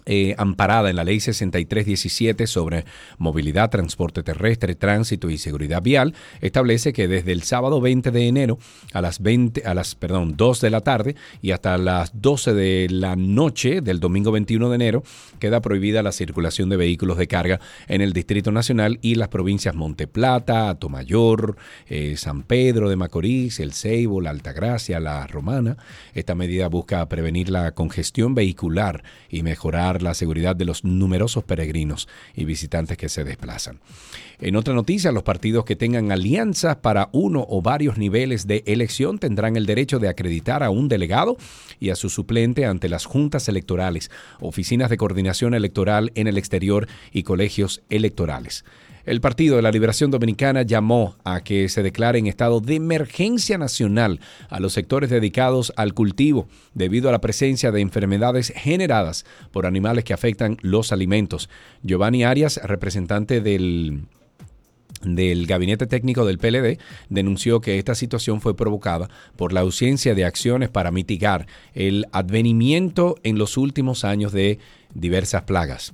eh, amparada en la Ley 6317 sobre movilidad, transporte terrestre, tránsito y seguridad vial, establece que desde el sábado 20 de enero a las 20 a las perdón, 2 de la tarde y hasta las 12 de la noche del domingo 21 de enero queda prohibida la circulación de vehículos de carga en el Distrito Nacional y las provincias Monte Plata, Atomayor, eh, San Pedro de Macorís, El Ceibo, La Altagracia, La Romana. Esta medida busca prevenir la congestión vehicular y mejorar la seguridad de los numerosos peregrinos y visitantes que se desplazan. En otra noticia, los partidos que tengan alianzas para uno o varios niveles de elección tendrán el derecho de acreditar a un delegado y a su suplente ante las juntas electorales, oficinas de coordinación electoral en el exterior y colegios electorales. El Partido de la Liberación Dominicana llamó a que se declare en estado de emergencia nacional a los sectores dedicados al cultivo debido a la presencia de enfermedades generadas por animales que afectan los alimentos. Giovanni Arias, representante del del gabinete técnico del PLD denunció que esta situación fue provocada por la ausencia de acciones para mitigar el advenimiento en los últimos años de diversas plagas.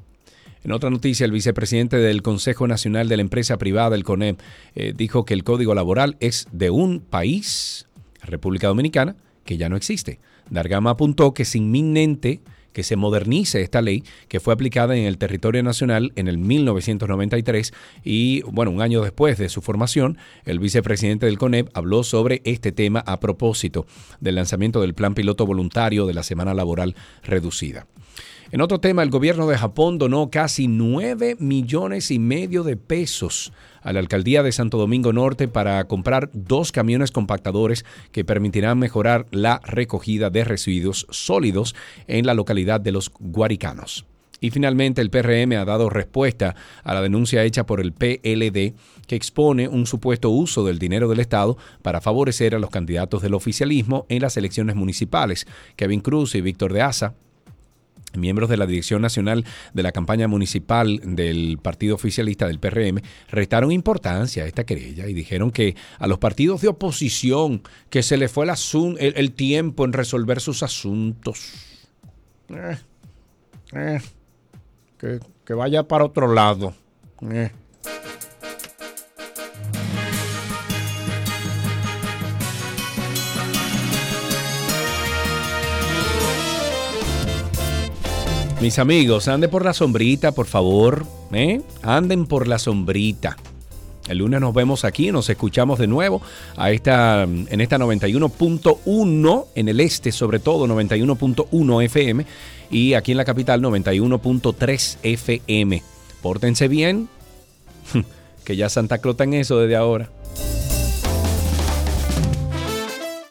En otra noticia, el vicepresidente del Consejo Nacional de la Empresa Privada, el CONEP, eh, dijo que el código laboral es de un país, República Dominicana, que ya no existe. Dargama apuntó que es inminente que se modernice esta ley que fue aplicada en el territorio nacional en el 1993 y bueno, un año después de su formación, el vicepresidente del CONEP habló sobre este tema a propósito del lanzamiento del plan piloto voluntario de la semana laboral reducida. En otro tema, el gobierno de Japón donó casi 9 millones y medio de pesos a la alcaldía de Santo Domingo Norte para comprar dos camiones compactadores que permitirán mejorar la recogida de residuos sólidos en la localidad de los Guaricanos. Y finalmente el PRM ha dado respuesta a la denuncia hecha por el PLD que expone un supuesto uso del dinero del Estado para favorecer a los candidatos del oficialismo en las elecciones municipales. Kevin Cruz y Víctor de Asa Miembros de la Dirección Nacional de la Campaña Municipal del Partido Oficialista del PRM restaron importancia a esta querella y dijeron que a los partidos de oposición que se les fue el, el, el tiempo en resolver sus asuntos. Eh, eh, que, que, vaya para otro lado. Eh. Mis amigos, anden por la sombrita, por favor. ¿eh? Anden por la sombrita. El lunes nos vemos aquí, nos escuchamos de nuevo a esta, en esta 91.1, en el este sobre todo 91.1 FM y aquí en la capital 91.3 FM. Pórtense bien, que ya Santa Clota en eso desde ahora.